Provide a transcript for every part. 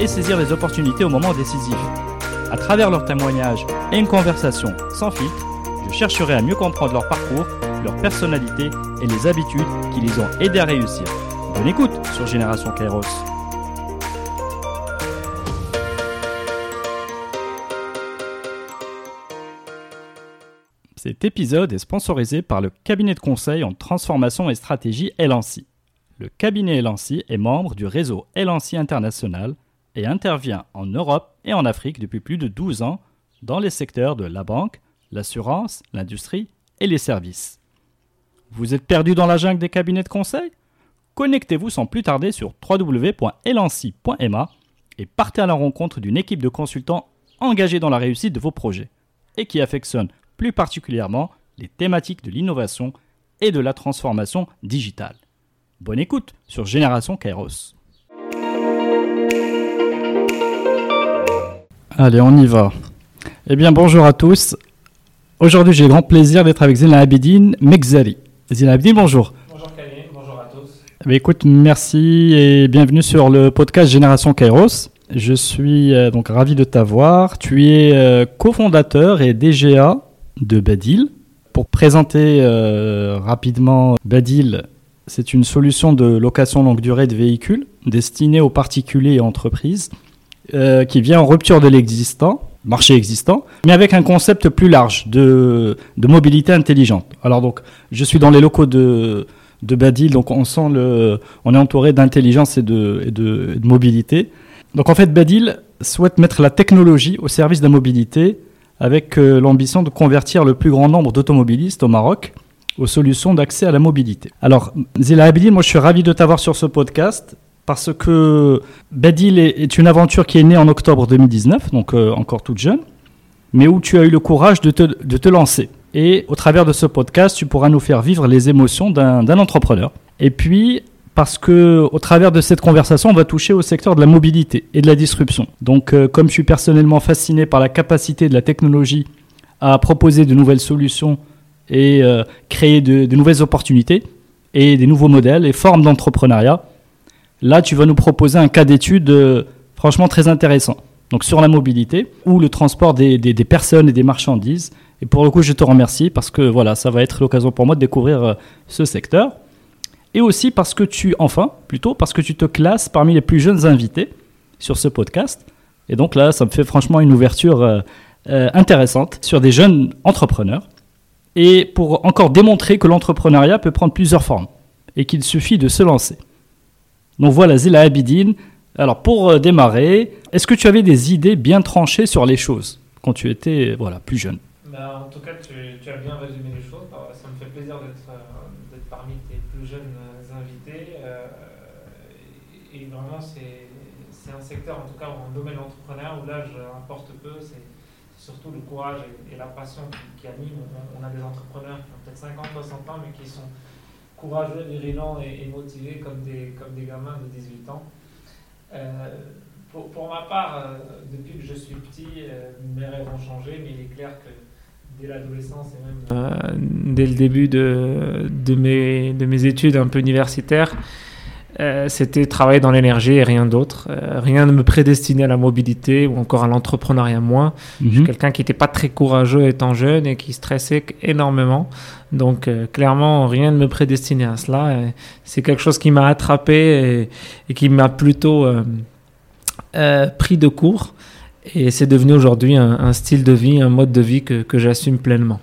et saisir les opportunités au moment décisif. À travers leurs témoignages et une conversation sans filtre, je chercherai à mieux comprendre leur parcours, leur personnalité et les habitudes qui les ont aidés à réussir. Bonne écoute sur Génération Kairos. Cet épisode est sponsorisé par le cabinet de conseil en transformation et stratégie Elancy. Le cabinet Elancy est membre du réseau Elancy International et intervient en Europe et en Afrique depuis plus de 12 ans dans les secteurs de la banque, l'assurance, l'industrie et les services. Vous êtes perdu dans la jungle des cabinets de conseil? Connectez-vous sans plus tarder sur www.elancy.ma et partez à la rencontre d'une équipe de consultants engagés dans la réussite de vos projets et qui affectionnent plus particulièrement les thématiques de l'innovation et de la transformation digitale. Bonne écoute sur Génération Kairos. Allez, on y va. Eh bien, bonjour à tous. Aujourd'hui, j'ai le grand plaisir d'être avec Zina Abidine Mekzari. Zina Abidine, bonjour. Bonjour bonjour à tous. Eh bien, écoute, merci et bienvenue sur le podcast Génération Kairos. Je suis euh, donc ravi de t'avoir. Tu es euh, cofondateur et DGA de Badil. Pour présenter euh, rapidement Badil, c'est une solution de location longue durée de véhicules destinée aux particuliers et entreprises euh, qui vient en rupture de l'existant, marché existant, mais avec un concept plus large de, de mobilité intelligente. Alors donc, je suis dans les locaux de, de Badil, donc on sent le, on est entouré d'intelligence et de, de mobilité. Donc en fait, Badil souhaite mettre la technologie au service de la mobilité avec euh, l'ambition de convertir le plus grand nombre d'automobilistes au Maroc aux solutions d'accès à la mobilité. Alors, Zila Abidine, moi je suis ravi de t'avoir sur ce podcast parce que Badil est, une aventure qui est née en octobre 2019, donc euh, encore toute jeune, mais où tu as eu le courage de te, de te lancer. Et au travers de ce podcast, tu pourras nous faire vivre les émotions d'un d'un entrepreneur. Et puis, parce que au travers de cette conversation, on va toucher au secteur de la mobilité et de la disruption. Donc, euh, comme je suis personnellement fasciné par la capacité de la technologie à proposer de nouvelles solutions et euh, créer de, de nouvelles opportunités et des nouveaux modèles et formes d'entrepreneuriat, là, tu vas nous proposer un cas d'étude euh, franchement très intéressant. Donc, sur la mobilité ou le transport des, personnes et des marchandises. Et pour le coup, je te remercie parce que voilà, ça va être l'occasion pour moi de découvrir euh, ce secteur et aussi parce que tu, enfin, plutôt parce que tu te classes parmi les plus jeunes invités sur ce podcast. Et donc là, ça me fait franchement une ouverture euh, intéressante sur des jeunes entrepreneurs. Et pour encore démontrer que l'entrepreneuriat peut prendre plusieurs formes et qu'il suffit de se lancer. Donc voilà, Zila Abidine. Alors pour euh, démarrer, est-ce que tu avais des idées bien tranchées sur les choses quand tu étais voilà, plus jeune? Bah, en tout cas, tu, as bien résumé les choses. Ça me fait plaisir d'être euh, parmi tes plus jeunes euh, invités. euh, et vraiment, c'est un secteur, en tout cas, en domaine entrepreneur, où l'âge importe peu. C'est surtout le courage et, la passion qui, qui animent. On, on a des entrepreneurs qui ont peut-être 50, 60 ans, mais qui sont courageux, virulents et, et motivés comme des, comme des gamins de 18 ans. Euh, pour, pour ma part, euh, depuis que je suis petit, euh, mes rêves ont changé, mais il est clair que dès l'adolescence et même dès le début de, de, mes, de mes études un peu universitaires, euh, c'était travailler dans l'énergie et rien d'autre. Euh, rien ne me prédestinait à la mobilité ou encore à l'entrepreneuriat moins. Je suis quelqu'un qui n'était pas très courageux étant jeune et qui stressait énormément. Donc euh, clairement, rien ne me prédestinait à cela. C'est quelque chose qui m'a attrapé et, et qui m'a plutôt pris de court. Et c'est devenu aujourd'hui un, un style de vie, un mode de vie que, que j'assume pleinement.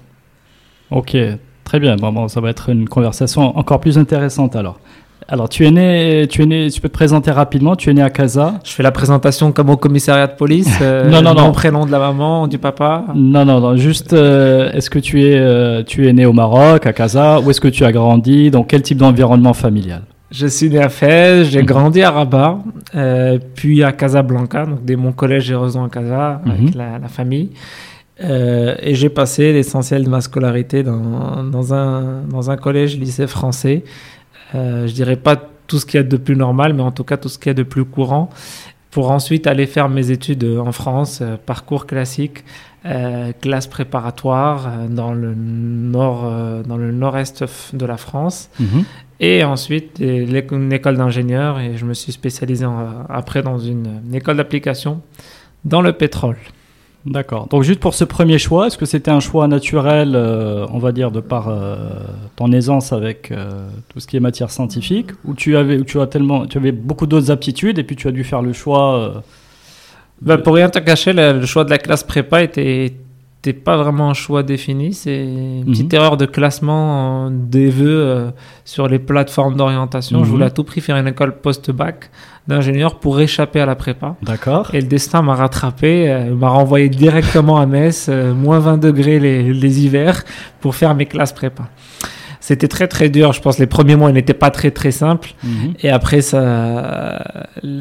Ok, très bien. Bon, bon, ça va être une conversation encore plus intéressante alors. Alors, tu es né, tu es né, tu peux te présenter rapidement. Tu es né à Casa. Je fais la présentation comme au commissariat de police. euh, Non, non, non. prénom de la maman, du papa. Non, non, non. Juste, euh, est-ce que tu es, euh, tu es né au Maroc, à Casa, ou est-ce que tu as grandi Dans quel type d'environnement familial? Je suis né à Fès, j'ai grandi à Rabat, euh, puis à Casablanca. Donc, dès mon collège, j'ai rejoint Casa avec Mhm. la, la famille. Euh, et j'ai passé l'essentiel de ma scolarité dans, dans, un, dans un collège lycée français. Euh, je dirais pas tout ce qu'il y a de plus normal, mais en tout cas tout ce qu'il y a de plus courant. Pour ensuite aller faire mes études en France, euh, parcours classique, euh, classe préparatoire dans le nord, euh, dans le nord-est de la France. Mhm. Et ensuite, une école d'ingénieur et je me suis spécialisé en- après dans une, une école d'application dans le pétrole. D'accord. Donc juste pour ce premier choix, est-ce que c'était un choix naturel, euh, on va dire, de par euh, ton aisance avec euh, tout ce qui est matière scientifique, ou tu avais, ou tu as tellement, tu avais beaucoup d'autres aptitudes et puis tu as dû faire le choix. euh, Bah, de- pour rien te cacher, le, le choix de la classe prépa était, était pas vraiment un choix défini. C'est une petite Mhm. erreur de classement euh, des vœux euh, sur les plateformes d'orientation. Mhm. Je voulais à tout prix faire une école post-bac d'ingénieur pour échapper à la prépa. D'accord. Et le destin m'a rattrapé, euh, m'a renvoyé directement à Metz, euh, moins 20 degrés les, les hivers, pour faire mes classes prépa. C'était très très dur, je pense les premiers mois ils n'étaient pas très très simples. Mhm. Et après, ça,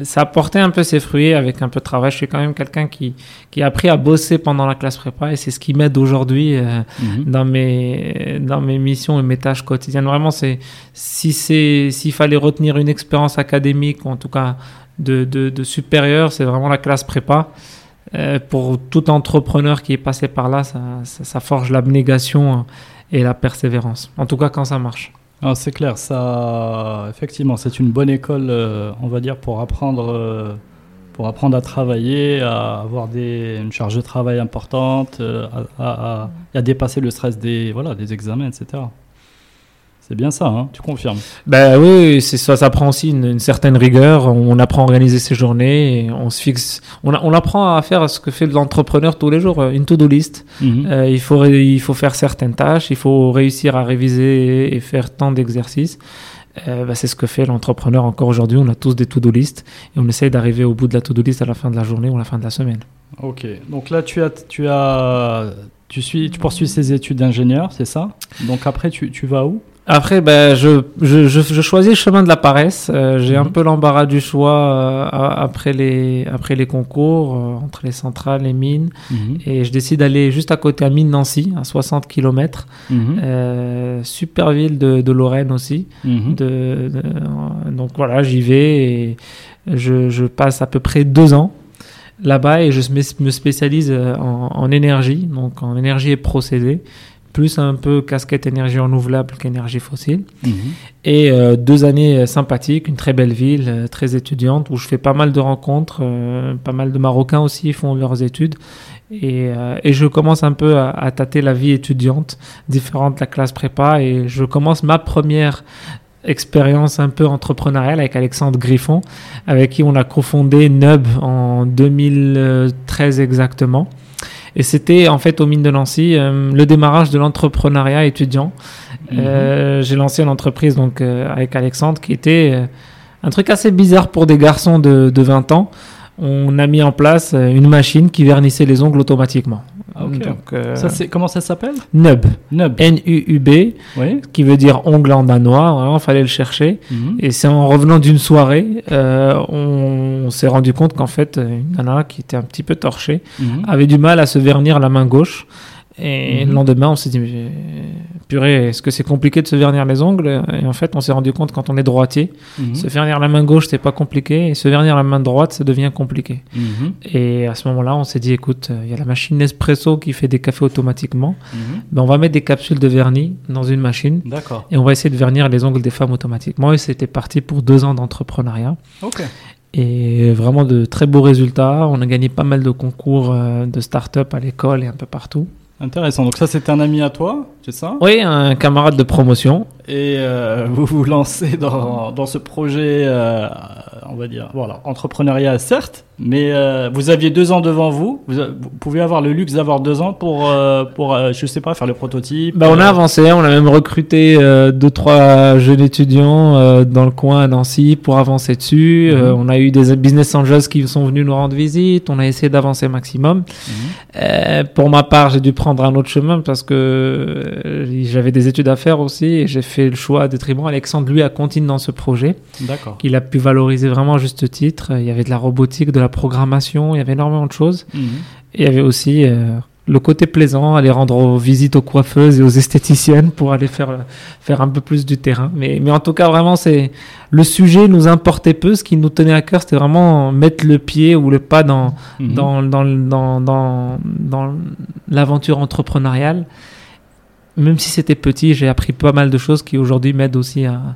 ça a porté un peu ses fruits avec un peu de travail. Je suis quand même quelqu'un qui, qui a appris à bosser pendant la classe prépa et c'est ce qui m'aide aujourd'hui euh, Mhm. dans, mes, dans mes missions et mes tâches quotidiennes. Vraiment, c'est, si c'est, s'il fallait retenir une expérience académique ou en tout cas de, de, de supérieur, c'est vraiment la classe prépa. Euh, pour tout entrepreneur qui est passé par là, ça, ça, ça forge l'abnégation et la persévérance. En tout cas, quand ça marche. Ah, c'est clair, ça, effectivement, c'est une bonne école, euh, on va dire, pour apprendre, euh, pour apprendre à travailler, à avoir des, une charge de travail importante, euh, à, à- à- dépasser le stress des, voilà, des examens, etc. C'est bien ça, hein, tu confirmes. Ben oui, c'est ça, ça prend aussi une, une certaine rigueur. On apprend à organiser ses journées, et on se fixe, on, apprend à faire ce que fait l'entrepreneur tous les jours, euh, une to-do list. Mhm. Euh, il faut il faut faire certaines tâches, il faut réussir à réviser et faire tant d'exercices. Euh, ben, c'est ce que fait l'entrepreneur encore aujourd'hui. On a tous des to-do list et on essaye d'arriver au bout de la to-do list à la fin de la journée ou à la fin de la semaine. Ok, donc là, tu as, tu as, tu suis, tu poursuis ces études d'ingénieur, c'est ça? Donc après, tu, tu vas où? Après, ben, je, je, je, je choisis le chemin de la paresse. Euh, J'ai un Mhm. peu l'embarras du choix euh, après, les, après les concours, euh, entre les centrales, les mines. Mhm. Et je décide d'aller juste à côté à Mine-Nancy, à 60 km. Mhm. Super ville de, de Lorraine aussi. De, de- donc voilà, j'y vais et je, je passe à peu près deux ans là-bas et je me spécialise en, en énergie, donc en énergie et procédés, plus un peu casquette énergie renouvelable qu'énergie fossile. Mhm. Et euh, deux années euh, sympathiques, une très belle ville, euh, très étudiante, où je fais pas mal de rencontres, euh, pas mal de Marocains aussi font leurs études. Et, euh, et je commence un peu à, à tâter la vie étudiante, différente de la classe prépa, et je commence ma première expérience un peu entrepreneuriale avec Alexandre Griffon, avec qui on a cofondé Nub en 2013 exactement. Et c'était en fait aux mines de Nancy euh, le démarrage de l'entrepreneuriat étudiant. Mhm. Euh, j'ai lancé une entreprise donc euh, avec Alexandre qui était un truc assez bizarre pour des garçons de, de 20 ans. On a mis en place une machine qui vernissait les ongles automatiquement. Ah. Donc, euh, Ça, c'est, comment ça s'appelle? Nub, Nub. N-U-U-B, Oui. qui veut dire ongle en danois. Il fallait le chercher. Mhm. Et c'est en revenant d'une soirée, euh, on, on s'est rendu compte qu'en fait, une nana qui était un petit peu torchée Mhm. avait du mal à se vernir la main gauche. Et Mhm. le lendemain, on s'est dit, mais, purée, est-ce que c'est compliqué de se vernir les ongles Et en fait, on s'est rendu compte quand on est droitier, Mhm. se vernir la main gauche, c'est pas compliqué, et se vernir la main droite, ça devient compliqué. Mhm. Et à ce moment-là, on s'est dit, écoute, il y a la machine Nespresso qui fait des cafés automatiquement, ben, on va mettre des capsules de vernis dans une machine. D'accord. Et on va essayer de vernir les ongles des femmes automatiquement. Et c'était parti pour deux ans d'entrepreneuriat. Ok. Et vraiment de très beaux résultats. On a gagné pas mal de concours euh, de start-up à l'école et un peu partout. Intéressant. Donc ça, c'est un ami à toi, c'est ça? Oui, un camarade de promotion. Et euh, vous vous lancez dans, dans ce projet, euh, on va dire, voilà, entrepreneuriat certes, mais euh, vous aviez deux ans devant vous. Vous, pouvez avoir le luxe d'avoir deux ans pour, pour je sais pas, faire le prototype. Bah, on a avancé, on a même recruté deux, trois jeunes étudiants dans le coin à Nancy pour avancer dessus. Mhm. On a eu des business angels qui sont venus nous rendre visite. On a essayé d'avancer maximum. Mhm. Pour ma part, j'ai dû prendre un autre chemin parce que j'avais des études à faire aussi et j'ai fait le choix d'être Tribon. Alexandre, lui, a continué dans ce projet. D'accord. Il a pu valoriser vraiment à juste titre. Il y avait de la robotique, de la programmation, il y avait énormément de choses. Mhm. Et il y avait aussi euh, le côté plaisant, aller rendre visite aux coiffeuses et aux esthéticiennes pour aller faire, faire un peu plus du terrain. Mais, mais en tout cas, vraiment, c'est le sujet nous importait peu. Ce qui nous tenait à cœur, c'était vraiment mettre le pied ou le pas dans, Mhm. dans, dans, dans, dans, dans l'aventure entrepreneuriale. Même si c'était petit, j'ai appris pas mal de choses qui aujourd'hui m'aident aussi à,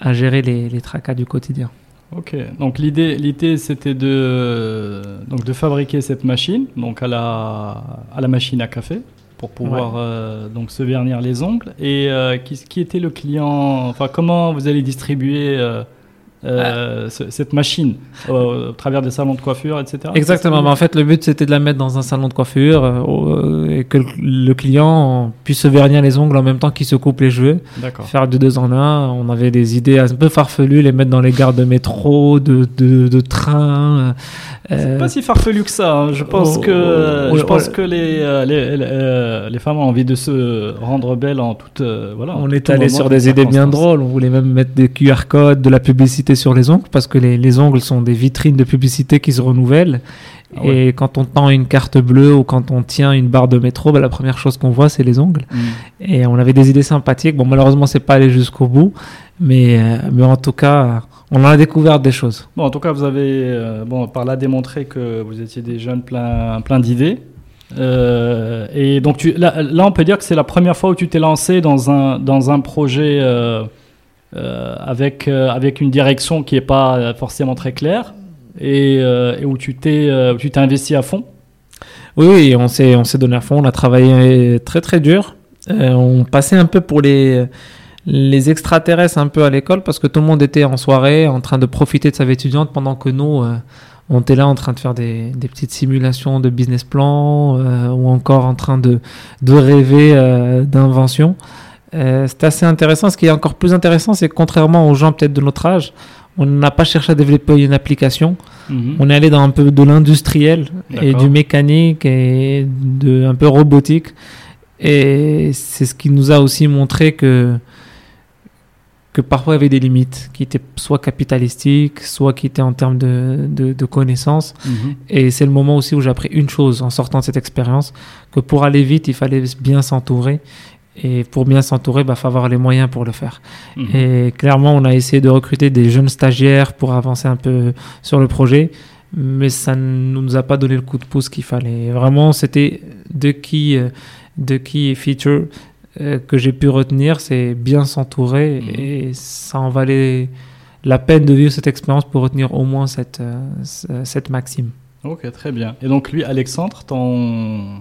à gérer les, les tracas du quotidien. Ok, donc l'idée, l'idée c'était de, donc de fabriquer cette machine, donc à la, à la machine à café, pour pouvoir euh, donc se vernir les ongles. Et euh, qui, qui était le client Enfin, comment vous allez distribuer euh, euh, ce- cette machine au, au travers des salons de coiffure, etc. Exactement. Bah, en fait, le but c'était de la mettre dans un salon de coiffure euh, au- et que le, client puisse se vernir les ongles en même temps qu'il se coupe les cheveux. D'accord. Faire de deux en un. On avait des idées un peu farfelues, les mettre dans les gares de métro, de, de, de train. C'est euh, pas si farfelu que ça. hein. Je pense Oh, que oh, je oh, pense que les, euh, les, les, euh, les femmes ont envie de se rendre belles en toute euh, voilà. On est allé sur des idées bien drôles. On voulait même mettre des QR codes, de la publicité sur les ongles, parce que les, les ongles sont des vitrines de publicité qui se renouvellent. Ah ouais. Et quand on tend une carte bleue ou quand on tient une barre de métro, bah, la première chose qu'on voit, c'est les ongles. Mm. Et on avait des idées sympathiques. Bon, malheureusement, c'est pas allé jusqu'au bout, mais, euh, mais en tout cas, on en a découvert des choses. Bon, en tout cas, vous avez euh, bon, par là démontré que vous étiez des jeunes plein, plein d'idées. Euh, et donc, tu, là, là, on peut dire que c'est la première fois où tu t'es lancé dans un, dans un projet avec, euh, avec une direction qui n'est pas euh, forcément très claire et, euh, où tu t'es euh, tu investi à fond. Oui, on s'est on s'est donné à fond. On a travaillé très très dur. Euh, on passait un peu pour les les extraterrestres un peu à l'école parce que tout le monde était en soirée en train de profiter de sa vie étudiante pendant que nous euh, on était là en train de faire des, des petites simulations de business plan euh, ou encore en train de de rêver euh, d'invention. Euh, c'est assez intéressant. Ce qui est encore plus intéressant, c'est que contrairement aux gens peut-être de notre âge, on n'a pas cherché à développer une application. Mhm. On est allé dans un peu de l'industriel et du mécanique et de un peu robotique. Et c'est ce qui nous a aussi montré que que parfois il y avait des limites qui étaient soit capitalistiques, soit qui étaient en termes de, de, de connaissances. Mhm. Et c'est le moment aussi où j'ai appris une chose en sortant de cette expérience, que pour aller vite, il fallait bien s'entourer. Et pour bien s'entourer, il bah, faut avoir les moyens pour le faire. Mhm. Et clairement, on a essayé de recruter des jeunes stagiaires pour avancer un peu sur le projet, mais ça ne nous a pas donné le coup de pouce qu'il fallait. Vraiment, c'était de qui, euh, de qui feature euh, que j'ai pu retenir, c'est bien s'entourer Mhm. et ça en valait la peine de vivre cette expérience pour retenir au moins cette, euh, cette maxime. Ok, très bien. Et donc lui, Alexandre, ton,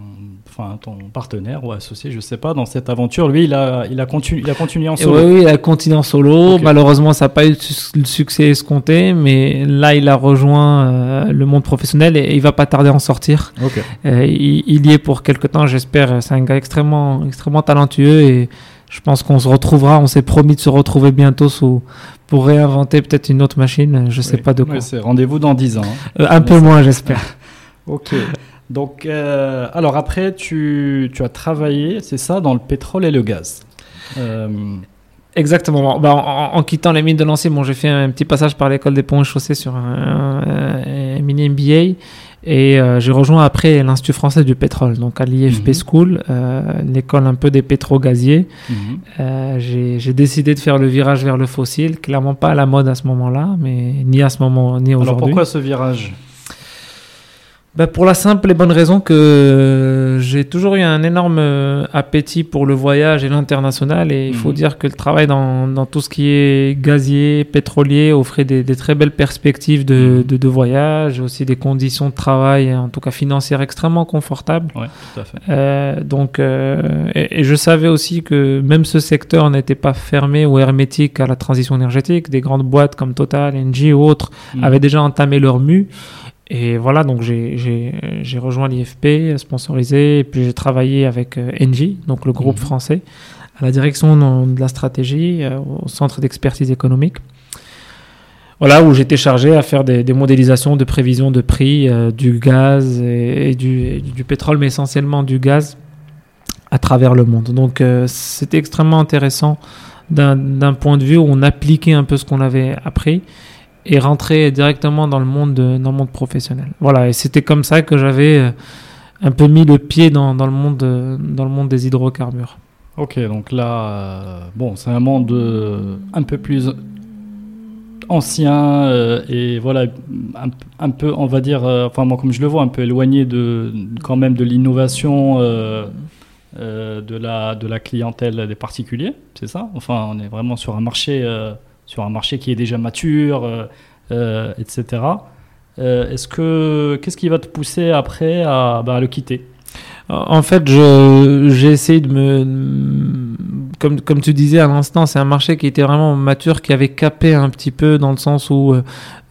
enfin, ton partenaire ou associé, je sais pas, dans cette aventure, lui, il a, il a, continu, il a continué en solo. oui, oui, il a continué en solo. Malheureusement, ça n'a pas eu le su- le succès escompté, mais là, il a rejoint euh, le monde professionnel et il va pas tarder à en sortir. Ok. Euh, il, il y est pour quelque temps, j'espère. C'est un gars extrêmement, extrêmement talentueux et je pense qu'on se retrouvera. On s'est promis de se retrouver bientôt sous, pour réinventer peut-être une autre machine. Je sais Oui. pas de quoi. C'est rendez-vous dans 10 ans. hein. Euh, un peu moins, j'espère. Ok. Donc, euh, alors après, tu, tu as travaillé, c'est ça, dans le pétrole et le gaz. Euh, Exactement. Bah, en, en quittant les mines de Nancy, bon, j'ai fait un petit passage par l'école des ponts et chaussées sur un, un- un mini MBA et euh, j'ai rejoint après l'Institut français du pétrole, donc à l'IFP Mhm. School, euh, l'école un peu des pétro-gaziers. mhm. Euh, j'ai décidé de faire le virage vers le fossile, clairement pas à la mode à ce moment-là, mais ni à ce moment ni Alors aujourd'hui. pourquoi ce virage? Bah, pour la simple et bonne raison que j'ai toujours eu un énorme euh, appétit pour le voyage et l'international. Et il faut Mhm. dire que le travail dans, dans tout ce qui est gazier, pétrolier, offrait des, des très belles perspectives de, Mhm. de, de voyage, aussi des conditions de travail, en tout cas financières, extrêmement confortables. Ouais, tout à fait. Euh, donc, euh, et, et je savais aussi que même ce secteur n'était pas fermé ou hermétique à la transition énergétique. Des grandes boîtes comme Total, Engie ou autres Mhm. avaient déjà entamé leur mue. Et voilà, donc j'ai- j'ai j'ai rejoint l'IFP, sponsorisé, et puis j'ai travaillé avec euh, Engie, donc le groupe Mhm. français, à la direction de la stratégie, euh, au centre d'expertise économique. Voilà, où j'étais chargé à faire des, des modélisations de prévision de prix euh, du gaz et, et du, et du pétrole, mais essentiellement du gaz, à travers le monde. Donc euh, c'était extrêmement intéressant d'un point de vue où on appliquait un peu ce qu'on avait appris et rentrer directement dans le monde, de, dans le monde professionnel. Voilà, et c'était comme ça que j'avais euh, un peu mis le pied dans, dans le, monde, euh, dans le monde des hydrocarbures. Ok, donc là, euh, bon, c'est un monde un peu plus ancien et voilà, un, un, peu, on va dire, enfin moi comme je le vois, un peu éloigné de quand même de l'innovation de, la, de la clientèle des particuliers, c'est ça? Enfin, on est vraiment sur un marché sur un marché qui est déjà mature, euh, euh, etc. Euh, est-ce que qu'est-ce qui va te pousser après à, bah, le quitter? En fait, j'ai essayé de me. Comme, comme tu disais à l'instant, c'est un marché qui était vraiment mature, qui avait capé un petit peu dans le sens où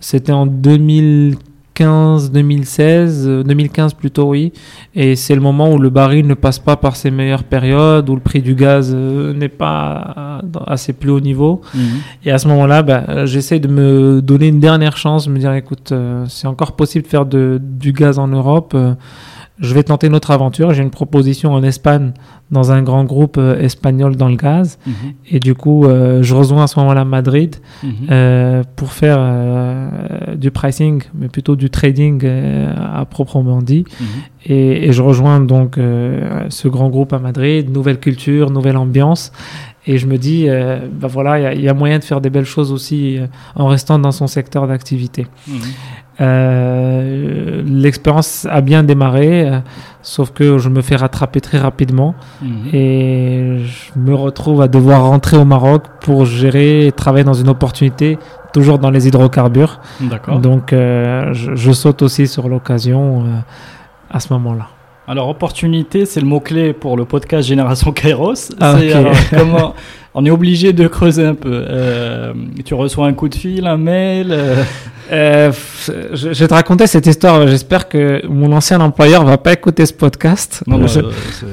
c'était en 2000 2015, 2016, 2015 plutôt, oui. Et c'est le moment où le baril ne passe pas par ses meilleures périodes, où le prix du gaz euh, n'est pas à ses plus hauts niveaux. Mhm. Et à ce moment-là, bah, j'essaie de me donner une dernière chance, me dire, écoute, euh, c'est encore possible de faire de, du gaz en Europe. Euh, je vais tenter notre aventure. J'ai une proposition en Espagne dans un grand groupe euh, espagnol dans le gaz. Mhm. Et du coup, euh, je rejoins à ce moment-là Madrid mhm. euh, pour faire du pricing, mais plutôt du trading à proprement dit. Mhm. Et, et, je rejoins donc ce grand groupe à Madrid, nouvelle culture, nouvelle ambiance. Et je me dis, bah voilà, il y, y, a moyen de faire des belles choses aussi en restant dans son secteur d'activité. Euh, l'expérience a bien démarré, euh, sauf que je me fais rattraper très rapidement mhm. et je me retrouve à devoir rentrer au Maroc pour gérer et travailler dans une opportunité, toujours dans les hydrocarbures. Donc euh, je, saute aussi sur l'occasion à ce moment-là. Alors opportunité, c'est le mot-clé pour le podcast Génération Kairos. Ah, comment, on est obligé de creuser un peu. tu reçois un coup de fil, un mail euh, je, je, vais te raconter cette histoire. J'espère que mon ancien employeur va pas écouter ce podcast. Non, je,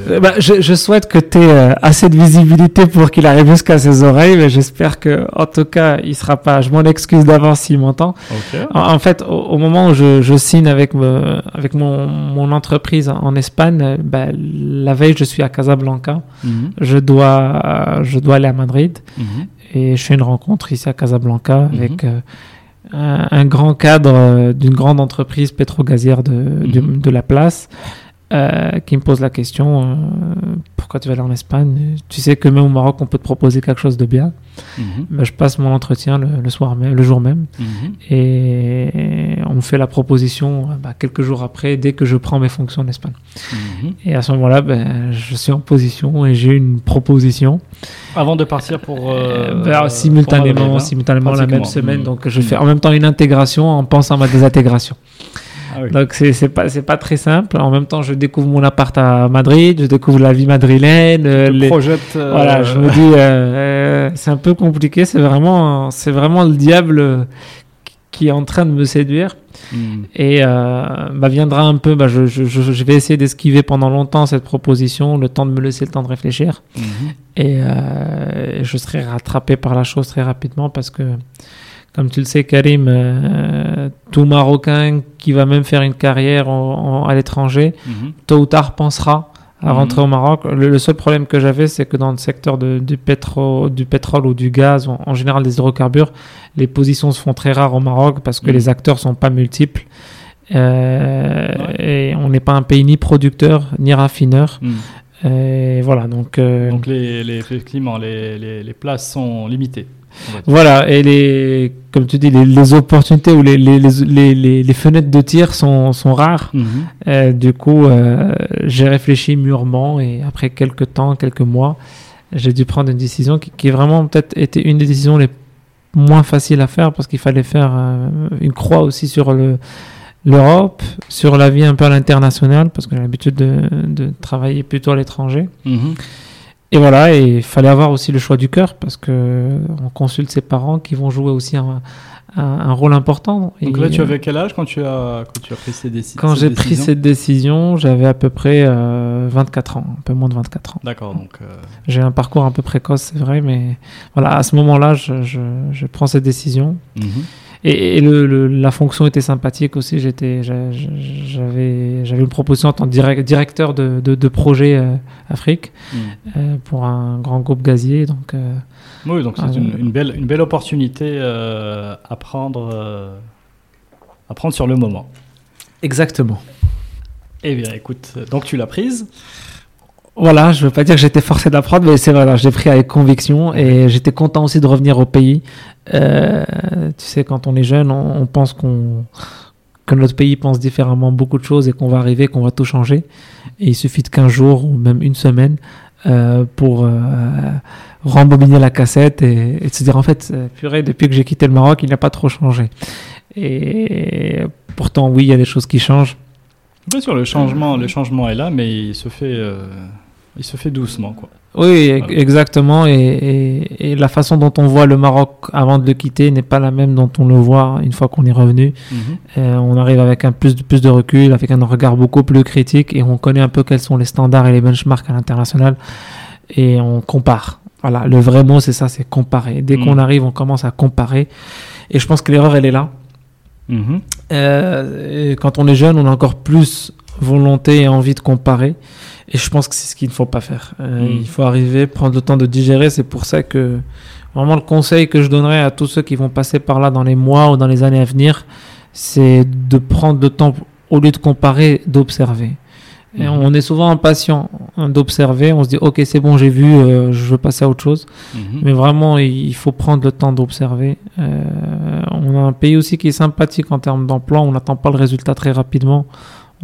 euh, bah, je, je, souhaite que tu aies euh, assez de visibilité pour qu'il arrive jusqu'à ses oreilles, mais j'espère que, en tout cas, il sera pas. Je m'en excuse d'avance s'il m'entend. Okay. En, fait, au, moment où je, je signe avec, me, avec mon, mon, entreprise en Espagne, bah, la veille, je suis à Casablanca. Mhm. Je dois, je dois aller à Madrid mhm. et je fais une rencontre ici à Casablanca mhm. avec un, grand cadre euh, d'une grande entreprise pétro-gazière de, mhm. de, la place euh, qui me pose la question euh, pourquoi tu vas aller en Espagne? Tu sais que même au Maroc, on peut te proposer quelque chose de bien. Ben, je passe mon entretien le, soir même, le jour même, et on fait la proposition bah, quelques jours après, dès que je prends mes fonctions en Espagne. Et à ce moment-là, ben, je suis en position et j'ai une proposition. Avant de partir pour. Ben, simultanément, simultanément la même semaine. Donc je fais en même temps une intégration en pensant à ma désintégration. Ah Donc c'est pas c'est pas très simple. En même temps, je découvre mon appart à Madrid, je découvre la vie madrilène. Euh, les... projette, euh, Voilà, je me dis euh, c'est un peu compliqué. C'est vraiment c'est vraiment le diable qui est en train de me séduire. Hmm. Et bah, viendra un peu, bah, je, je, je, vais essayer d'esquiver pendant longtemps cette proposition, le temps de me laisser le temps de réfléchir. Hmm. Et je serai rattrapé par la chose très rapidement parce que comme tu le sais, Karim, euh, tout Marocain qui va même faire une carrière à l'étranger, mhm. tôt ou tard pensera à Mhm. rentrer au Maroc. Le, le seul problème que j'avais, c'est que dans le secteur de- du, pétro, du pétrole ou du gaz, en, en général des hydrocarbures, les positions se font très rares au Maroc parce que Mhm. les acteurs sont pas multiples. Euh, Et on n'est pas un pays ni producteur ni raffineur. Hmm. Et voilà, donc, euh, Donc les, les, effectivement, les, les, les places sont limitées. Voilà, et les, comme tu dis, les, les opportunités ou les, les, les, fenêtres de tir sont, sont rares. Mhm. Euh, du coup, euh, j'ai réfléchi mûrement et après quelques temps, quelques mois, j'ai dû prendre une décision qui, qui vraiment peut-être était une des décisions les moins faciles à faire parce qu'il fallait faire euh, une croix aussi sur le l'Europe, sur la vie un peu à l'international parce que j'ai l'habitude de, de travailler plutôt à l'étranger. Mhm. Et voilà, et il fallait avoir aussi le choix du cœur parce que on consulte ses parents qui vont jouer aussi un, un, un rôle important. Donc Et, là, tu euh, avais quel âge quand tu as, quand tu as pris ces déci- Quand j'ai pris cette décision, j'avais à peu près euh, 24 ans, un peu moins de 24 ans. D'accord, donc euh, J'ai un parcours un peu précoce, c'est vrai, mais voilà, à ce moment-là, je, je, je prends cette décision. mhm. Et, et le, le- la fonction était sympathique aussi. J'étais, j'avais, j'avais une proposition en tant que direct- directeur de, de, de projet euh, Afrique Mm. euh, pour un grand groupe gazier. Donc, euh, Oui, donc c'est une, une belle, une belle opportunité à, prendre, à prendre sur le moment. exactement. Eh bien, écoute, donc tu l'as prise. Voilà, je veux pas dire que j'étais forcé d'apprendre, mais c'est vrai, là, j'ai pris avec conviction et j'étais content aussi de revenir au pays. Euh, tu sais, quand on est jeune, on, pense qu'on que notre pays pense différemment beaucoup de choses et qu'on va arriver, qu'on va tout changer. Et il suffit de 15 jours ou même une semaine euh, pour euh, rembobiner la cassette et, se dire en fait, euh, purée, depuis que j'ai quitté le Maroc, il n'a pas trop changé. Et pourtant, oui, il y a des choses qui changent. Bien sûr, le changement, le changement est là, mais il se fait, euh, il se fait doucement, quoi. Oui, Voilà. exactement. Et, et- et la façon dont on voit le Maroc avant de le quitter n'est pas la même dont on le voit une fois qu'on est revenu. Euh, on arrive avec un plus de, plus de recul, avec un regard beaucoup plus critique et on connaît un peu quels sont les standards et les benchmarks à l'international et on compare. Voilà, le vrai mot c'est ça, c'est comparer. Dès Mm. qu'on arrive, on commence à comparer. Et je pense que l'erreur, elle est là. Mhm. Euh, quand on est jeune, on a encore plus volonté et envie de comparer. Et je pense que c'est ce qu'il ne faut pas faire. Euh, Mm. Il faut arriver, prendre le temps de digérer. C'est pour ça que vraiment le conseil que je donnerais à tous ceux qui vont passer par là dans les mois ou dans les années à venir, c'est de prendre le temps, au lieu de comparer, d'observer. Et Mhm. on est souvent impatient hein, d'observer. On se dit, ok, c'est bon, j'ai vu, euh, je veux passer à autre chose. Mhm. Mais vraiment, il il faut prendre le temps d'observer. Euh, on a un pays aussi qui est sympathique en termes d'emploi. On n'attend pas le résultat très rapidement.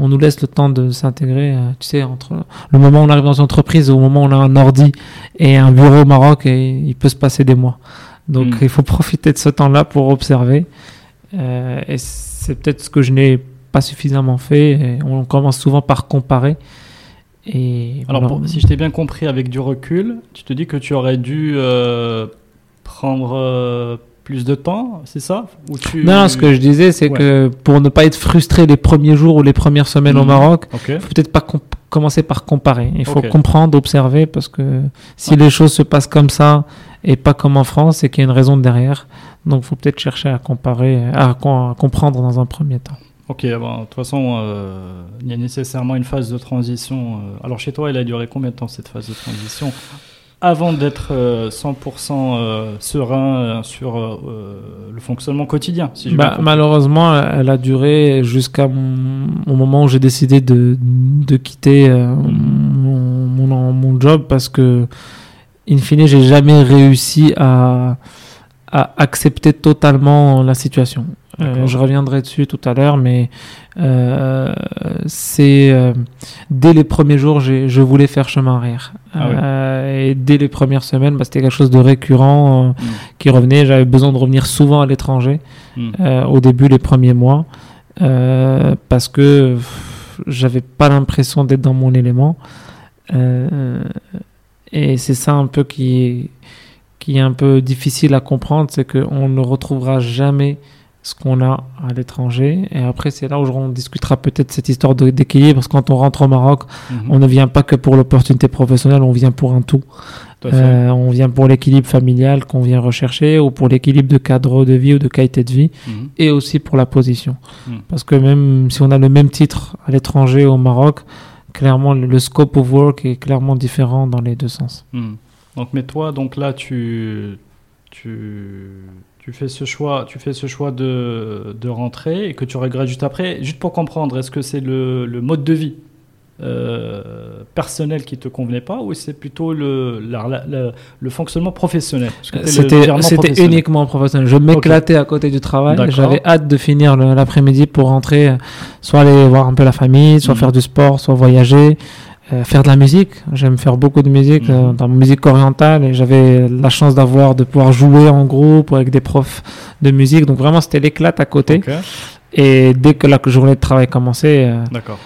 On nous laisse le temps de s'intégrer. euh, tu sais, entre le moment où on arrive dans une entreprise et au moment où on a un ordi et un bureau au Maroc, et il peut se passer des mois. Donc, Mm. il faut profiter de ce temps-là pour observer. Euh, et c'est peut-être ce que je n'ai pas suffisamment fait. Et on commence souvent par comparer. Et Alors, voilà. pour- si je t'ai bien compris avec du recul, tu te dis que tu aurais dû euh, prendre euh, plus de temps, c'est ça? Ou tu... Non, ce que je disais, c'est Ouais. que pour ne pas être frustré les premiers jours ou les premières semaines au Mhm. Maroc, il faut peut-être pas com- commencer par comparer. Il faut comprendre, observer, parce que si les choses se passent comme ça et pas comme en France, c'est qu'il y a une raison derrière. Donc, il faut peut-être chercher à comparer, à, com- à comprendre dans un premier temps. Ok, bon, de toute façon, euh, il y a nécessairement une phase de transition. euh. Alors chez toi, elle a duré combien de temps cette phase de transition? Avant d'être euh, 100% euh, serein euh, sur euh, euh, le fonctionnement quotidien si Bah, malheureusement, elle a duré jusqu'à mon- au moment où j'ai décidé de, de quitter mon, mon, mon job parce que, in fine, j'ai jamais réussi à, à accepter totalement la situation. Euh, je reviendrai dessus tout à l'heure, mais euh, c'est euh, dès les premiers jours, je voulais faire chemin arrière. Ah. Euh, et dès les premières semaines, bah, c'était quelque chose de récurrent euh, Mm. qui revenait. J'avais besoin de revenir souvent à l'étranger Mm. euh, au début, les premiers mois, euh, parce que j'avais pas l'impression d'être dans mon élément. Et c'est ça un peu qui est, qui est un peu difficile à comprendre, c'est qu'on ne retrouvera jamais ce qu'on a à l'étranger. Et après, c'est là où on discutera peut-être cette histoire d'équilibre, parce que quand on rentre au Maroc, Mhm. on ne vient pas que pour l'opportunité professionnelle, on vient pour un tout. Euh, on vient pour l'équilibre familial qu'on vient rechercher, ou pour l'équilibre de cadre de vie ou de qualité de vie Mhm. et aussi pour la position. Mm. Parce que même si on a le même titre à l'étranger au Maroc, clairement le, scope of work est clairement différent dans les deux sens. Donc, mais toi, donc là, tu, tu, tu fais ce choix, tu fais ce choix de, de rentrer et que tu regrettes juste après. Juste pour comprendre, est-ce que c'est le, le mode de vie euh, personnel qui te convenait pas ou c'est plutôt le, la- la- la- le fonctionnement professionnel? C'était professionnel. uniquement professionnel. Je m'éclatais à côté du travail. J'avais hâte de finir l'après-midi pour rentrer, euh, soit aller voir un peu la famille, soit Mhm. faire du sport, soit voyager. Euh, faire de la musique, j'aime faire beaucoup de musique, Mhm. euh, dans la musique orientale, et j'avais la chance d'avoir de pouvoir jouer en groupe ou avec des profs de musique, donc vraiment c'était l'éclate à côté. Et dès que la journée de travail commençait, euh, D'accord.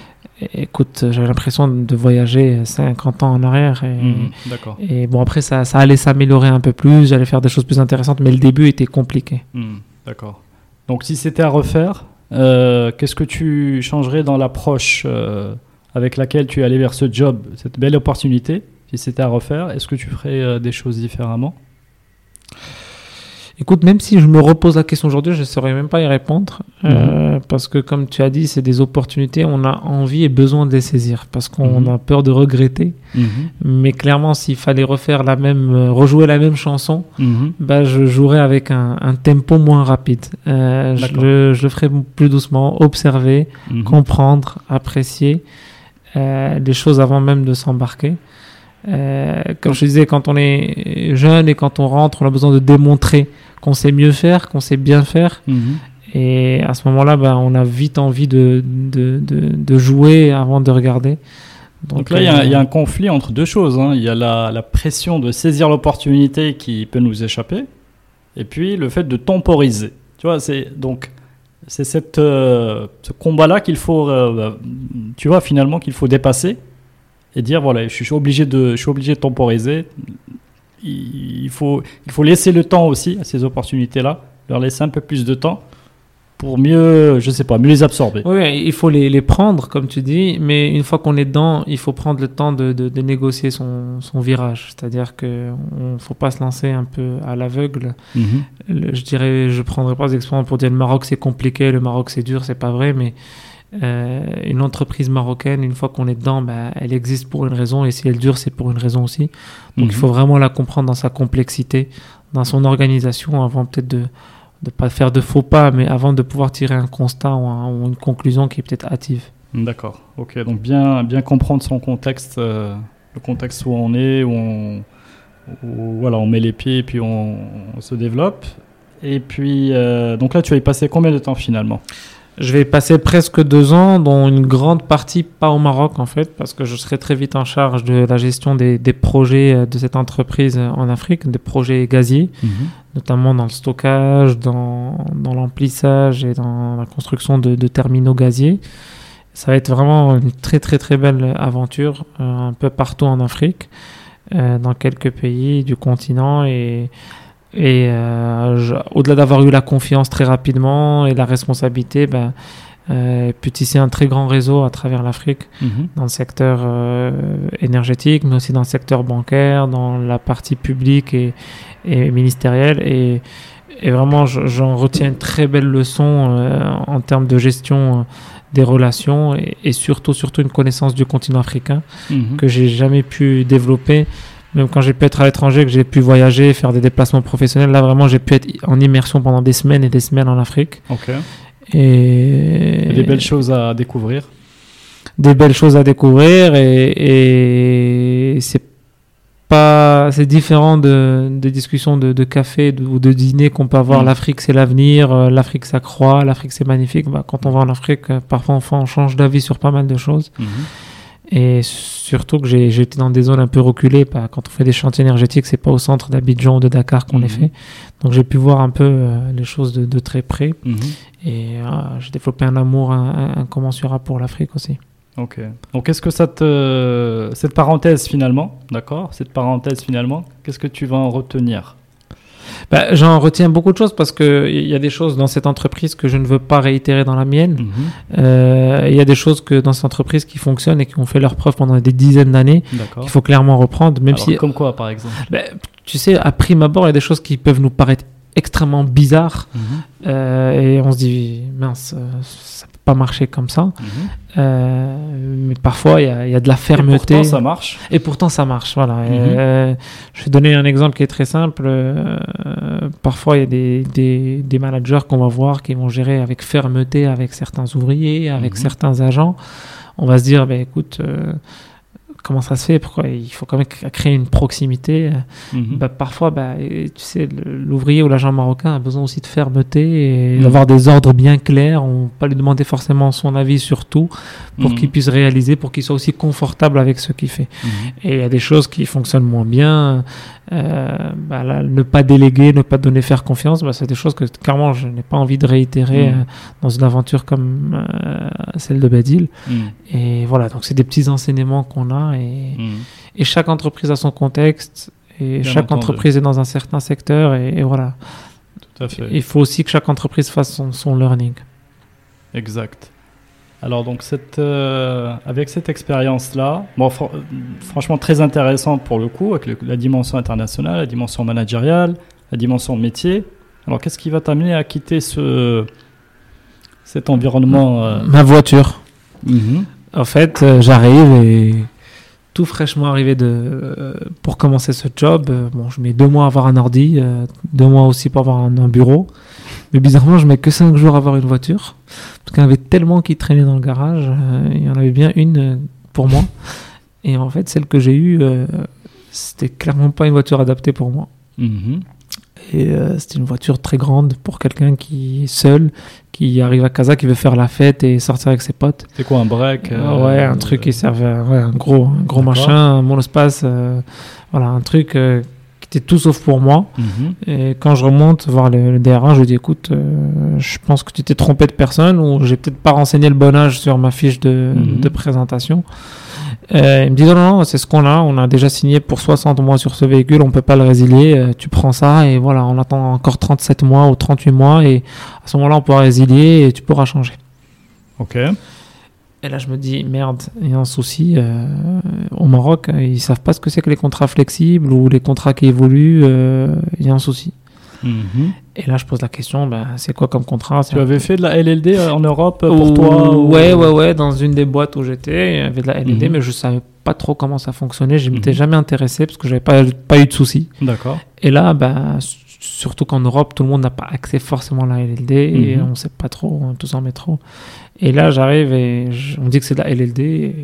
écoute, j'avais l'impression de voyager 50 ans en arrière. Et, Mhm. D'accord. et bon, après, ça, ça allait s'améliorer un peu plus, j'allais faire des choses plus intéressantes, mais le début était compliqué. Hmm, D'accord. Donc, si c'était à refaire, euh, qu'est-ce que tu changerais dans l'approche avec laquelle tu es allé vers ce job, cette belle opportunité Si c'était à refaire, est-ce que tu ferais euh, des choses différemment? Écoute, même si je me repose la question aujourd'hui, je ne saurais même pas y répondre. Euh, parce que, comme tu as dit, c'est des opportunités, on a envie et besoin de les saisir. Parce qu'on Mhm. a peur de regretter. Mhm. Mais clairement, s'il fallait refaire la même, euh, rejouer la même chanson, Mhm. bah, je jouerais avec un, un tempo moins rapide. Euh, je, je le ferais plus doucement, observer, Mhm. comprendre, apprécier euh, les choses avant même de s'embarquer. Euh, comme je disais, quand on est jeune et quand on rentre, on a besoin de démontrer qu'on sait mieux faire, qu'on sait bien faire. Mhm. Et à ce moment-là, bah, on a vite envie de, de, de, de jouer avant de regarder. Donc là, il y, a- euh, il y a un conflit entre deux choses. hein. Il y a la, la pression de saisir l'opportunité qui peut nous échapper, et puis le fait de temporiser. Tu vois, c'est donc c'est cette euh, ce combat-là qu'il faut, euh, tu vois, finalement qu'il faut dépasser et dire voilà, je suis obligé de, je suis obligé de temporiser. Il il faut, il faut laisser le temps aussi à ces opportunités-là, leur laisser un peu plus de temps pour mieux, je sais pas, mieux les absorber. Oui, il faut les, les prendre, comme tu dis, mais une fois qu'on est dedans, il faut prendre le temps de, de, de négocier son, son virage. C'est-à-dire qu'il ne faut pas se lancer un peu à l'aveugle. Mhm. Je dirais, je prendrai pas d'exemple pour dire le Maroc c'est compliqué, le Maroc c'est dur, c'est pas vrai, mais euh, une entreprise marocaine, une fois qu'on est dedans, bah, elle existe pour une raison, et si elle dure, c'est pour une raison aussi. Donc Mhm. il faut vraiment la comprendre dans sa complexité, dans son organisation, avant peut-être de ne pas faire de faux pas, mais avant de pouvoir tirer un constat ou, un- ou une conclusion qui est peut-être hâtive. D'accord. Ok. Donc bien, bien comprendre son contexte, euh, le contexte où on est, où on, voilà, on met les pieds et puis on, on se développe. Et puis, euh, donc là, tu as y passé combien de temps finalement? Je vais passer presque deux ans, dont une grande partie pas au Maroc en fait, parce que je serai très vite en charge de la gestion des, des projets euh, de cette entreprise euh, en Afrique, des projets gaziers, notamment dans le stockage, dans, dans l'emplissage et dans la construction de, de terminaux gaziers. Ça va être vraiment une très très très belle aventure euh, un peu partout en Afrique, euh, dans quelques pays du continent et et euh, au-delà d'avoir eu la confiance très rapidement et la responsabilité, ben, euh, puis tisser un très grand réseau à travers l'Afrique Mhm. dans le secteur euh, énergétique, mais aussi dans le secteur bancaire, dans la partie publique et, et ministérielle. Et, et vraiment, je- j'en retiens une très belle leçon euh, en termes de gestion euh, des relations et, et surtout, surtout une connaissance du continent africain Mhm. que j'ai jamais pu développer. Même quand j'ai pu être à l'étranger, que j'ai pu voyager, faire des déplacements professionnels, là vraiment j'ai pu être en immersion pendant des semaines et des semaines en Afrique. Ok. Et, Et des belles choses à découvrir. des belles choses à découvrir et, et c'est pas c'est différent de, des discussions de, de café de- ou de dîner qu'on peut avoir Mm. l'Afrique c'est l'avenir euh, l'Afrique ça croît l'Afrique c'est magnifique bah, quand on va en Afrique euh, parfois on change d'avis sur pas mal de choses Mhm. Et surtout que été dans des zones un peu reculées bah, quand on fait des chantiers énergétiques c'est pas au centre d'Abidjan ou de Dakar qu'on les Mhm. fait donc j'ai pu voir un peu euh, les choses de, de très près Mhm. et euh, j'ai développé un amour in- in- incommensurable pour l'Afrique aussi Ok. Donc, est-ce que ça te, cette parenthèse finalement, d'accord, cette parenthèse finalement, qu'est-ce que tu vas en retenir? Bah, J'en retiens beaucoup de choses parce qu'il y a des choses dans cette entreprise que je ne veux pas réitérer dans la mienne. Mhm. Euh, Il y a des choses que dans cette entreprise qui fonctionnent et qui ont fait leur preuve pendant des dizaines d'années qu'il faut clairement reprendre. Même Alors, si, Comme quoi, par exemple bah, tu sais, à prime abord, il y a des choses qui peuvent nous paraître extrêmement bizarres Mhm. euh, et on se dit, mince, euh, ça peut pas marcher comme ça. Mhm. Euh, mais parfois, il y a, il y a de la Et fermeté. pourtant, ça marche. Et pourtant, ça marche. Voilà. Mhm. Euh, je vais donner un exemple qui est très simple. Parfois, il y a des, des, des managers qu'on va voir qui vont gérer avec fermeté avec certains ouvriers, avec certains agents. On va se dire, ben, écoute, comment ça se fait Pourquoi il faut quand même créer une proximité Mhm. bah, Parfois, bah, tu sais, l'ouvrier ou l'agent marocain a besoin aussi de fermeté et Mhm. d'avoir des ordres bien clairs. On ne pas lui demander forcément son avis sur tout pour Mhm. qu'il puisse réaliser, pour qu'il soit aussi confortable avec ce qu'il fait. Et il y a des choses qui fonctionnent moins bien. Euh, bah là, ne pas déléguer, ne pas donner faire confiance, bah, c'est des choses que clairement je n'ai pas envie de réitérer Mhm. euh, dans une aventure comme euh, celle de Badil. Mhm. Et voilà, donc c'est des petits enseignements qu'on a. Et, Mhm. et chaque entreprise a son contexte. Et Bien chaque entendu. entreprise est dans un certain secteur. Et, et voilà. Tout à fait. Il faut aussi que chaque entreprise fasse son, son learning. Exact. Alors donc cette, euh, avec cette expérience-là, bon, fr- franchement très intéressant pour le coup, avec le- la dimension internationale, la dimension managériale, la dimension métier, Alors, qu'est-ce qui va t'amener à quitter ce, cet environnement euh, Ma voiture. mhm. En fait, euh, j'arrive et tout fraîchement arrivé de, pour commencer ce job. bon, je mets deux mois à avoir un ordi, deux mois aussi pour avoir un, un bureau. Mais bizarrement, je mets que cinq jours à avoir une voiture. Parce qu'il y en avait tellement qui traînaient dans le garage. euh, il y en avait bien une euh, pour moi. Et en fait, celle que j'ai eue, euh, c'était clairement pas une voiture adaptée pour moi. Mhm. Et euh, c'était une voiture très grande pour quelqu'un qui est seul, qui arrive à Casa, qui veut faire la fête et sortir avec ses potes. C'est quoi un break euh, ouais, un truc qui servait à ouais, un gros, un gros machin, un monospace, euh, voilà, un truc tout sauf pour moi. Mhm. Et quand je remonte voir le, le DRA, je lui dis écoute, euh, je pense que tu t'es trompé de personne ou j'ai peut-être pas renseigné le bon âge sur ma fiche de, Mhm. de présentation. Euh, il me dit non, non, non, c'est ce qu'on a, on a déjà signé pour 60 mois sur ce véhicule, on peut pas le résilier, euh, tu prends ça et voilà, on attend encore 37 mois ou 38 mois et à ce moment-là on pourra résilier et tu pourras changer. Ok. Et là, je me dis, merde, il y a un souci. euh, au Maroc, euh, ils savent pas ce que c'est que les contrats flexibles ou les contrats qui évoluent. euh, Il y a un souci. Mhm. Et là, je pose la question, ben, c'est quoi comme contrat Tu avais fait de la LLD en Europe pour Ou- toi ou- Ouais, ouais, ouais. Dans une des boîtes où j'étais, il y avait de la LLD, Mhm. mais je savais pas trop comment ça fonctionnait. Je m'étais Mhm. jamais intéressé parce que j'avais pas, pas eu de soucis. D'accord. Et là, ben, surtout qu'en Europe, tout le monde n'a pas accès forcément à la LLD et on sait pas trop, on tous en métro. Et là, j'arrive et je- on me dit que c'est de la LLD et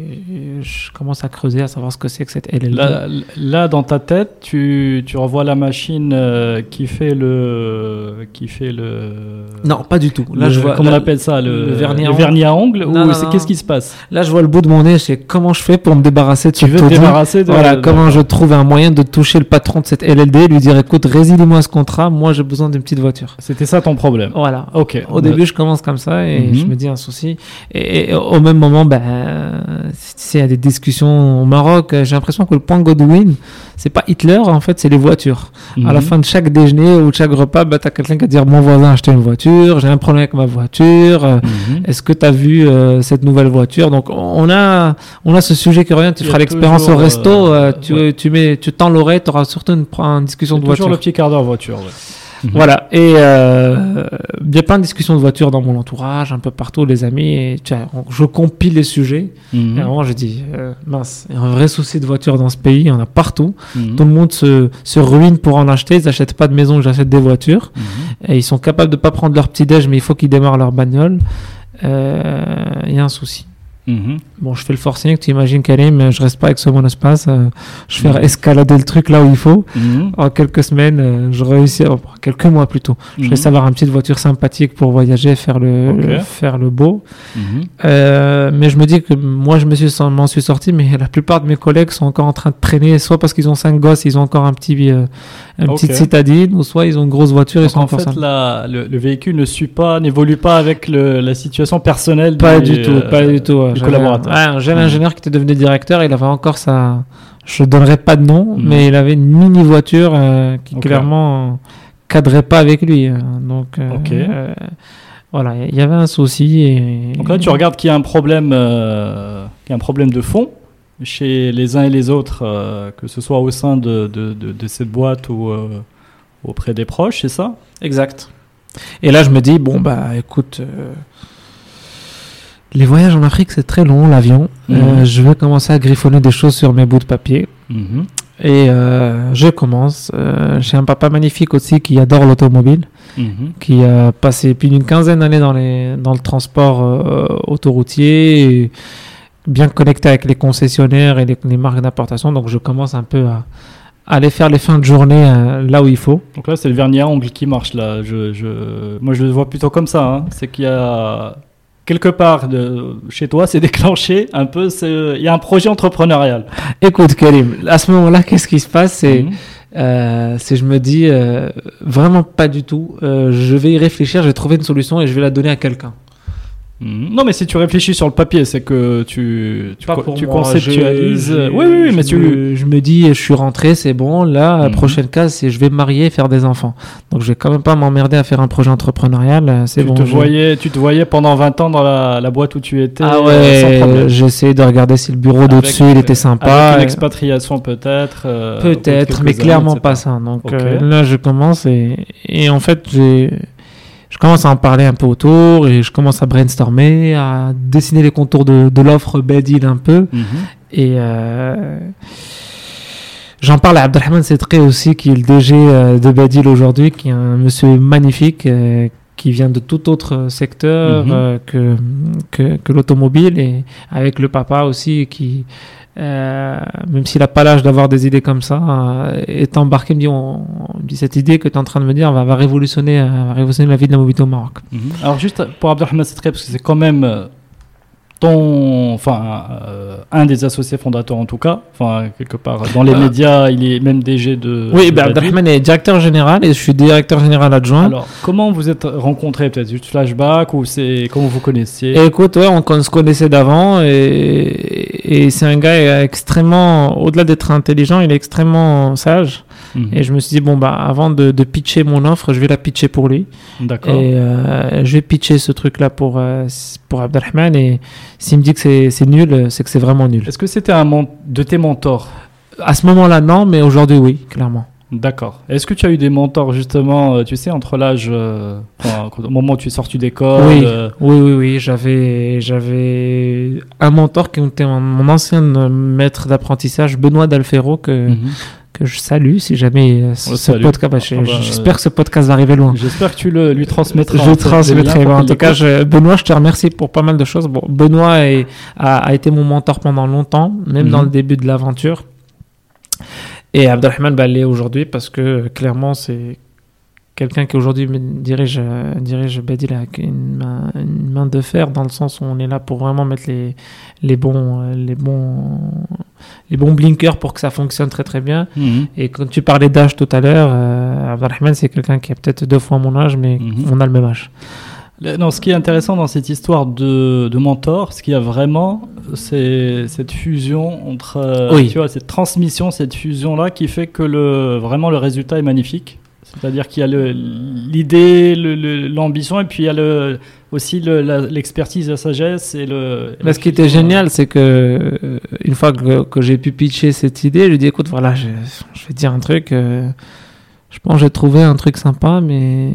je commence à creuser à savoir ce que c'est que cette LLD. Là, là, dans ta tête, tu, tu revois la machine euh, qui fait le. qui fait le. non, pas du tout. Là, le- je vois, Comment là, on appelle ça Le, le vernis à vernis à ongles Non, Ou non, c'est qu'est-ce qui se passe? Là, je vois le bout de mon nez. Je sais comment je fais pour me débarrasser de Tu ce veux te débarrasser de. Voilà, de- comment je trouve un moyen de toucher le patron de cette LLD, lui dire écoute, résilie-moi ce contrat, moi j'ai besoin d'une petite voiture. C'était ça ton problème. Voilà. Ok. Au début, je commence comme ça et Mhm. je me dis un souci. Et, et au même moment, ben, il y a des discussions au Maroc. J'ai l'impression que le point Godwin, c'est pas Hitler, en fait, c'est les voitures. À la Mhm. fin de chaque déjeuner ou de chaque repas, ben, t'as quelqu'un qui va dire mon voisin a acheté une voiture, j'ai un problème avec ma voiture. euh, Mhm. Est-ce que tu as vu euh, cette nouvelle voiture? Donc on a on a ce sujet qui revient. Tu feras a l'expérience au toujours, resto. euh, euh, tu ouais. tu mets tu tends l'oreille. Tu auras surtout une, une discussion de Toujours voiture. le petit quart d'heure voiture. ouais. Voilà. Et euh, il y a plein de discussions de voiture dans mon entourage, un peu partout, les amis. Et tu vois, je compile les sujets. Mhm. Et moment, je dis, euh, mince, il y a un vrai souci de voiture dans ce pays. Il y en a partout. Mhm. Tout le monde se, se ruine pour en acheter. Ils n'achètent pas de maison, ils achètent des voitures. Mhm. Et ils sont capables de pas prendre leur petit déj, mais il faut qu'ils démarrent leur bagnole. Euh, Il y a un souci. Mhm. Bon, je fais le forcing, tu imagines Karim, je reste pas avec ce monospace, euh, je fais escalader le truc là où il faut. Mhm. En quelques semaines, euh, je réussis, oh, quelques mois plutôt, je Mhm. réussis à avoir une petite voiture sympathique pour voyager, faire le, faire le beau. Mhm. Euh, mais je me dis que moi, je me suis m'en suis sorti, mais la plupart de mes collègues sont encore en train de traîner, soit parce qu'ils ont cinq gosses, ils ont encore un petit, euh, un Ok. petite citadine, ou soit ils ont une grosse voiture, ils Donc, sont en encore fait, la- le, le véhicule ne suit pas, n'évolue pas avec le- la situation personnelle Pas du, du tout, euh, pas du tout. Du collaborateur. un, ouais, un jeune Mhm. ingénieur qui était devenu directeur, il avait encore sa. Je donnerai pas de nom, Mhm. mais il avait une mini voiture euh, qui Ok. clairement euh, cadrait pas avec lui. euh, donc, euh, euh, voilà, il y avait un souci. Et... Donc là, tu regardes qu'il y a un problème, euh, qu'il y a un problème de fond chez les uns et les autres, euh, que ce soit au sein de, de, de- de cette boîte ou euh, auprès des proches, c'est ça? Exact. Et là, je me dis, bon, bah écoute, euh, les voyages en Afrique, c'est très long, l'avion. Mhm. Euh, je vais commencer à griffonner des choses sur mes bouts de papier. Mhm. Et euh, je commence. Euh, J'ai un papa magnifique aussi qui adore l'automobile. Mhm. qui a passé plus d'une quinzaine d'années dans, les, dans le transport autoroutier, et bien connecté avec les concessionnaires et les, les marques d'importation. Donc je commence un peu à, aller faire les fins de journée euh, là où il faut. Donc là, c'est le vernis à ongles qui marche là. Je, je... Moi, je le vois plutôt comme ça. hein. C'est qu'il y a quelque part de... chez toi, c'est déclenché un peu. Il y a un projet entrepreneurial. Écoute Karim, à ce moment-là, qu'est-ce qui se passe? C'est Mhm. euh, c'est je me dis euh, vraiment pas du tout. Euh, je vais y réfléchir, je vais trouver une solution et je vais la donner à quelqu'un. Mhm. Non, mais si tu réfléchis sur le papier, c'est que tu, tu, co- tu moi, conceptualises. je- oui, oui, oui, mais je tu. me, je me dis, je suis rentré, c'est bon. Là, la Mhm. prochaine case, c'est je vais me marier et faire des enfants. Donc, je vais quand même pas m'emmerder à faire un projet entrepreneurial. euh, C'est Tu, bon. te je- voyais, tu te voyais pendant 20 ans dans la, la boîte où tu étais Ah euh, ouais, essayé de regarder si le bureau d'au-dessus, il était euh, sympa. Avec une expatriation peut-être. euh, Peut-être, mais clairement pas ça. Donc euh, là, je commence et, et en fait, j'ai, commence à en parler un peu autour et je commence à brainstormer, à dessiner les contours de, de l'offre Badil un peu. Mhm. Et euh, j'en parle à Abdelrahman Setré aussi, qui est le DG euh, de Badil aujourd'hui, qui est un monsieur magnifique. euh, qui vient de tout autre secteur Mhm. euh, que, que, que l'automobile et avec le papa aussi qui euh, même s'il n'a pas l'âge d'avoir des idées comme ça, euh, est embarqué, me dit, on, on me dit cette idée que tu es en train de me dire va, va révolutionner, euh, va révolutionner la vie de la mobilité au Maroc. Mhm. Alors juste pour Abdelrahman Setré, parce que c'est quand même euh, ton, enfin, euh, un des associés fondateurs en tout cas, enfin quelque part dans les Euh, médias, il est même DG de. oui, de bah. Abdelrahman est directeur général et je suis directeur général adjoint. Alors comment vous êtes rencontrés peut-être juste flashback ou c'est comment vous connaissiez? Et écoute, ouais, on, on se connaissait d'avant et, et c'est un gars extrêmement, au-delà d'être intelligent, il est extrêmement sage. Mhm. Et je me suis dit, bon, bah, avant de, de pitcher mon offre, je vais la pitcher pour lui. D'accord. Et euh, je vais pitcher ce truc-là pour, euh, pour Abdelrahman. Et s'il me dit que c'est nul, c'est que c'est vraiment nul. Est-ce que c'était un de tes mentors? À ce moment-là, non, mais aujourd'hui, oui, clairement. D'accord. Est-ce que tu as eu des mentors justement, euh, tu sais, entre l'âge, euh, au moment où tu es sorti d'école Oui. euh, Oui, oui, oui. J'avais, j'avais un mentor qui était mon, mon ancien maître d'apprentissage, Benoît Dalfero, que, mhm. Que je salue si jamais euh, ce, salue. podcast. bah, Ah bah, J'espère que ce podcast va arriver loin. J'espère que tu le, lui transmettras. Je transmettrai. En tout cas, je- Benoît, je te remercie pour pas mal de choses. Bon, Benoît est- a, a été mon mentor pendant longtemps, même Mhm. dans le début de l'aventure. Et Abdelrahman bah, l'est aujourd'hui parce que clairement, c'est quelqu'un qui aujourd'hui dirige, euh, dirige Badil avec une main, une main de fer dans le sens où on est là pour vraiment mettre les, les, bons, euh, les, bons, les bons blinkers pour que ça fonctionne très très bien. Mhm. Et quand tu parlais d'âge tout à l'heure, euh, Abdelrahman, c'est quelqu'un qui a peut-être deux fois mon âge, mais Mhm. on a le même âge. Le- Non, ce qui est intéressant dans cette histoire de, de mentor, ce qu'il y a vraiment, c'est cette fusion entre, euh, Oui. tu vois, cette transmission, cette fusion-là qui fait que le, vraiment le résultat est magnifique. C'est-à-dire qu'il y a le- l'idée, le- le- l'ambition, et puis il y a le, aussi le- la- l'expertise, la, sagesse et le. et la ce qui était fusion, génial, c'est que euh, une fois que, que j'ai pu pitcher cette idée, je lui ai dit écoute, voilà, je, je vais te dire un truc. euh, je pense que j'ai trouvé un truc sympa, mais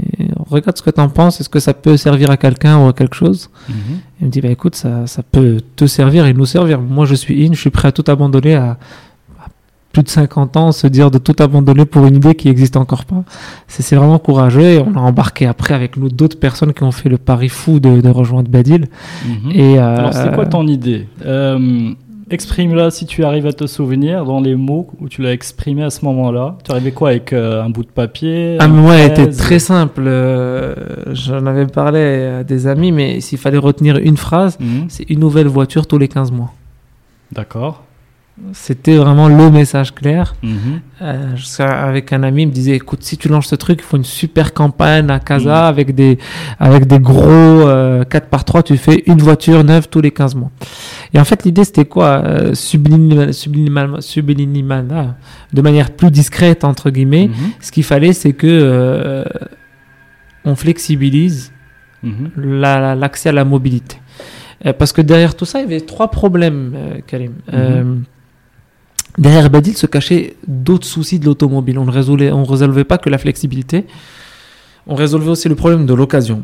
regarde ce que tu en penses. Est-ce que ça peut servir à quelqu'un ou à quelque chose? Mhm. Il me dit bah écoute, ça, ça peut te servir et nous servir. Moi, je suis in, je suis prêt à tout abandonner à plus de 50 ans, se dire de tout abandonner pour une idée qui n'existe encore pas. C'est c'est vraiment courageux et on a embarqué après avec nous d'autres personnes qui ont fait le pari fou de, de rejoindre Badil. Mhm. Et, euh, Alors, c'était quoi ton idée Euh, Exprime-la si tu arrives à te souvenir dans les mots où tu l'as exprimé à ce moment-là. Tu arrivais quoi avec euh, un bout de papier Ah, moi, elle était très simple. J'en avais parlé à des amis, mais s'il fallait retenir une phrase, Mhm. c'est une nouvelle voiture tous les 15 mois. D'accord. C'était vraiment le message clair. Euh, sais, avec un ami, il me disait écoute, si tu lances ce truc, il faut une super campagne à Casa Mhm. avec, des, avec des gros euh, 4 par 3 Tu fais une voiture neuve tous les 15 mois. Et en fait, l'idée, c'était quoi euh, sublimal, sublimal, ah, De manière plus discrète, entre guillemets. Mhm. Ce qu'il fallait, c'est que euh, on flexibilise Mhm. la- la- l'accès à la mobilité. Parce que derrière tout ça, il y avait trois problèmes, Karim. Derrière Badil se cachaient d'autres soucis de l'automobile. On ne résolvait, on résolvait pas que la flexibilité, on résolvait aussi le problème de l'occasion.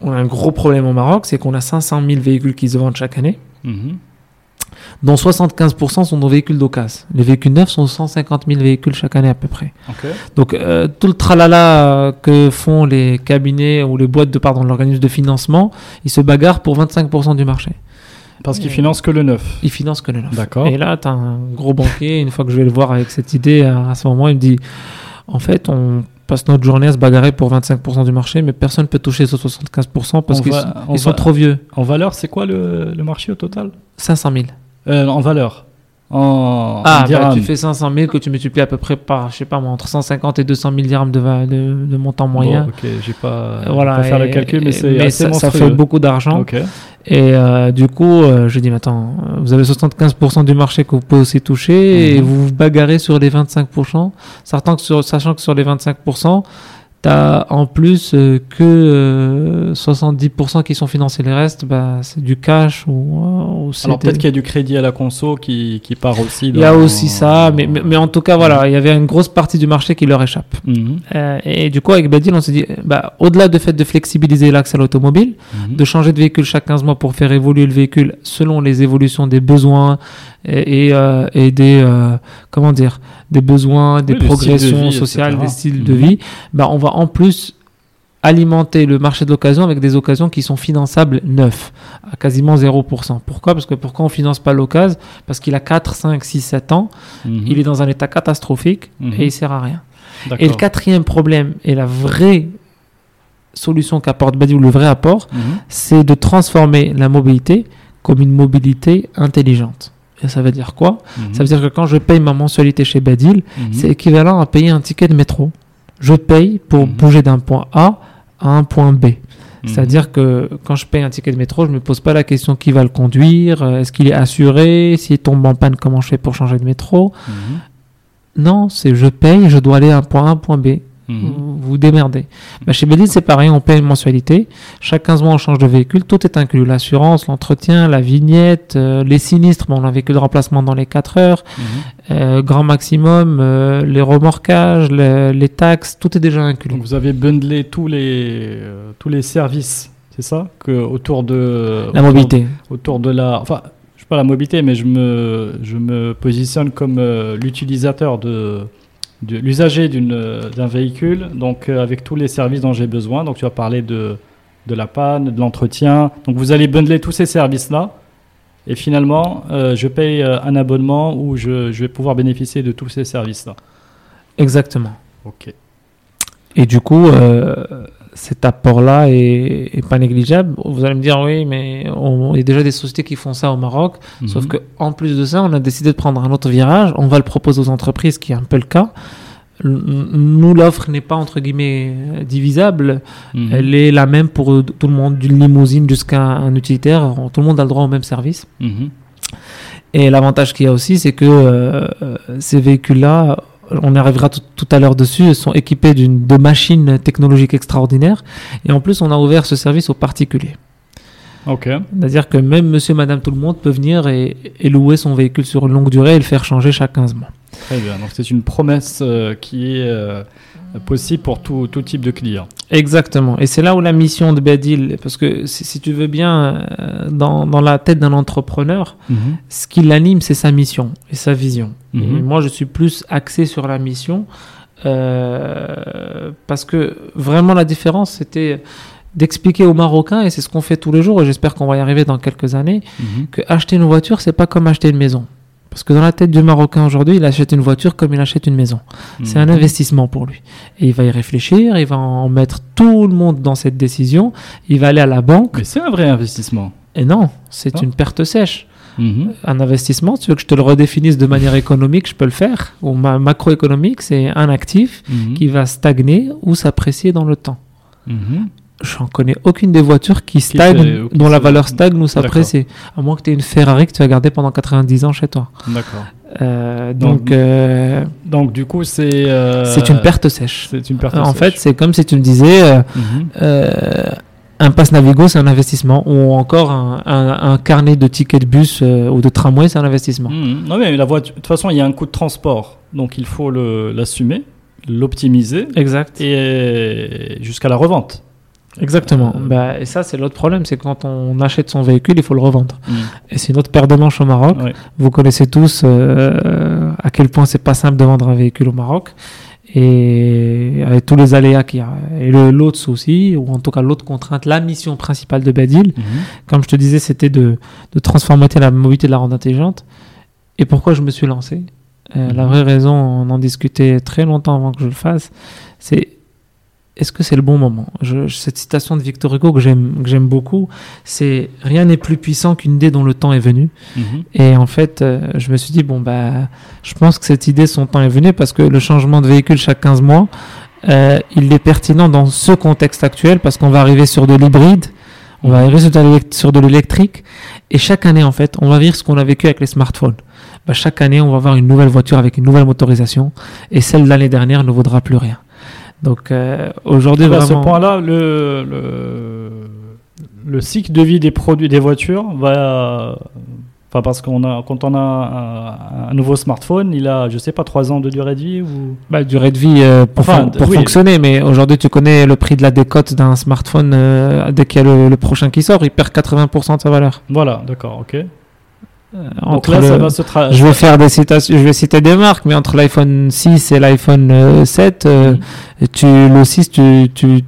On a un gros problème au Maroc, c'est qu'on a 500 000 véhicules qui se vendent chaque année, Mhm. dont 75% sont nos véhicules d'occasion. Les véhicules neufs sont 150 000 véhicules chaque année à peu près. Donc euh, tout le tralala euh, que font les cabinets ou les boîtes de pardon, l'organisme de financement, ils se bagarrent pour 25% du marché. Parce qu'ils financent que le neuf. Ils financent que le neuf. D'accord. Et là, tu as un gros banquier, une fois que je vais le voir avec cette idée, à, ce moment, il me dit, en fait, on passe notre journée à se bagarrer pour 25% du marché, mais personne ne peut toucher ce 75% parce qu'ils sont, on ils sont va- trop vieux. En valeur, c'est quoi le, le marché au total? 500 000. Euh, En valeur. En, Ah, en bah, tu fais 500 000 que tu multiplies à peu près par, je sais pas moi, entre 150 et 200 000 dirhams de, de, de montant moyen. Bon, ok, j'ai pas, j'ai voilà. pas faire le et- calcul, mais c'est ça, ça fait beaucoup d'argent. Ok. Et euh, du coup, euh, je dis, mais attends, euh, vous avez 75% du marché que vous pouvez aussi toucher et Mhm. vous vous bagarrez sur les 25%, sachant que sur, sachant que sur les 25%, t'as en plus euh, que euh, 70% qui sont financés. Les restes, bah, c'est du cash ou, euh, ou Alors peut-être qu'il y a du crédit à la conso qui, qui part aussi. Il y a aussi ça, mais, mais, mais en tout cas, voilà, il y avait une grosse partie du marché qui leur échappe. Mhm, Euh, et du coup, avec Badil, on s'est dit, bah, au-delà du fait de flexibiliser l'accès à l'automobile, mhm. de changer de véhicule chaque 15 mois pour faire évoluer le véhicule selon les évolutions des besoins et, et, euh, et des euh, comment dire des besoins, des Oui, de progressions vie, sociales, etc. des styles de Mhm. vie. Bah, on va en plus alimenter le marché de l'occasion avec des occasions qui sont finançables neufs à quasiment 0%. Pourquoi? Parce que pourquoi on finance pas l'occasion? Parce qu'il a 4, 5, 6, 7 ans, Mhm. il est dans un état catastrophique Mhm. et il sert à rien. Et le quatrième problème et la vraie solution qu'apporte Badi ou le vrai apport, c'est de transformer la mobilité comme une mobilité intelligente. Et ça veut dire quoi. Ça veut dire que quand je paye ma mensualité chez Badil, Mhm. c'est équivalent à payer un ticket de métro. Je paye pour Mhm. bouger d'un point A à un point B. Mhm. C'est-à-dire que quand je paye un ticket de métro, je ne me pose pas la question qui va le conduire, euh, est-ce qu'il est assuré, s'il tombe en panne, comment je fais pour changer de métro. Non, c'est je paye, je dois aller à un point A, un point B. Mhm. Vous vous démerdez. Bah, chez Bédil, c'est pareil, on paye une mensualité. Chaque 15 mois, on change de véhicule. Tout est inclus. L'assurance, l'entretien, la vignette, euh, les sinistres. Bon, on a un véhicule de remplacement dans les 4 heures. Mhm. euh, grand maximum, euh, les remorquages, le- les taxes, tout est déjà inclus. Donc vous avez bundlé tous les euh, tous les services, c'est ça, que autour de la autour- mobilité. autour de la, enfin, je sais pas la mobilité, mais je me je me positionne comme euh, l'utilisateur de, de l'usager d'une euh, d'un véhicule, donc euh, avec tous les services dont j'ai besoin. Donc tu as parlé de de la panne, de l'entretien. Donc vous allez bundler tous ces services là. Et finalement, euh, je paye euh, un abonnement où je, je vais pouvoir bénéficier de tous ces services-là. Exactement. Ok. Et du coup, euh, cet apport-là est, est pas négligeable. Vous allez me dire, oui, mais on- il y a déjà des sociétés qui font ça au Maroc. Sauf Mhm. que en plus de ça, on a décidé de prendre un autre virage. On va le proposer aux entreprises, qui est un peu le cas. L- Nous, l'offre n'est pas entre guillemets divisable. Mhm. Elle est la même pour tout le monde, d'une limousine jusqu'à un utilitaire. Tout le monde a le droit au même service. Mhm. Et l'avantage qu'il y a aussi, c'est que euh, euh, ces véhicules-là, on y arrivera tout, à l'heure dessus, sont équipés d'une de machines technologiques extraordinaires. Et en plus, on a ouvert ce service aux particuliers. Ok. C'est-à-dire que même monsieur, madame, tout le monde peut venir et, et louer son véhicule sur une longue durée et le faire changer chaque 15 mois. Très bien. Donc c'est une promesse euh, qui est euh, possible pour tout, tout type de client. Exactement. Et c'est là où la mission de Badil, parce que si, si tu veux bien, euh, dans, dans la tête d'un entrepreneur, ce qui l'anime, c'est sa mission et sa vision. Mhm. Et moi, je suis plus axé sur la mission parce que vraiment la différence, c'était d'expliquer aux Marocains, et c'est ce qu'on fait tous les jours, et j'espère qu'on va y arriver dans quelques années, Mhm. que acheter une voiture, c'est pas comme acheter une maison. Parce que dans la tête du Marocain aujourd'hui, il achète une voiture comme il achète une maison. C'est un Mhm. investissement pour lui. Et il va y réfléchir, il va en mettre tout le monde dans cette décision, il va aller à la banque. Mais c'est un vrai investissement. Et non, c'est Ah. une perte sèche. Mhm. Un investissement, tu veux que je te le redéfinisse de manière économique, je peux le faire. Ou ma- macroéconomique, c'est un actif Mhm. qui va stagner ou s'apprécier dans le temps. Je n'en connais aucune des voitures qui qui dont la valeur stagne ou s'apprécie. À moins que tu aies une Ferrari que tu as gardée pendant 90 ans chez toi. D'accord. Euh, donc, Donc, euh, Donc du coup c'est. euh, c'est une perte sèche. C'est une perte. en sèche. fait, c'est comme si tu me disais, Mhm. un pass Navigo, c'est un investissement. Ou encore un, un- un carnet de tickets de bus ou de tramway, c'est un investissement. Mhm. Non mais la voiture. De toute façon, il y a un coût de transport, donc il faut l'assumer, l'optimiser Exact. et jusqu'à la revente. Exactement. Euh, Bah, et ça, c'est l'autre problème, c'est quand on achète son véhicule, il faut le revendre. Mhm. Et c'est une autre paire de manches au Maroc. Ouais. Vous connaissez tous euh, à quel point c'est pas simple de vendre un véhicule au Maroc. Et avec tous les aléas qu'il y a. Et l'autre souci, ou en tout cas l'autre contrainte, la mission principale de Badil, Mhm. comme je te disais, c'était de, de transformer la mobilité de la rendre intelligente. Et pourquoi je me suis lancé? Euh, La Mhm. vraie raison, on en discutait très longtemps avant que je le fasse, c'est est-ce que c'est le bon moment? Je- Cette citation de Victor Hugo que j'aime que j'aime beaucoup, c'est rien n'est plus puissant qu'une idée dont le temps est venu. Mhm. Et en fait, euh, je me suis dit bon bah, je pense que cette idée son temps est venu parce que le changement de véhicule chaque 15 mois, euh, il est pertinent dans ce contexte actuel parce qu'on va arriver sur de l'hybride, on va arriver sur de l'élect- sur de l'électrique et chaque année en fait, on va vivre ce qu'on a vécu avec les smartphones. Bah, chaque année, on va avoir une nouvelle voiture avec une nouvelle motorisation et celle de l'année dernière ne vaudra plus rien. Donc euh, aujourd'hui À ce vraiment. point-là, le, le, le cycle de vie des produits des voitures va. Enfin, parce qu'on a, quand on a un, un nouveau smartphone, il a, je sais pas, 3 ans de durée de vie ou? Bah, durée de vie euh, pour, Enfin, fon- pour oui. fonctionner, mais aujourd'hui tu connais le prix de la décote d'un smartphone euh, dès qu'il y a le, le prochain qui sort, il perd 80% de sa valeur. Voilà, d'accord, ok. Euh, Donc entre là, le- ça va se Je vais faire des citations, je vais citer des marques, mais entre l'iPhone 6 et l'iPhone euh, 7, euh, Mhm. tu, le 6, tu, tu,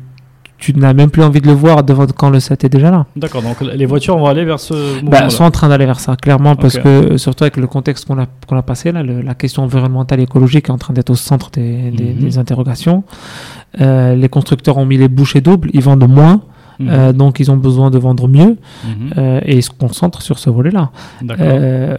tu n'as même plus envie de le voir devant quand le 7 est déjà là. D'accord, donc les voitures vont aller vers ce Bah, mouvement-là. sont en train d'aller vers ça, clairement, parce que surtout avec le contexte qu'on a, qu'on a passé là, le- la question environnementale et écologique est en train d'être au centre des, des- Mhm. des interrogations. Euh, les constructeurs ont mis les bouchées doubles, ils vendent moins, Mhm. euh, donc ils ont besoin de vendre mieux, Mhm. euh, et ils se concentrent sur ce volet-là. Euh,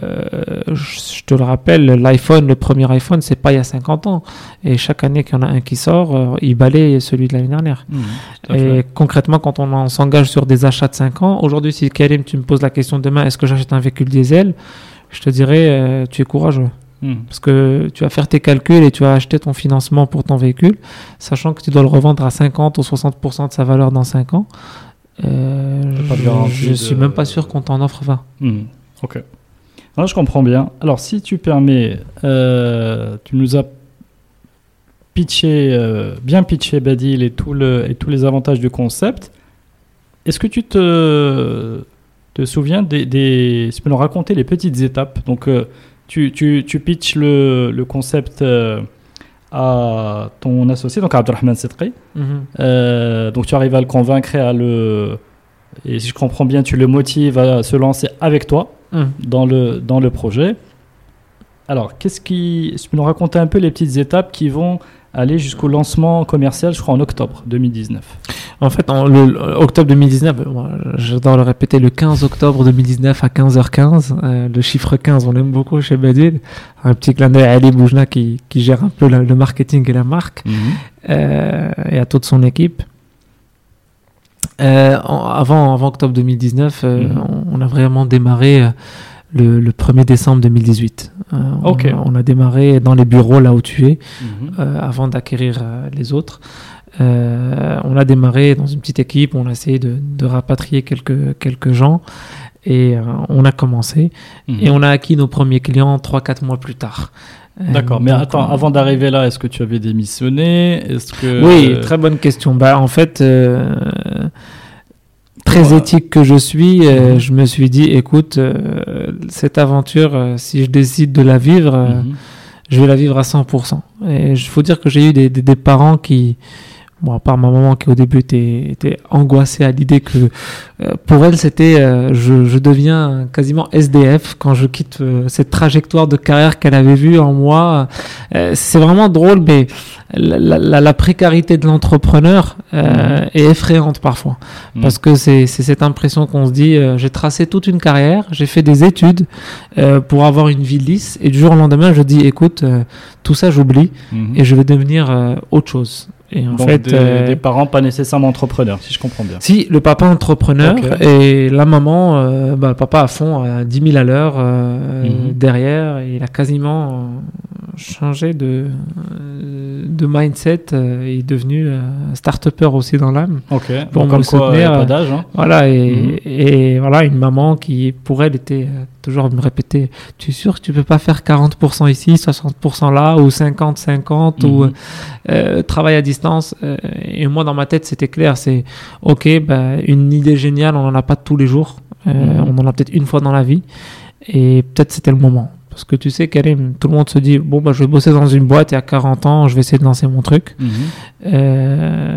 je te le rappelle, l'iPhone, le premier iPhone, c'est pas il y a 50 ans, et chaque année qu'il y en a un qui sort, il balaye celui de l'année dernière. Mhm. Et concrètement, quand on en s'engage sur des achats de 5 ans, aujourd'hui, si Karim, tu me poses la question demain, est-ce que j'achète un véhicule diesel Je te dirais, tu es courageux. Mhm. Parce que tu vas faire tes calculs et tu vas acheter ton financement pour ton véhicule, sachant que tu dois le revendre à 50 ou 60% de sa valeur dans 5 ans. Euh, je de- suis même pas sûr qu'on t'en offre 20. Mhm. Ok. Alors, je comprends bien. Alors, si tu permets, euh, tu nous as pitché, euh, bien pitché Badil et, tout le, et tous les avantages du concept. Est-ce que tu te, te souviens des, des. Si tu peux nous raconter les petites étapes? Donc, euh, tu, tu, tu pitches le, le concept euh, à ton associé, donc Abdelrahman Setri. Euh, donc tu arrives à le convaincre et à le et si je comprends bien tu le motives à se lancer avec toi Mhm. dans le dans le projet alors qu'est-ce qui tu peux nous raconter un peu les petites étapes qui vont aller jusqu'au lancement commercial je crois en octobre 2019 En fait, en le, le- octobre 2019, euh, j'adore le répéter, le 15 octobre 2019 à 15h15, euh, le chiffre 15, on l'aime beaucoup chez Badil. Un petit clin d'œil à Ali Boujna qui, qui gère un peu la- le marketing et la marque, euh, et à toute son équipe. Euh, en- avant, avant octobre 2019, euh, Mhm. on, on a vraiment démarré euh, le, le 1er décembre 2018. Euh, on a- on, a démarré dans les bureaux là où tu es Mhm. euh, avant d'acquérir euh, les autres. On a démarré dans une petite équipe, on a essayé de, de rapatrier quelques, quelques gens et on a commencé Mhm. et on a acquis nos premiers clients 3-4 mois plus tard. D'accord mais attends on- avant d'arriver là est-ce que tu avais démissionné? Est-ce que Oui, très bonne question. Bah, en fait, très éthique que je suis, Mhm. je me suis dit, écoute, euh, cette aventure, euh, si je décide de la vivre, euh, Mhm. je vais la vivre à 100%. Et il faut dire que j'ai eu des, des, des parents qui, bon, à part ma maman qui au début était, était angoissée à l'idée que euh, pour elle c'était, euh, je, je deviens quasiment SDF quand je quitte euh, cette trajectoire de carrière qu'elle avait vue en moi. C'est vraiment drôle, mais la, la- la, la précarité de l'entrepreneur euh, est effrayante parfois. Mhm. Parce que c'est cette impression qu'on se dit, j'ai tracé toute une carrière, j'ai fait des études pour avoir une vie lisse, et du jour au lendemain, je dis, écoute, tout ça j'oublie, Mhm. et je vais devenir autre chose. Et en donc fait, des, euh, des parents pas nécessairement entrepreneurs si je comprends bien si le papa entrepreneur et la maman, euh, bah, le papa à fond à 10 000 à l'heure euh, Mhm. derrière, il a quasiment changé de, de mindset, il est devenu start-upper aussi dans l'âme. ok Pour quoi soutenir, il a pas d'âge hein. Voilà, et, Mhm. et voilà, une maman qui, pour elle, était toujours me répéter Tu es sûr que tu peux pas faire 40% ici, 60% là, ou 50-50, ou Mhm. euh, travail à distance Euh, Et moi, dans ma tête, c'était clair c'est Ok, bah, une idée géniale, on en a pas tous les jours, Euh, Mhm. on en a peut-être une fois dans la vie, et peut-être c'était le moment. Parce que tu sais, Karim, tout le monde se dit Bon, bah, je vais bosser dans une boîte, il y a 40 ans, je vais essayer de lancer mon truc. Mhm. Euh,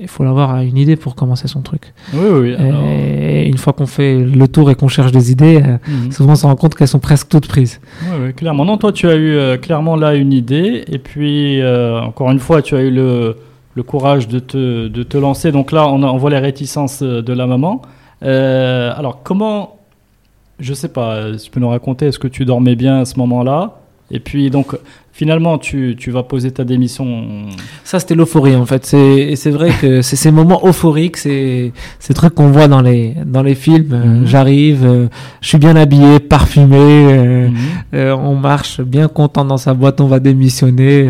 il faut avoir une idée pour commencer son truc. oui oui, alors, Et une fois qu'on fait le tour et qu'on cherche des idées, euh, mhm. souvent on se rend compte qu'elles sont presque toutes prises. Oui, oui, clairement. Non, toi, tu as eu euh, clairement là une idée, et puis euh, encore une fois, tu as eu le, le courage de te, de te lancer. Donc là, on, a- on voit les réticences euh, de la maman. Euh, alors, comment, je sais pas, euh, tu peux nous raconter, est-ce que tu dormais bien à ce moment-là? Et puis, donc, finalement, tu, tu vas poser ta démission. Ça, c'était l'euphorie, en fait. C'est, et c'est vrai que c'est ces moments euphoriques, c'est ces trucs qu'on voit dans les, dans les films. Euh, Mhm. J'arrive, euh, je suis bien habillé, parfumé, euh, Mhm. euh, on marche bien content dans sa boîte, on va démissionner.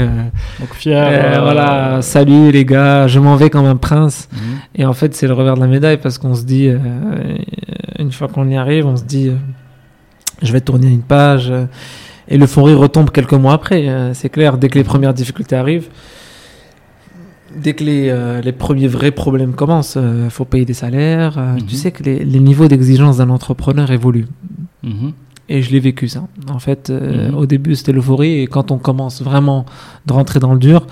Donc, fier. voilà, salut les gars, je m'en vais comme un prince. mhm. Et en fait, c'est le revers de la médaille parce qu'on se dit, une fois qu'on y arrive, on se dit, je vais tourner une page. Euh, et l'euphorie retombe quelques mois après. euh, c'est clair, dès que les premières difficultés arrivent, dès que les, euh, les premiers vrais problèmes commencent, il faut payer des salaires. euh, Mhm. Tu sais que les, les niveaux d'exigence d'un entrepreneur évoluent. Mhm. Et je l'ai vécu ça. En fait, euh, Mhm. au début, c'était l'euphorie. Et quand on commence vraiment de rentrer dans le dur,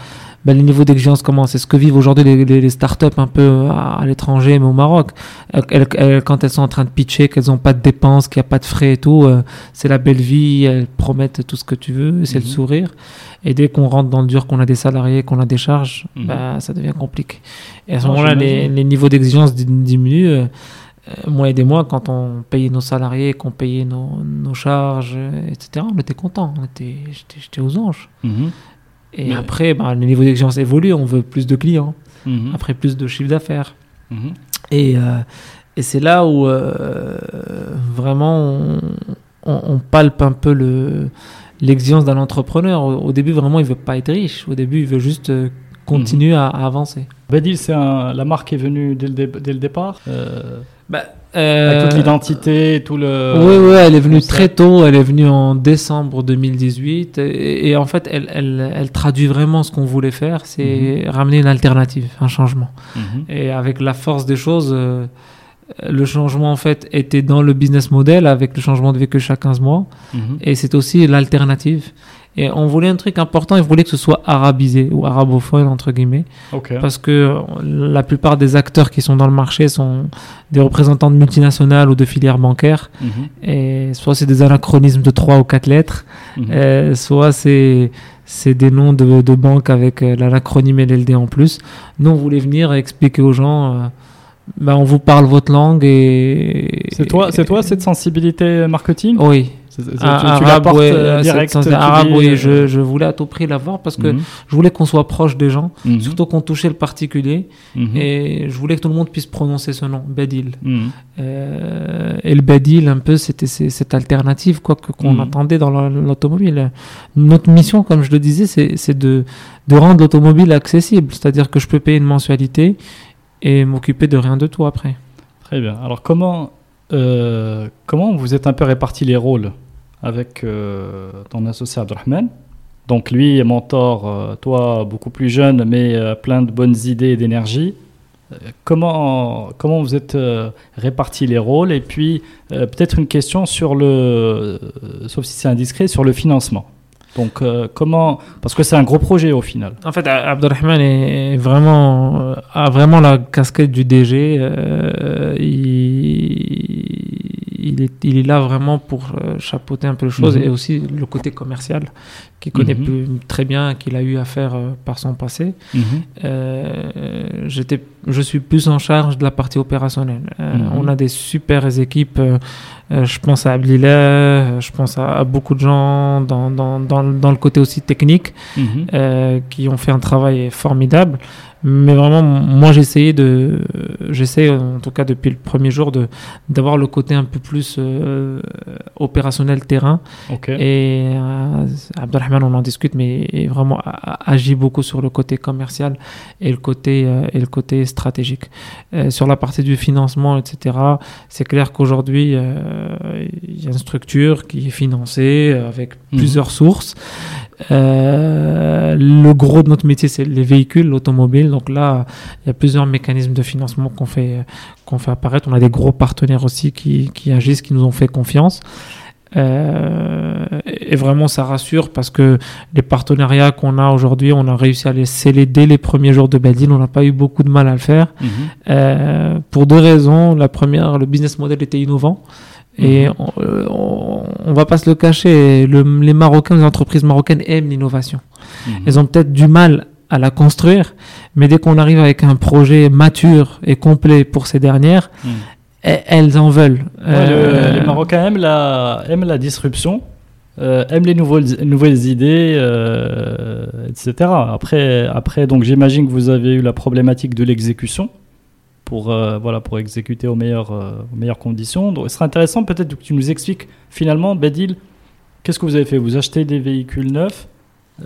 ben, les niveaux d'exigence commencent. C'est ce que vivent aujourd'hui les, les, les startups un peu à, à l'étranger, mais au Maroc. Elles- quand elles sont en train de pitcher, qu'elles n'ont pas de dépenses, qu'il n'y a pas de frais et tout, euh, c'est la belle vie. Elles promettent tout ce que tu veux, c'est le Mhm. sourire. Et dès qu'on rentre dans le dur, qu'on a des salariés, qu'on a des charges, ben, ça devient compliqué. Et à ce moment-là, les, niveaux d'exigence di- diminuent. euh, euh, moi et des mois, quand on payait nos salariés, qu'on payait nos, nos charges, etc., on était content. On était, j'étais, j'étais aux anges. Mhm. Et Mais- après, bah, les niveaux d'exigence évoluent. On veut plus de clients, Mhm. après plus de chiffre d'affaires. Mhm. Et, euh, et c'est là où euh, vraiment on, on- on palpe un peu le, l'exigence d'un entrepreneur. Au, au début, vraiment, il veut pas être riche. Au début, il veut juste euh, continuer à, à avancer. Badil, c'est un- la marque est venue dès le, dé- dès le départ euh, Bah, Avec toute euh, l'identité, tout le. Oui, oui, elle est venue concept. très tôt. Elle est venue en décembre 2018. Et, et en fait, elle, elle, elle traduit vraiment ce qu'on voulait faire c'est ramener une alternative, un changement. Mhm. Et avec la force des choses, euh, le changement, en fait, était dans le business model avec le changement de véhicule chaque 15 mois. Mhm. Et c'est aussi l'alternative. Et on voulait un truc important, il voulait que ce soit arabisé ou arabophone, entre guillemets. Parce que euh, la plupart des acteurs qui sont dans le marché sont des représentants de multinationales ou de filières bancaires. Mhm. Et soit c'est des anachronismes de 3 ou 4 lettres, Mhm. euh, soit c'est c'est des noms de, de banques avec euh, l'anacronyme et l'LD en plus. Nous, on voulait venir expliquer aux gens, euh, ben, on vous parle votre langue et... C'est toi, c'est toi cette sensibilité marketing? Oui. Tu, arabe, ouais, euh, direct. cette- tu cette- arabe, dis, oui, euh, je, je voulais à tout prix l'avoir parce que mhm. je voulais qu'on soit proche des gens, Mhm. surtout qu'on touchait le particulier, Mhm. et je voulais que tout le monde puisse prononcer ce nom, Badil. Mhm. Euh, et le Badil, un peu, c'était cette alternative quoi qu'on Mhm. attendait dans la- l'automobile. Notre mission, comme je le disais, c'est c'est de, de rendre l'automobile accessible, c'est-à-dire que je peux payer une mensualité et m'occuper de rien de tout après. Très bien. Alors comment, euh, comment vous êtes un peu répartis les rôles? Avec euh, ton associé Abdelrahman Donc lui est mentor, euh, toi beaucoup plus jeune, mais euh, plein de bonnes idées et d'énergie. Comment, comment vous êtes répartis les rôles? Et puis peut-être une question sur le, sauf si c'est indiscret, sur le financement. Donc comment, parce que c'est un gros projet au final. En fait, Abdelrahman est vraiment, a vraiment la casquette du DG. il, il, est, il est là vraiment pour euh, chapeauter un peu les choses Mhm. et aussi le côté commercial qu'il connaît Mhm. plus- très bien, qu'il a eu à faire euh, par son passé. Euh, j'étais, je suis plus en charge de la partie opérationnelle. Euh, Mhm. On a des super équipes. Euh, je pense à Abdillah, euh, je pense à, à beaucoup de gens dans, dans, dans, le- dans le côté aussi technique Mhm. euh, qui ont fait un travail formidable. Mais vraiment, moi, j'ai essayé de, j'essaie en tout cas depuis le premier jour de d'avoir le côté un peu plus euh, opérationnel terrain. Ok. Et euh, Abdelrahman, on en discute, mais il vraiment a- agit beaucoup sur le côté commercial et le côté, euh, et le côté stratégique. Sur la partie du financement, etc., c'est clair qu'aujourd'hui, il y a une structure qui est financée euh, avec Mhm. plusieurs sources. Euh, le gros de notre métier, c'est les véhicules, l'automobile. Donc là, il y a plusieurs mécanismes de financement qu'on fait, qu'on fait apparaître. On a des gros partenaires aussi qui, qui agissent, qui nous ont fait confiance. Euh, et vraiment, ça rassure parce que les partenariats qu'on a aujourd'hui, on a réussi à les sceller dès les premiers jours de Badil. On n'a pas eu beaucoup de mal à le faire. Mhm. Euh, pour deux raisons. La première, le business model était innovant. Et Mhm. on, euh, on, on va pas se le cacher, le- les Marocains, les entreprises marocaines aiment l'innovation. Mhm. Elles ont peut-être du mal à la construire, mais dès qu'on arrive avec un projet mature et complet pour ces dernières, Hmm. e- elles en veulent. Ouais, le- Euh, les Marocains aiment la, aiment la disruption, euh, aiment les nouvelles, nouvelles idées, euh, etc. Après, après donc j'imagine que vous avez eu la problématique de l'exécution pour, euh, voilà, pour exécuter aux meilleures, euh, aux meilleures conditions. Donc, ce serait intéressant peut-être que tu nous expliques finalement, Bedil, qu'est-ce que vous avez fait? Vous achetez des véhicules neufs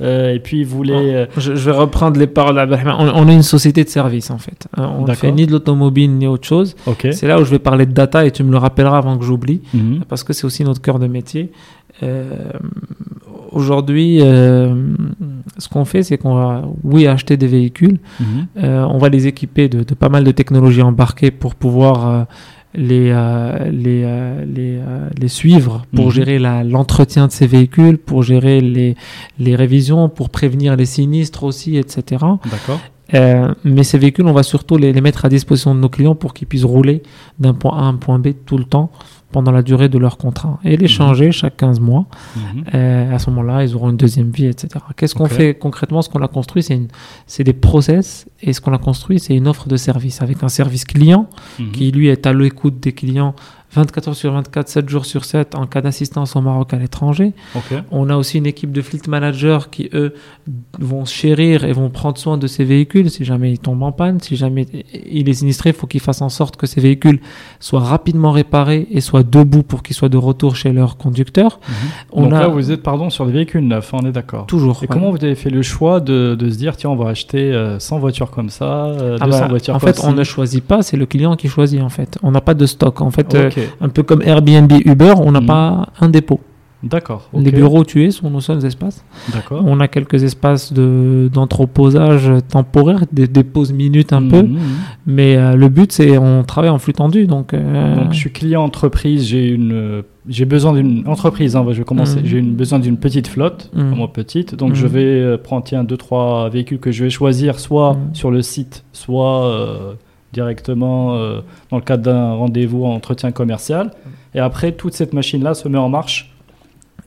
euh, et puis vous les... euh, Je, je vais reprendre les paroles d'Abdelrahman. On, on est une société de service en fait. On ne fait ni de l'automobile ni autre chose. C'est là où je vais parler de data et tu me le rappelleras avant que j'oublie. Mhm. parce que c'est aussi notre cœur de métier. Aujourd'hui, euh, ce qu'on fait, c'est qu'on va, oui, acheter des véhicules, Mhm. euh, on va les équiper de, de pas mal de technologies embarquées pour pouvoir euh, les, les, les, les suivre, pour Mhm. gérer l'entretien de ces véhicules, pour gérer les, les révisions, pour prévenir les sinistres aussi, etc. D'accord. Euh, mais ces véhicules, on va surtout les, les mettre à disposition de nos clients pour qu'ils puissent rouler d'un point A à un point B tout le temps pendant la durée de leur contrat et les Mhm. changer chaque 15 mois. Mhm. À ce moment-là, ils auront une deuxième vie, etc. Qu'est-ce qu'on fait concrètement? Ce qu'on a construit, c'est des process et ce qu'on a construit, c'est une offre de service avec un service client Mhm. qui lui est à l'écoute des clients 24 heures sur 24, 7 jours sur 7 en cas d'assistance au Maroc à l'étranger. On a aussi une équipe de fleet managers qui, eux, vont chérir et vont prendre soin de ces véhicules si jamais ils tombent en panne, si jamais il est sinistré, il faut qu'ils fassent en sorte que ces véhicules soient rapidement réparés et soient debout pour qu'ils soient de retour chez leur conducteur. Mhm. On Donc a là, vous êtes pardon sur des véhicules neufs, on est d'accord. toujours. Et ouais. comment vous avez fait le choix de, de se dire, tiens, on va acheter euh, 100 voitures comme ça, euh, Ah 200 bah, voitures en comme fait, on ne choisit pas, c'est le client qui choisit en fait. On n'a pas de stock. En fait, euh, Un peu comme Airbnb, Uber, on n'a Mhm. pas un dépôt. d'accord. Les ok, bureaux tués sont nos seuls espaces. D'accord. On a quelques espaces de d'entreposage temporaire, des, des pauses minutes un peu. Mhm. Mais euh, le but, c'est on travaille en flux tendu. Donc, euh, Donc, je suis client entreprise, j'ai une, j'ai besoin d'une entreprise. Hein, je vais commencer. J'ai une, besoin d'une petite flotte, moi petite. Donc, je vais euh, prendre tiens deux trois véhicules que je vais choisir, soit sur le site, soit euh, directement euh, dans le cadre d'un rendez-vous en entretien commercial. Et après, toute cette machine-là se met en marche.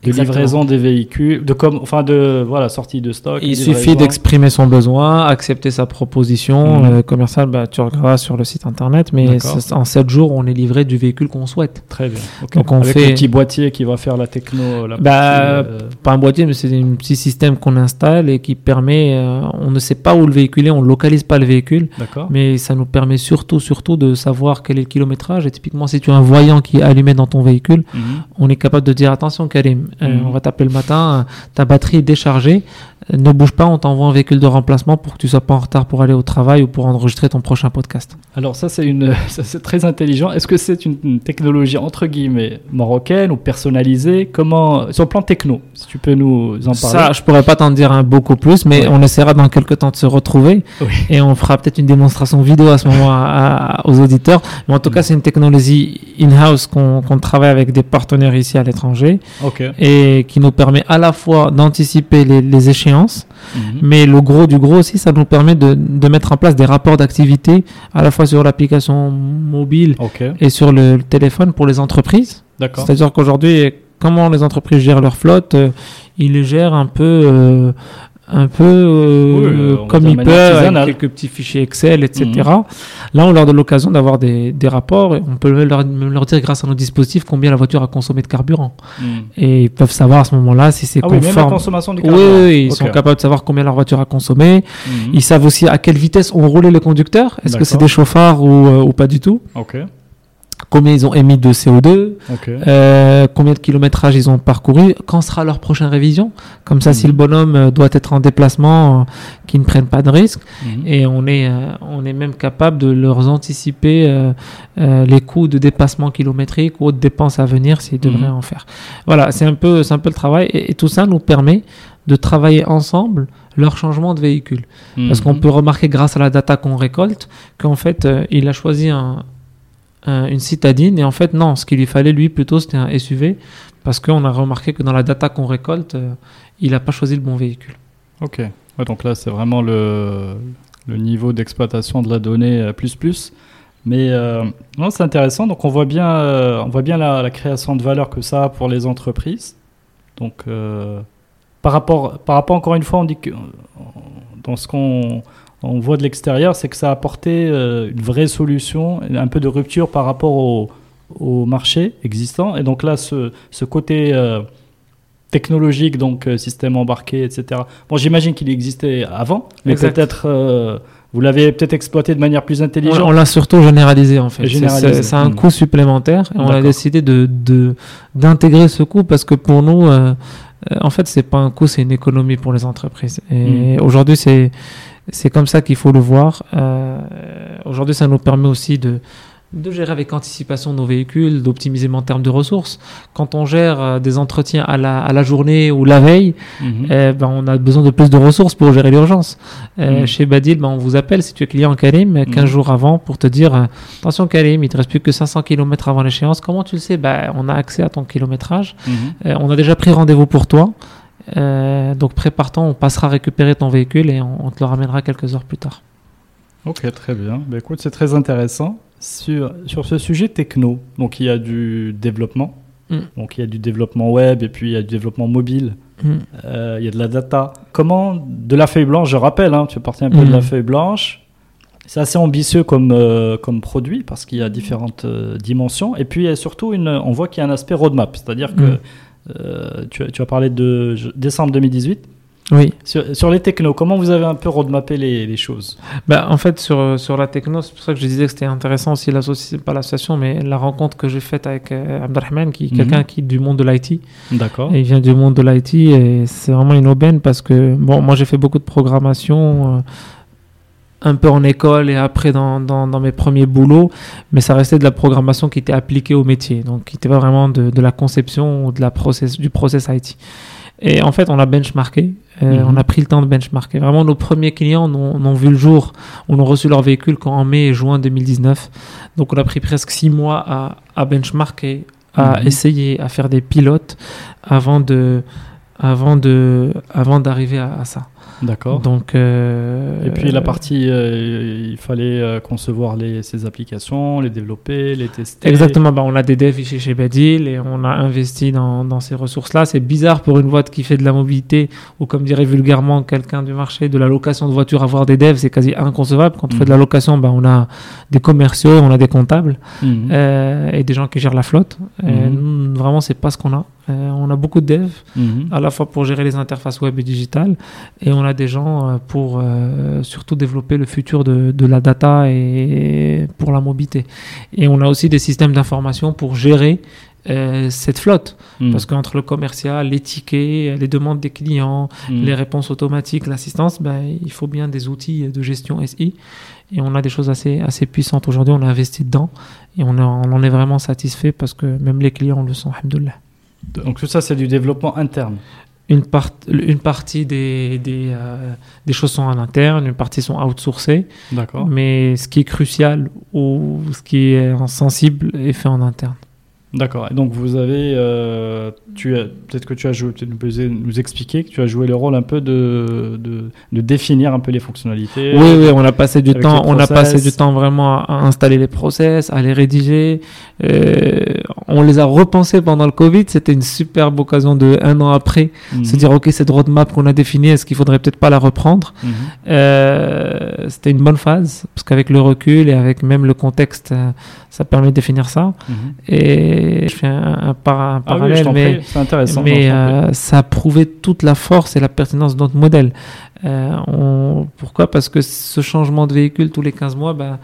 De Exactement. livraison des véhicules, de comme, enfin de voilà sortie de stock. il suffit d'exprimer son besoin, accepter sa proposition Mhm. euh, commerciale. Bah, tu regarderas sur le site internet, mais en 7 jours, on est livré du véhicule qu'on souhaite. Très bien. ok. Donc, on Avec fait- le petit boîtier qui va faire la techno. La Bah, partie, euh, Pas un boîtier, mais c'est un petit système qu'on installe et qui permet. euh, on ne sait pas où le véhicule est, on localise pas le véhicule. Mais ça nous permet surtout, surtout de savoir quel est le kilométrage. Et typiquement, si tu as un voyant qui est allumé dans ton véhicule, Mhm. on est capable de dire attention, Karim, euh, Mhm. on va t'appeler le matin, euh, ta batterie est déchargée, euh, ne bouge pas, on t'envoie un véhicule de remplacement pour que tu sois pas en retard pour aller au travail ou pour enregistrer ton prochain podcast. Alors ça c'est une, ça, c'est très intelligent. Est-ce que c'est une, une technologie entre guillemets marocaine ou personnalisée? Comment sur le plan techno, si tu peux nous en parler. Ça, je pourrais pas t'en dire un beaucoup plus, mais Ouais. on essaiera dans quelques temps de se retrouver Oui. et on fera peut-être une démonstration vidéo à ce moment à- à- aux auditeurs. Mais en tout cas, c'est une technologie in-house qu'on qu'on travaille avec des partenaires ici à l'étranger Ok. Et qui nous permet à la fois d'anticiper les, les échéances, Mhm. mais le gros du gros aussi, ça nous permet de, de mettre en place des rapports d'activité à la fois sur l'application mobile et sur le, téléphone pour les entreprises. C'est-à-dire qu'aujourd'hui, comment les entreprises gèrent leur flotte euh, Ils les gèrent un peu, euh, un peu euh, Oui, euh, comme peuvent, artisanale. avec quelques petits fichiers Excel, etc. Mhm. Là, on leur donne l'occasion d'avoir des, des rapports. Et on peut même leur, même leur dire, grâce à nos dispositifs, combien la voiture a consommé de carburant. Mhm. Et ils peuvent savoir à ce moment-là si c'est Ah oui, même la conforme. consommation du oui, carburant. oui, ils sont capables de savoir combien leur voiture a consommé. Mhm. Ils savent aussi à quelle vitesse ont roulé les conducteurs. Est-ce que c'est des chauffards ou, euh, ou pas du tout. Combien ils ont émis de CO2 Ok. euh, combien de kilométrage ils ont parcouru, quand sera leur prochaine révision. Comme ça, Mhm. si le bonhomme euh, doit être en déplacement, euh, qu'ils ne prennent pas de risques. Mhm. Et on est, on est même capable de leur anticiper les coûts de dépassement kilométrique ou autres dépenses à venir s'ils devraient Mhm. en faire. Voilà, c'est un peu, un peu le travail. Et, et tout ça nous permet de travailler ensemble leur changement de véhicule. Parce qu'on peut remarquer grâce à la data qu'on récolte qu'en fait, euh, il a choisi un, un- une citadine et en fait, non, ce qu'il lui fallait lui plutôt c'était un SUV parce qu'on a remarqué que dans la data qu'on récolte, euh, il n'a pas choisi le bon véhicule. Ok. Donc là, c'est vraiment le, le niveau d'exploitation de la donnée euh, plus plus. Mais euh, c'est intéressant. Donc on voit bien, euh, on voit bien la, création de valeur que ça a pour les entreprises. Donc euh, par rapport, par rapport encore une fois, on dit que dans ce qu'on on voit de l'extérieur, c'est que ça a apporté euh, une vraie solution, un peu de rupture par rapport au, au marché existant. Et donc là, ce, ce côté euh, technologique, donc euh, système embarqué, etc. Bon, j'imagine qu'il existait avant, mais peut-être euh, vous l'avez peut-être exploité de manière plus intelligente. on l'a surtout généralisé en fait. C'est- Généralisé. C'est un Mm. coût supplémentaire et on a décidé de d'intégrer ce coût parce que pour nous, euh, en fait, c'est pas un coût, c'est une économie pour les entreprises. Et aujourd'hui, c'est c'est comme ça qu'il faut le voir. Euh, aujourd'hui, ça nous permet aussi de de gérer avec anticipation nos véhicules, d'optimiser en termes de ressources. Quand on gère euh, des entretiens à la, à la journée ou la veille, Mhm. eh ben, on a besoin de plus de ressources pour gérer l'urgence. Euh, Mm. Chez Badil, ben, on vous appelle si tu es client Karim euh, 15 Mm. jours avant pour te dire euh, attention Karim, il te reste plus que 500 km avant l'échéance. Comment tu le sais? Ben, On a accès à ton kilométrage. Mhm. Euh, on a déjà pris rendez-vous pour toi. Euh, donc prépare-toi, on passera récupérer ton véhicule et on, on te le ramènera quelques heures plus tard. Ok, très bien. Ben, écoute, c'est très intéressant. Sur, sur ce sujet techno, donc il y a du développement, Mm. donc il y a du développement web et puis il y a du développement mobile, Mm. Euh, il y a de la data. Comment, de la feuille blanche, je rappelle, hein, tu es parti un peu de Mm. la feuille blanche, c'est assez ambitieux comme, euh, comme produit parce qu'il y a différentes euh, dimensions et puis il y a surtout, une, on voit qu'il y a un aspect roadmap, c'est-à-dire que Mm. Euh, tu, as- tu as parlé de décembre 2018. Oui. Sur, sur les technos, comment vous avez un peu roadmappé les, les choses? Bah, en fait, sur, sur la techno, c'est pour ça que je disais que c'était intéressant aussi, pas l'association, mais la rencontre que j'ai faite avec euh, Abdelrahman, qui est Mhm. quelqu'un qui est du monde de l'IT. D'accord. Et il vient du monde de l'IT et c'est vraiment une aubaine parce que, bon, moi j'ai fait beaucoup de programmation, euh, un peu en école et après dans, dans, dans mes premiers boulots, mais ça restait de la programmation qui était appliquée au métier, donc qui était pas vraiment de, de la conception ou de la process, du process IT. Et en fait, on a benchmarké, euh, Mhm. on a pris le temps de benchmarker. Vraiment, nos premiers clients n'ont n'ont vu le jour, on a reçu leur véhicule qu'en mai et juin 2019. Donc on a pris presque six mois à, à benchmarker, à Mhm. essayer, à faire des pilotes avant de avant de avant d'arriver à, à ça. D'accord. Donc euh, Et puis la partie, euh, il fallait euh, concevoir les, ces applications, les développer, les tester. Exactement, bah, on a des devs ici chez Badil et on a investi dans, dans ces ressources-là. C'est bizarre pour une boîte qui fait de la mobilité ou comme dirait vulgairement quelqu'un du marché de la location de voitures avoir des devs, c'est quasi inconcevable. Quand on fait de la location, bah, on a des commerciaux, on a des comptables Mhm. euh, et des gens qui gèrent la flotte. Euh, Mhm. nous, vraiment, c'est pas ce qu'on a. Euh, on a beaucoup de devs Mhm. à la fois pour gérer les interfaces web et digitales, et on a des gens euh, pour euh, surtout développer le futur de, de la data et pour la mobilité. Et on a aussi des systèmes d'information pour gérer euh, cette flotte, Mhm. parce qu'entre le commercial, les tickets, les demandes des clients, Mhm. les réponses automatiques, l'assistance, ben, il faut bien des outils de gestion SI. Et on a des choses assez, assez puissantes aujourd'hui, on a investi dedans, et on, en- on en est vraiment satisfait parce que même les clients le sont, alhamdoulilah. Donc tout ça, c'est du développement interne. Une, part, une partie des, des, euh, des choses sont en interne, une partie sont outsourcées, D'accord. mais ce qui est crucial ou ce qui est sensible est fait en interne. D'accord. Et donc vous avez, euh, tu as, peut-être que tu as joué, peut-être nous, poser- nous expliquer que tu as joué le rôle un peu de, de, de définir un peu les fonctionnalités. Oui, oui, on a passé du temps, on a passé du temps vraiment à, installer les process, à les rédiger. Euh, on les a repensés pendant le Covid. C'était une superbe occasion de un an après Mhm. se dire ok cette roadmap qu'on a définie, est-ce qu'il faudrait peut-être pas la reprendre? Mhm. Euh, C'était une bonne phase parce qu'avec le recul et avec même le contexte, ça permet de définir ça. Mhm. Et je fais un, un par- un Ah oui, parallèle, mais prie, intéressant. euh, ça a prouvé toute la force et la pertinence de notre modèle. Euh, on- pourquoi? Parce que ce changement de véhicule tous les 15 mois, bah,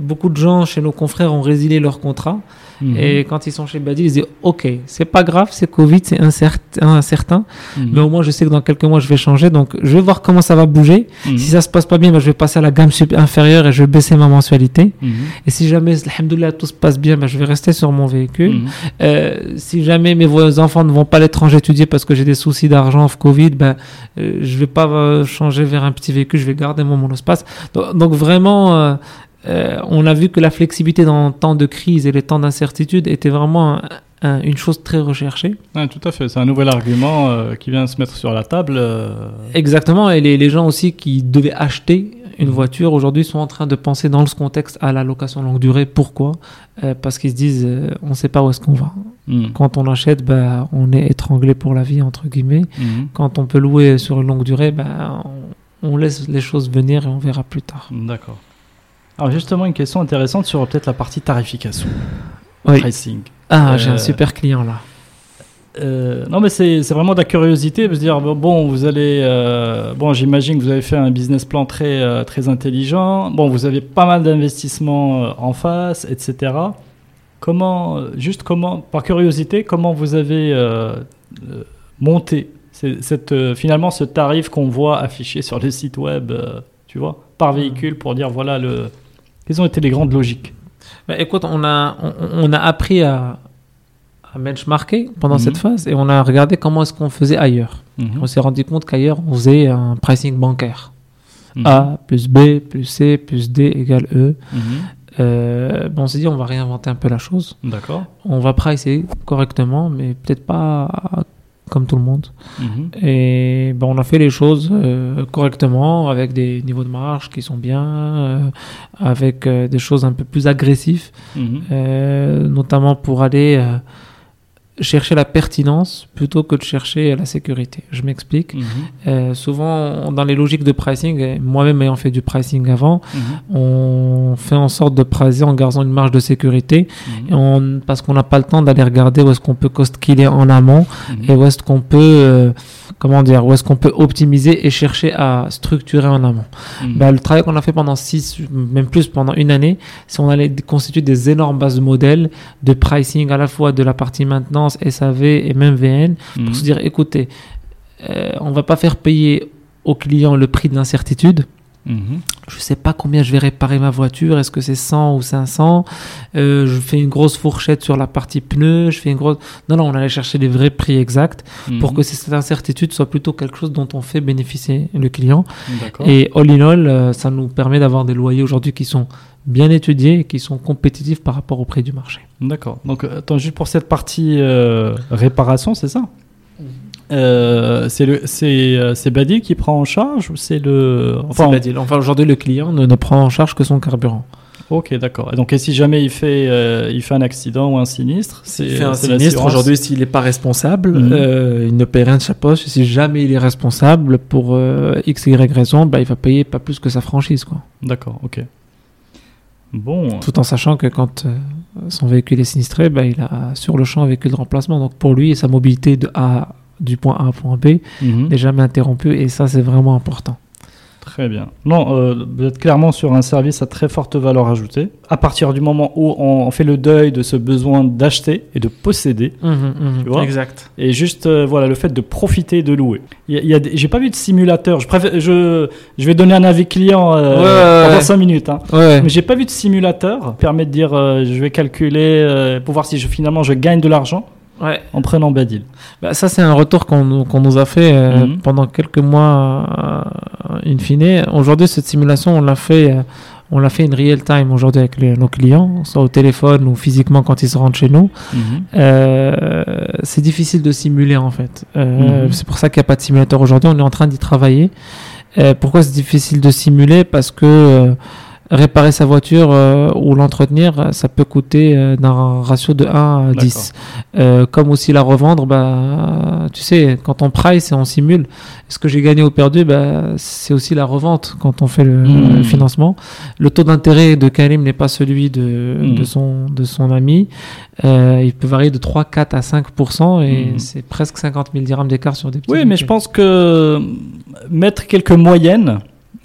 beaucoup de gens chez nos confrères ont résilié leur contrat. Mhm. Et quand ils sont chez Badil, ils disent Ok, c'est pas grave, c'est Covid, c'est incert- incertain, Mhm. mais au moins je sais que dans quelques mois je vais changer, donc je vais voir comment ça va bouger. Mhm. Si ça se passe pas bien, bah, je vais passer à la gamme inférieure et je vais baisser ma mensualité. Mhm. Et si jamais, alhamdoulilah, tout se passe bien, bah, je vais rester sur mon véhicule. Mhm. Euh, si jamais mes enfants ne vont pas à l'étranger étudier parce que j'ai des soucis d'argent, Covid, ben, euh, je vais pas euh, changer vers un petit véhicule, je vais garder mon monospace. Donc, donc vraiment, euh, on a vu que la flexibilité dans le temps de crise et les temps d'incertitude était vraiment un- un- une chose très recherchée. Ouais, tout à fait. C'est un nouvel argument euh, qui vient se mettre sur la table. euh, Exactement, et les, les gens aussi qui devaient acheter une voiture aujourd'hui sont en train de penser dans ce contexte à la location longue durée. Pourquoi? Parce qu'ils se disent, on ne sait pas où est-ce qu'on va. mhm. Quand on achète, bah, on est étranglé pour la vie, entre guillemets. Mhm. Quand on peut louer sur une longue durée, bah, on, on laisse les choses venir et on verra plus tard. D'accord. Alors justement, une question intéressante sur peut-être la partie tarification, Oui. pricing. Ah, Euh, j'ai un super client là. Euh, non, mais c'est c'est vraiment de la curiosité de se dire bon, vous allez euh, bon, j'imagine que vous avez fait un business plan très euh, très intelligent. Bon, vous avez pas mal d'investissements euh, en face, etc. Comment, euh, juste comment, par curiosité, comment vous avez euh, euh, monté cette euh, finalement ce tarif qu'on voit affiché sur le site web, euh, tu vois, par véhicule pour dire voilà le quelles ont été les grandes logiques. Bah, écoute, on a, on, on a appris à, à benchmarker pendant Mhm. cette phase et on a regardé comment est-ce qu'on faisait ailleurs. Mhm. On s'est rendu compte qu'ailleurs, on faisait un pricing bancaire. Mhm. A plus B plus C plus D égale E. Mhm. Euh, on s'est dit, on va réinventer un peu la chose. D'accord. On va pricer correctement, mais peut-être pas comme tout le monde. Mhm. Et ben, on a fait les choses euh, correctement, avec des niveaux de marge qui sont bien, euh, avec euh, des choses un peu plus agressives, Mhm. notamment pour aller chercher la pertinence plutôt que de chercher la sécurité. Je m'explique. Mhm. Euh, souvent, dans les logiques de pricing, moi-même ayant fait du pricing avant, Mhm. on fait en sorte de pricer en gardant une marge de sécurité, Mhm. et on- parce qu'on n'a pas le temps d'aller regarder où est-ce qu'on peut cost-killer en amont et où est-ce qu'on peut, euh, comment dire, où est-ce qu'on peut optimiser et chercher à structurer en amont. Bah, le travail qu'on a fait pendant six, même plus pendant une année, c'est on allait constituer des énormes bases de modèles de pricing à la fois de la partie SAV et même VN Mhm. pour se dire, écoutez, euh, on va pas faire payer au client le prix de l'incertitude. Mhm. Je sais pas combien je vais réparer ma voiture. Est-ce que c'est 100 ou 500 Euh, Je fais une grosse fourchette sur la partie pneus. Je fais une grosse. Non, non, on allait chercher les vrais prix exacts pour Mhm. que cette incertitude soit plutôt quelque chose dont on fait bénéficier le client. Et all in all, euh, ça nous permet d'avoir des loyers aujourd'hui qui sont bien étudiés et qui sont compétitifs par rapport au prix du marché. D'accord. Donc, euh, attends, juste pour cette partie euh, réparation, c'est ça? Euh, C'est le, c'est, euh, c'est Badil qui prend en charge ou c'est le. Enfin, enfin aujourd'hui, le client ne, ne prend en charge que son carburant. Ok, d'accord. Et donc, et si jamais il fait, euh, il fait un accident ou un sinistre, c'est fait un sinistre, aujourd'hui, s'il n'est pas responsable, Mhm. euh, il ne paie rien de sa poche. Si jamais il est responsable pour euh, X, Y raison, bah, il va payer pas plus que sa franchise. Quoi. D'accord, ok. Bon. Tout en sachant que quand euh, son véhicule est sinistré, bah, il a sur le champ un véhicule de remplacement. Donc pour lui, sa mobilité de A, du point A au point B Mhm. n'est jamais interrompue. Et ça, c'est vraiment important. Très bien. Non, euh, vous êtes clairement sur un service à très forte valeur ajoutée. À partir du moment où on, fait le deuil de ce besoin d'acheter et de posséder, Tu vois exact. et juste euh, voilà le fait de profiter de louer. Il y a, il y a des- j'ai pas vu de simulateur. Je préfère, je, je vais donner un avis client euh, Ouais, ouais, pendant ouais. 5 minutes. Hein. Ouais. Mais j'ai pas vu de simulateur permet de dire euh, je vais calculer pour voir si je, finalement je gagne de l'argent ouais. en prenant Badil. Bah, ça, c'est un retour qu'on nous- a fait euh, Mhm. pendant quelques mois, euh, in fine. Aujourd'hui, cette simulation, on l'a fait, euh, on l'a fait in real time aujourd'hui avec les- nos clients, soit au téléphone ou physiquement quand ils se rendent chez nous. Euh, c'est difficile de simuler en fait. Euh, Mhm. C'est pour ça qu'il n'y a pas de simulateur aujourd'hui. On est en train d'y travailler. Euh, pourquoi c'est difficile de simuler? Parce que euh, réparer sa voiture euh, ou l'entretenir, euh, ça peut coûter euh, d'un ratio de 1 à 10. Euh, comme aussi la revendre, bah, tu sais, quand on price et on simule, ce que j'ai gagné ou perdu, bah, c'est aussi la revente quand on fait le, le financement. Le taux d'intérêt de Karim n'est pas celui de, de, son, de son ami. Il peut varier de 3, 4 à 5% et Mhm. c'est presque 50 000 dirhams d'écart sur des petits Oui, mais je pense que mettre quelques moyennes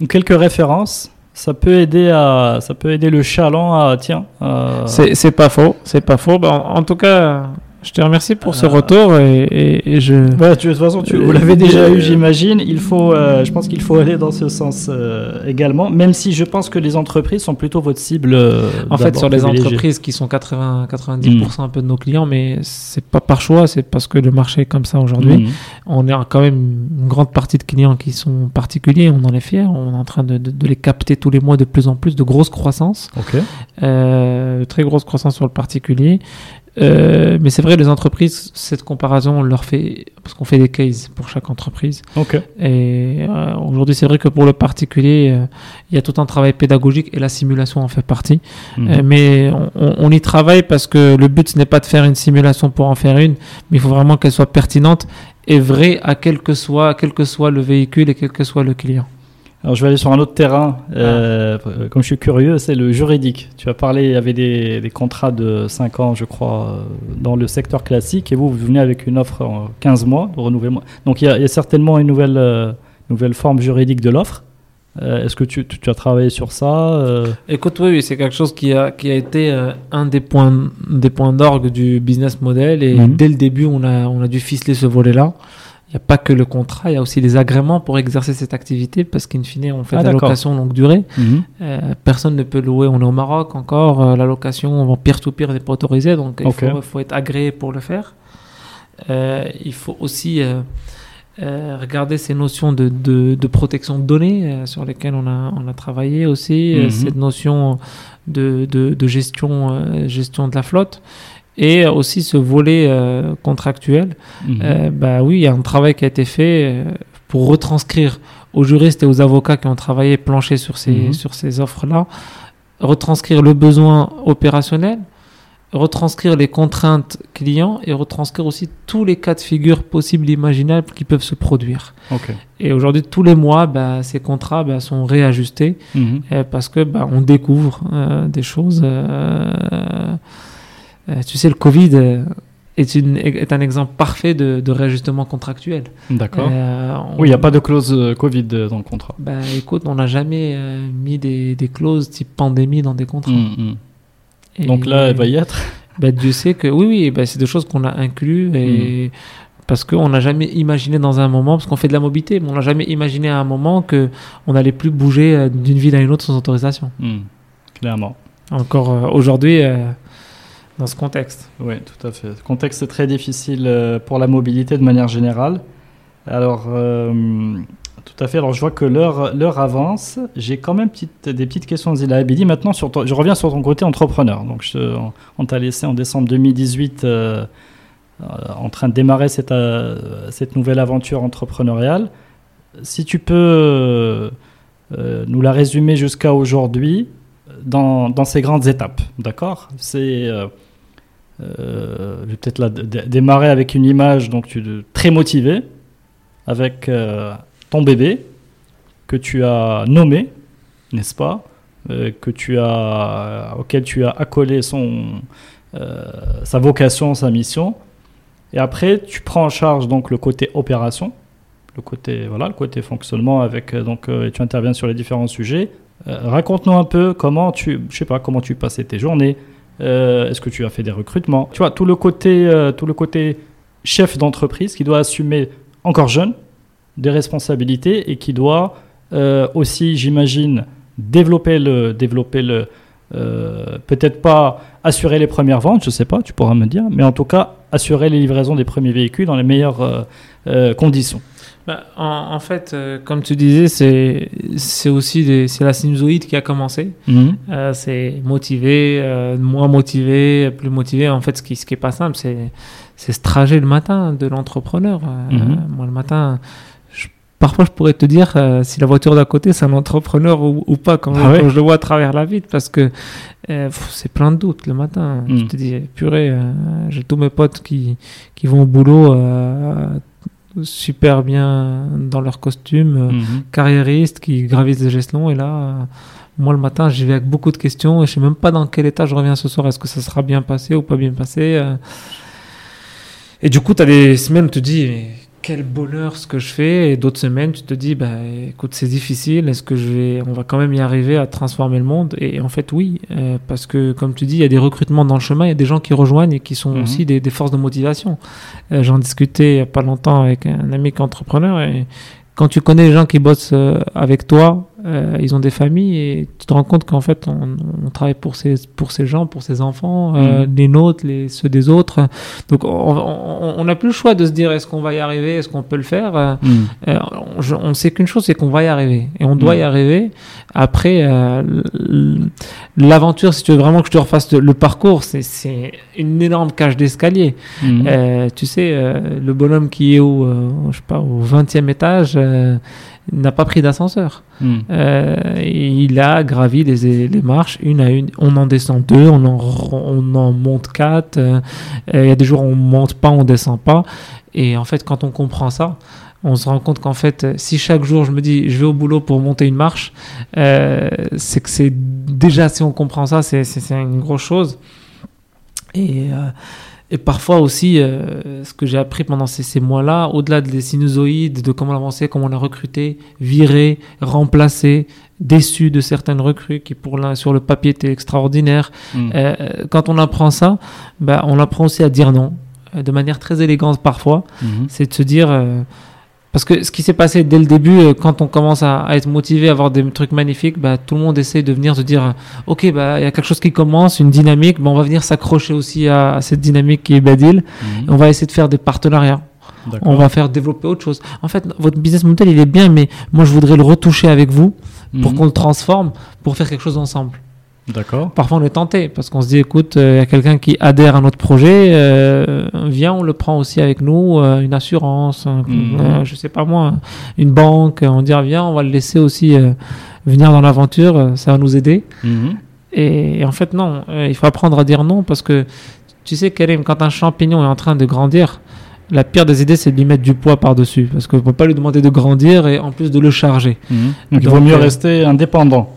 quelques références, ça peut aider à, ça peut aider le chaland à tiens. euh, C'est pas faux, c'est pas faux. Bah, en, en tout cas, je te remercie pour ce Euh, retour et, et- et je. Ouais, tu- de toute façon, tu, Euh, vous l'avez déjà euh, eu, j'imagine. Il faut, euh, je pense qu'il faut aller dans ce sens euh, également, même si je pense que les entreprises sont plutôt votre cible. euh, En fait, sur les entreprises qui sont 80-90% un peu de nos clients, mais c'est pas par choix, c'est parce que le marché est comme ça aujourd'hui. Mhm. On a quand même une grande partie de clients qui sont particuliers, on en est fiers, on est en train de, de- de les capter tous les mois de plus en plus, de grosses croissances, Ok. euh, très grosse croissance sur le particulier. Euh, mais c'est vrai, les entreprises, cette comparaison, on leur fait, parce qu'on fait des cases pour chaque entreprise. Ok. Et euh, aujourd'hui, c'est vrai que pour le particulier, euh, il y a tout un travail pédagogique et la simulation en fait partie. Mhm. Euh, mais on, on- on y travaille parce que le but, ce n'est pas de faire une simulation pour en faire une, mais il faut vraiment qu'elle soit pertinente et vraie à quel que soit, quel que soit le véhicule et quel que soit le client. Alors je vais aller sur un autre terrain, euh, comme je suis curieux, c'est le juridique. Tu as parlé, il y avait des, des contrats de 5 ans, je crois, euh, dans le secteur classique, et vous, vous venez avec une offre en 15 mois de renouvellement. Donc il y a, il y a certainement une nouvelle, euh, nouvelle forme juridique de l'offre. Euh, Est-ce que tu, tu, tu as travaillé sur ça euh? Écoute, oui, oui, c'est quelque chose qui a, qui a été euh, un des points, des points d'orgue du business model. Et Mhm. dès le début, on a, on a dû ficeler ce volet-là. Il n'y a pas que le contrat, il y a aussi les agréments pour exercer cette activité, parce qu'in fine, on fait Ah, de la location longue durée. Mhm. Euh, personne ne peut louer. On est au Maroc encore. euh, la location en peer-to-peer n'est pas autorisée, donc il faut, faut être agréé pour le faire. Euh, il faut aussi euh, regarder ces notions de, de, de protection de données sur lesquelles on a, on a travaillé aussi, Mhm. cette notion de, de, gestion, gestion de la flotte. Et aussi ce volet euh, contractuel. Euh, bah oui, il y a un travail qui a été fait euh, pour retranscrire aux juristes et aux avocats qui ont travaillé, planché sur ces, Mhm. sur ces offres-là, retranscrire le besoin opérationnel, retranscrire les contraintes clients et retranscrire aussi tous les cas de figure possibles, imaginables qui peuvent se produire. Et aujourd'hui, tous les mois, bah, ces contrats bah, sont réajustés Mhm. euh, parce que bah, on découvre euh, des choses. Euh, tu sais, le Covid euh, est, une, est un exemple parfait de, de réajustement contractuel. D'accord. Euh, Oui, il n'y a pas de clause Covid dans le contrat. Bah, écoute, on n'a jamais mis des, des clauses type pandémie dans des contrats. Mhm. Et- Donc là, elle va y être. bah, Dieu sait que oui, oui, bah, c'est des choses qu'on a inclus et parce qu'on n'a jamais imaginé dans un moment, parce qu'on fait de la mobilité, mais on n'a jamais imaginé à un moment que on n'allait plus bouger d'une ville à une autre sans autorisation. Clairement. Encore euh, aujourd'hui, euh, dans ce contexte. Oui, tout à fait. Le contexte très difficile euh, pour la mobilité de manière générale. Alors, euh, tout à fait. Alors, je vois que l'heure avance. J'ai quand même des petites questions, Zila Abidi. Maintenant, sur je reviens sur ton côté entrepreneur. Donc, on, t'a laissé en décembre 2018 euh, en train de démarrer cette, cette nouvelle aventure entrepreneuriale. Si tu peux nous la résumer jusqu'à aujourd'hui dans, ces grandes étapes, d'accord? C'est euh, euh, je vais peut-être démarrer avec une image donc tu très motivé avec euh, ton bébé que tu as nommé, n'est-ce pas? Que tu as auquel tu as accolé son sa vocation, sa mission. Et après, tu prends en charge donc le côté opération, le côté voilà, le côté fonctionnement avec donc et tu interviens sur les différents sujets. Euh, Raconte-nous un peu comment tu, sais pas, comment tu passais tes journées. Euh, Est-ce que tu as fait des recrutements? Tu vois tout le côté, euh, tout le côté chef d'entreprise qui doit assumer encore jeune des responsabilités et qui doit aussi, j'imagine, développer le, peut-être pas assurer les premières ventes, je sais pas, tu pourras me dire, mais en tout cas assurer les livraisons des premiers véhicules dans les meilleures conditions. Bah, en, en fait, euh, comme tu disais, c'est c'est aussi des- c'est la sinusoïde qui a commencé. Mhm. Euh, c'est motivé, euh, moins motivé, plus motivé. En fait, ce qui ce qui pas simple, c'est c'est ce trajet le matin de l'entrepreneur. Mhm. Moi, le matin, je- parfois, je pourrais te dire si la voiture d'à côté, c'est un entrepreneur ou, ou pas quand, Ah ouais quand je le vois à travers la vitre, parce que pff, c'est plein de doutes le matin. Mhm. Je te dis, purée, j'ai tous mes potes qui qui vont au boulot. Super bien dans leur costume, euh, Mhm. carriéristes qui gravissent des échelons et là euh, moi le matin j'y vais avec beaucoup de questions et je sais même pas dans quel état je reviens ce soir est-ce que ça sera bien passé ou pas bien passé euh. et du coup tu as des semaines où tu te dis mais quel bonheur ce que je fais. Et d'autres semaines tu te dis bah écoute c'est difficile. Est-ce que je vais on va quand même y arriver à transformer le monde? Et en fait oui euh, parce que comme tu dis il y a des recrutements dans le chemin. Il y a des gens qui rejoignent et qui sont Mhm. aussi des, des forces de motivation. Euh, J'en discutais il y a pas longtemps avec un ami qui est entrepreneur. Et quand tu connais les gens qui bossent euh, avec toi, euh, ils ont des familles et tu te rends compte qu'en fait on, on travaille pour ces, pour ces gens, pour ces enfants, euh, Mhm. les nôtres, les, ceux des autres. Donc on- n'a plus le choix de se dire est-ce qu'on va y arriver, est-ce qu'on peut le faire. Euh, Mhm. euh, on, je- on sait qu'une chose, c'est qu'on va y arriver. Et on doit Mm. y arriver. Après, l'aventure, si tu veux vraiment que je te refasse le, le parcours, c'est- c'est une énorme cage d'escalier. Mhm. Tu sais, le bonhomme qui est au, je sais pas, au 20e étage n'a pas pris d'ascenseur. Mhm. Euh, il a gravi les, les marches une à une. On en descend deux, on en, on en monte quatre. euh, Il y a des jours où on monte pas, on descend pas. Et en fait, quand on comprend ça, on se rend compte qu'en fait, si chaque jour je me dis je vais au boulot pour monter une marche, euh, c'est que c'est déjà, si on comprend ça, c'est une grosse chose. Et, et parfois aussi, euh, ce que j'ai appris pendant ces, ces mois-là, au-delà des sinusoïdes, de comment avancer, comment on a recruté, viré, remplacé, déçu de certaines recrues qui pour l'un sur le papier étaient extraordinaires. Mm. Euh, quand on apprend ça, bah, on apprend aussi à dire non, euh, de manière très élégante parfois. Mhm. C'est de se dire... euh, parce que ce qui s'est passé dès le début, euh, quand on commence à, à être motivé, à avoir des trucs magnifiques, bah, tout le monde essaie de venir se dire, euh, ok, bah, il y a quelque chose qui commence, une dynamique, bah, on va venir s'accrocher aussi à, à cette dynamique qui est Badil, Mhm. et on va essayer de faire des partenariats. On va faire développer autre chose. En fait, votre business model, il est bien, mais moi, je voudrais le retoucher avec vous pour Mhm. qu'on le transforme, pour faire quelque chose ensemble. D'accord. Parfois, on est tenté parce qu'on se dit, écoute, euh, il y a quelqu'un qui adhère à notre projet, euh, viens, on le prend aussi avec nous, euh, une assurance, un- euh, je sais pas moi, une banque, on dit, viens, on va le laisser aussi venir dans l'aventure, ça va nous aider. Mhm. Et, et en fait, non, il faut apprendre à dire non parce que tu sais, Karim, quand un champignon est en train de grandir, la pire des idées, c'est de lui mettre du poids par-dessus parce qu'on ne peut pas lui demander de grandir et en plus de le charger. Mhm. Donc, il vaut mieux rester indépendant.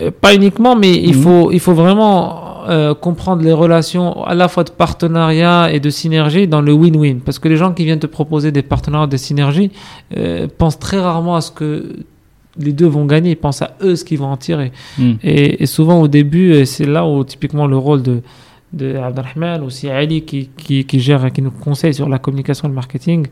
Euh, pas uniquement, mais il, Mhm. faut, il faut vraiment euh, comprendre les relations à la fois de partenariat et de synergie dans le win-win. Parce que les gens qui viennent te proposer des partenariats, des synergies, euh, pensent très rarement à ce que les deux vont gagner, ils pensent à eux ce qu'ils vont en tirer. Mhm. Et, et souvent au début, c'est là où typiquement le rôle de, de Abdelrahman, aussi Ali qui, qui, qui gère, qui nous conseille sur la communication et le marketing,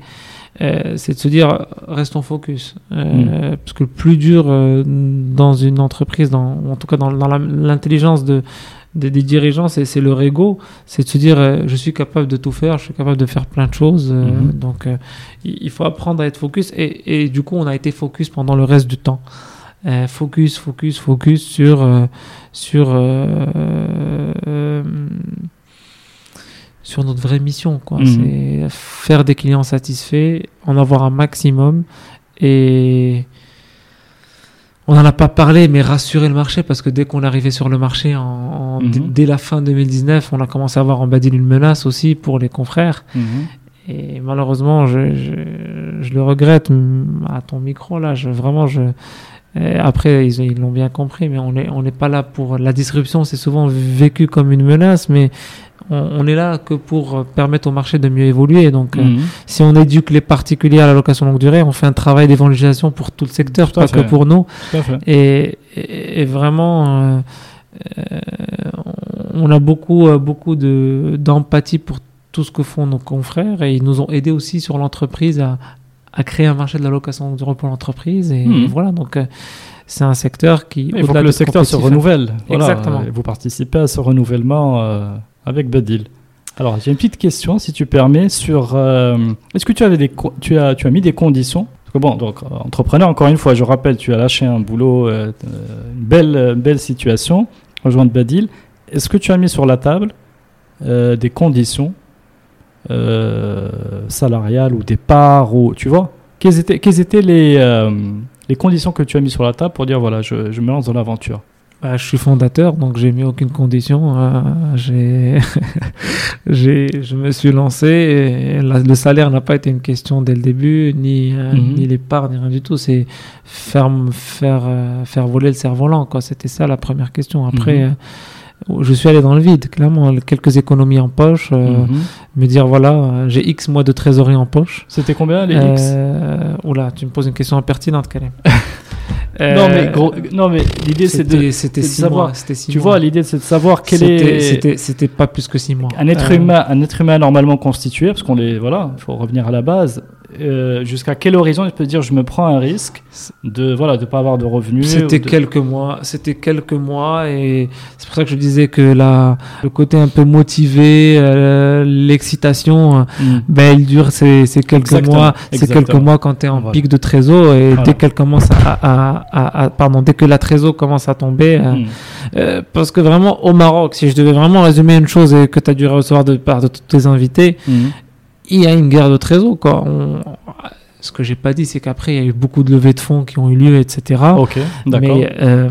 euh, c'est de se dire restons focus. Euh, Parce que le plus dur euh, dans une entreprise, dans, ou en tout cas dans, dans l'intelligence de, des, des dirigeants, c'est leur ego, c'est de se dire euh, je suis capable de tout faire, je suis capable de faire plein de choses. euh, Mhm. Donc euh, il il faut apprendre à être focus et, et du coup on a été focus pendant le reste du temps. Euh, focus, focus, focus sur euh, sur euh, euh, sur notre vraie mission. Quoi. Mhm. C'est faire des clients satisfaits, en avoir un maximum et on n'en a pas parlé, mais rassurer le marché parce que dès qu'on est arrivé sur le marché en, en- Mhm. d- dès la fin 2019, on a commencé à avoir en Badil une menace aussi pour les confrères. Mhm. Et malheureusement, je, je, je le regrette à ton micro là. Je, vraiment, je. et après, ils ils l'ont bien compris, mais on n'est on n'est pas là pour la disruption. C'est souvent vécu comme une menace, mais on, on est là que pour permettre au marché de mieux évoluer. Donc, euh, Mhm. si on éduque les particuliers à la location longue durée, on fait un travail d'évangélisation pour tout le secteur, Tout pas que pour nous. Et, et, et vraiment, euh, on a beaucoup, euh, beaucoup de d'empathie pour tout ce que font nos confrères et ils nous ont aidés aussi sur l'entreprise à, à créer un marché de la location longue durée pour l'entreprise. Et, Hmm. voilà, donc c'est un secteur qui. Il faut que le secteur se compétitif, renouvelle. Voilà, Exactement. euh, Vous participez à ce renouvellement euh, avec Badil. Alors, j'ai une petite question, si tu permets, sur. euh, Est-ce que tu, avais des tu, as, tu as mis des conditions? Parce que bon, donc, euh, entrepreneur, encore une fois, je rappelle, tu as lâché un boulot, euh, une belle, belle situation, rejoindre Badil. Est-ce que tu as mis sur la table des conditions salariales ou des parts ou, Tu vois? Quelles étaient, étaient les, les conditions que tu as mis sur la table pour dire voilà, je, je me lance dans l'aventure? Bah, je suis fondateur, donc j'ai mis aucune condition. euh, j'ai, je me suis lancé. Et la- le salaire n'a pas été une question dès le début, ni euh, Mhm. ni les parts, ni rien du tout. C'est faire faire euh, faire voler le cerf-volant. Quoi, c'était ça la première question. Après, Mhm. euh, je suis allé dans le vide, clairement. Quelques économies en poche, Mhm. me dire voilà, j'ai X mois de trésorerie en poche. C'était combien les X? Oula, tu me poses une question impertinente, Karim. Non mais Euh, gros, non mais l'idée c'est de c'était savoir. six tu mois. vois l'idée c'est de savoir quel C'était- est C'était c'était pas plus que six mois. un être Euh, humain un être humain normalement constitué parce qu'on les voilà il faut revenir à la base euh, jusqu'à quel horizon il peut dire je me prends un risque de voilà de pas avoir de revenus C'était de- quelques mois, c'était quelques mois et c'est pour ça que je disais que la, le côté un peu motivé, euh, l'excitation, euh, Mm. ben il dure c'est c'est quelques Exactement, mois, c'est exactement. quelques mois quand tu es en Voilà. pic de trésor et Voilà. dès qu'elle commence à, à, à- à- pardon, dès que la trésor commence à tomber euh, Mm. euh, parce que vraiment au Maroc, si je devais vraiment résumer une chose et que tu as dû recevoir de part de tous tes invités, Mm. Il y a une guerre de trésor quoi. On- ce que j'ai pas dit, c'est qu'après il y a eu beaucoup de levées de fonds qui ont eu lieu, etc. ok d'accord Mais euh,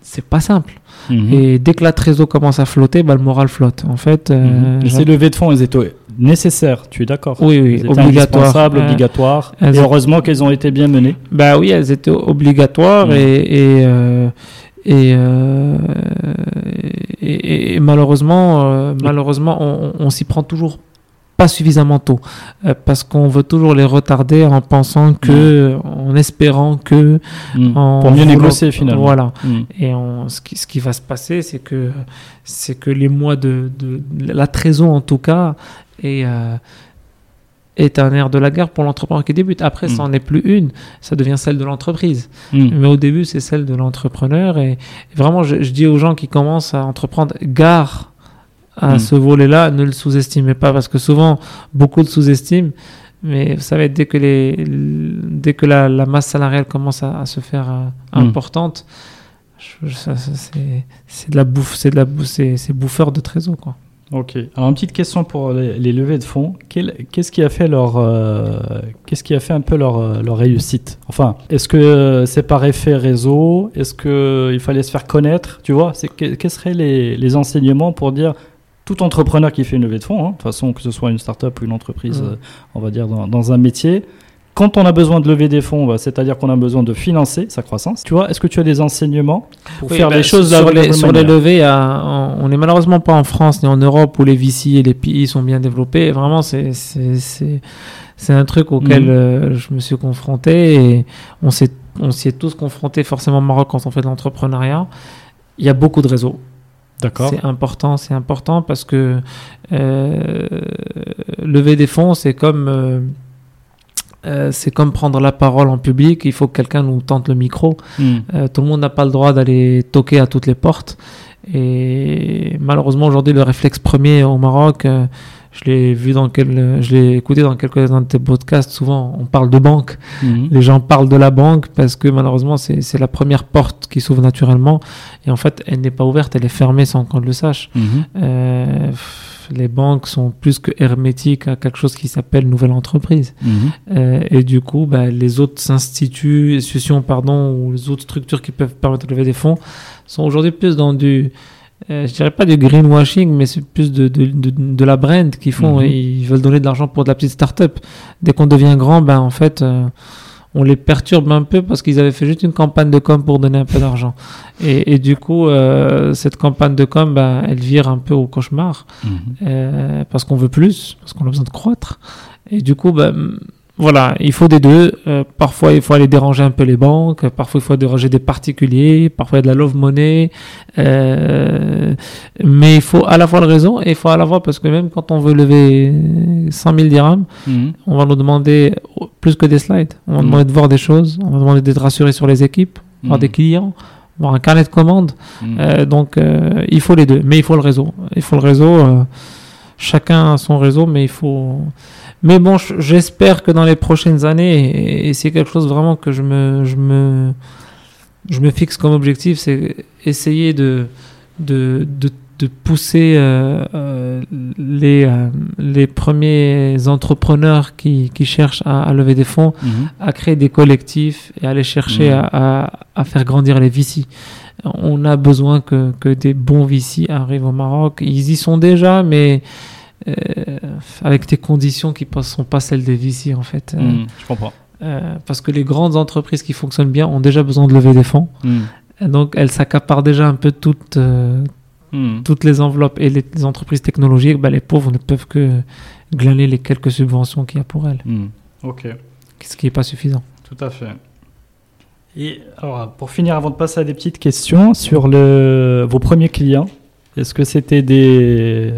c'est pas simple. Mhm. Et dès que la trésor commence à flotter, bah, le moral flotte. En fait, euh, Mhm. Ces levées de fonds elles étaient nécessaires, tu es d'accord? Oui, oui, Euh, obligatoires. elles Et ont- heureusement qu'elles ont été bien menées. Bah oui, elles étaient obligatoires et et, euh, et, euh, et- et- et malheureusement, euh, malheureusement, on, on s'y prend toujours pas suffisamment tôt euh, parce qu'on veut toujours les retarder en pensant que, en espérant que, Mm. en Pour mieux négocier finalement. Voilà. Mm. Et on, ce, qui, ce qui va se passer, c'est que, c'est que les mois de, de la trésor en tout cas est, euh, est un air de la guerre pour l'entrepreneur qui débute. Après, ça Mm. n'en est plus une, ça devient celle de l'entreprise. Mais au début, c'est celle de l'entrepreneur. Et, et vraiment, je, je dis aux gens qui commencent à entreprendre, gare à Mm. ce volet-là, ne le sous-estimez pas, parce que souvent, beaucoup le sous-estiment. Mais vous savez, dès que, les, dès que la, la masse salariale commence à, à se faire euh, Mm. importante, ça- c'est c'est de la bouffe, c'est de la c'est c'est bouffeur de trésor, quoi. Ok. Alors une petite question pour les, les levées de fonds. Qu'est-ce qui a fait leur, euh, qu'est-ce qui a fait un peu leur, euh, leur réussite? Enfin, est-ce que c'est par effet réseau? Est-ce que il fallait se faire connaître? Tu vois, quels seraient les, les enseignements pour dire tout entrepreneur qui fait une levée de fonds, hein, de toute façon que ce soit une start-up ou une entreprise, Mm. euh, on va dire dans, dans un métier. Quand on a besoin de lever des fonds, bah, c'est-à-dire qu'on a besoin de financer sa croissance. Tu vois, est-ce que tu as des enseignements pour Oui, faire bah, les choses sur les, sur les manière levées, à- on n'est malheureusement pas en France ni en Europe où les VC et les PI sont bien développés. Et vraiment, c'est un truc auquel Mhm. euh, je me suis confronté et on s'y est tous confrontés forcément au Maroc quand on fait de l'entrepreneuriat. Il y a beaucoup de réseaux. C'est important, c'est important parce que euh, lever des fonds, c'est comme euh, euh, c'est comme prendre la parole en public. Il faut que quelqu'un nous tente le micro. Mm. Euh, tout le monde n'a pas le droit d'aller toquer à toutes les portes. Et malheureusement, aujourd'hui, le réflexe premier au Maroc, je l'ai vu dans quel, je l'ai écouté dans quelques-uns de tes podcasts. Souvent, on parle de banque. Mhm. Les gens parlent de la banque parce que malheureusement, c'est c'est la première porte qui s'ouvre naturellement. Et en fait, elle n'est pas ouverte, elle est fermée sans qu'on le sache. Mhm. Euh, les banques sont plus que hermétiques à quelque chose qui s'appelle nouvelle entreprise. Mhm. Euh, et du coup, bah, les autres instituts, institutions, pardon, ou les autres structures qui peuvent permettre de lever des fonds sont aujourd'hui plus dans du, euh, je dirais pas du greenwashing, mais c'est plus de, de, de, de la brand qu'ils font. Mhm. Ils veulent donner de l'argent pour de la petite start-up. Dès qu'on devient grand, ben, en fait, euh, on les perturbe un peu parce qu'ils avaient fait juste une campagne de com pour donner un peu d'argent. Et, et du coup, euh, cette campagne de com, ben, elle vire un peu au cauchemar Mhm. euh, parce qu'on veut plus, parce qu'on a besoin de croître. Et du coup, ben, voilà, il faut des deux. Euh, parfois, il faut aller déranger un peu les banques. Parfois, il faut déranger des particuliers. Parfois, il y a de la love money. Euh, mais il faut à la fois le réseau et il faut à la fois parce que même quand on veut lever 100 000 dirhams, Mhm. on va nous demander plus que des slides. On va Mhm. demander de voir des choses. On va demander d'être rassuré sur les équipes, voir Mhm. des clients, voir un carnet de commandes. Mhm. Euh, donc, il faut les deux, mais il faut le réseau. Il faut le réseau. chacun a son réseau, mais il faut. Mais bon, j'espère que dans les prochaines années, et, c'est quelque chose vraiment que je me, je me, je me fixe comme objectif, c'est essayer de, de, de, de pousser euh, euh, les, euh, les premiers entrepreneurs qui, qui cherchent à, à lever des fonds Mhm. à créer des collectifs et à aller chercher Mhm. à, à, à faire grandir les VC. On a besoin que, que des bons VC arrivent au Maroc. Ils y sont déjà, mais avec des conditions qui ne sont pas celles des VC en fait. Euh, Mhm. Je comprends. euh, parce que les grandes entreprises qui fonctionnent bien ont déjà besoin de lever des fonds. Et donc elles s'accaparent déjà un peu toutes, euh, Mhm. toutes les enveloppes. Et les, les entreprises technologiques, bah, les pauvres ne peuvent que glaner les quelques subventions qu'il y a pour elles, Mhm. Ok. ce qui n'est pas suffisant. Tout à fait. Et alors, pour finir, avant de passer à des petites questions sur le, vos premiers clients, est-ce que c'était des,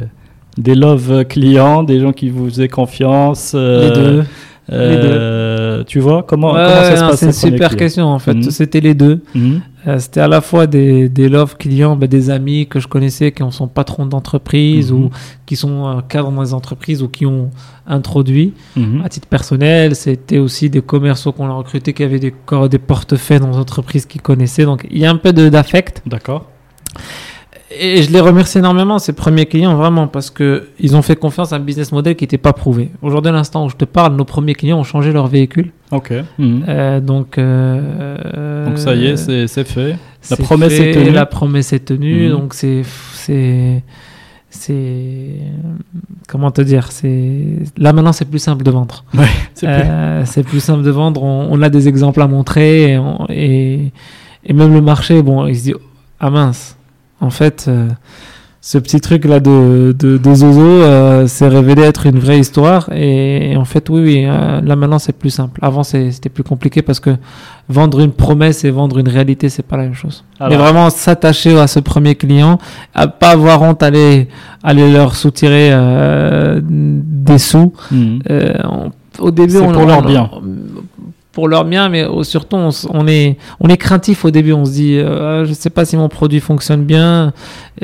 des love clients, des gens qui vous faisaient confiance euh, les deux. euh, Tu vois comment, Ouais, comment ça se passe C'est une super clients question en fait. Mhm. C'était les deux. Mhm. Euh, C'était à la fois des, des love clients, bah, des amis que je connaissais qui sont patrons d'entreprise Mhm. ou qui sont cadres dans les entreprises ou qui ont introduit. À titre personnel, c'était aussi des commerciaux qu'on a recrutés qui avaient des, des portefeuilles dans les entreprises qu'ils connaissaient. Donc il y a un peu d'affect. D'accord. Et je les remercie énormément, ces premiers clients, vraiment, parce que ils ont fait confiance à un business model qui n'était pas prouvé. Aujourd'hui, à l'instant où je te parle, nos premiers clients ont changé leur véhicule. Ok. Mhm. Euh, donc, euh, Donc ça y est, c'est c'est fait. c'est promesse est tenue. La promesse est tenue. Mhm. Donc c'est c'est c'est comment te dire c'est là maintenant c'est plus simple de vendre Ouais, c'est plus- Euh, c'est plus simple de vendre on, on a des exemples à montrer et, on- et, et même le marché bon il se dit ah mince en fait euh, ce petit truc là de, de, de Zozo euh, s'est révélé être une vraie histoire et, et en fait oui oui euh, là maintenant c'est plus simple avant c'était plus compliqué parce que vendre une promesse et vendre une réalité c'est pas la même chose mais Alors, vraiment s'attacher à ce premier client, à pas avoir honte d'aller aller leur soutirer des sous. Mhm. On- au début, on pour leur bien. Pour leur bien, mais surtout on, est on est craintif au début. On se dit, euh, je sais pas si mon produit fonctionne bien.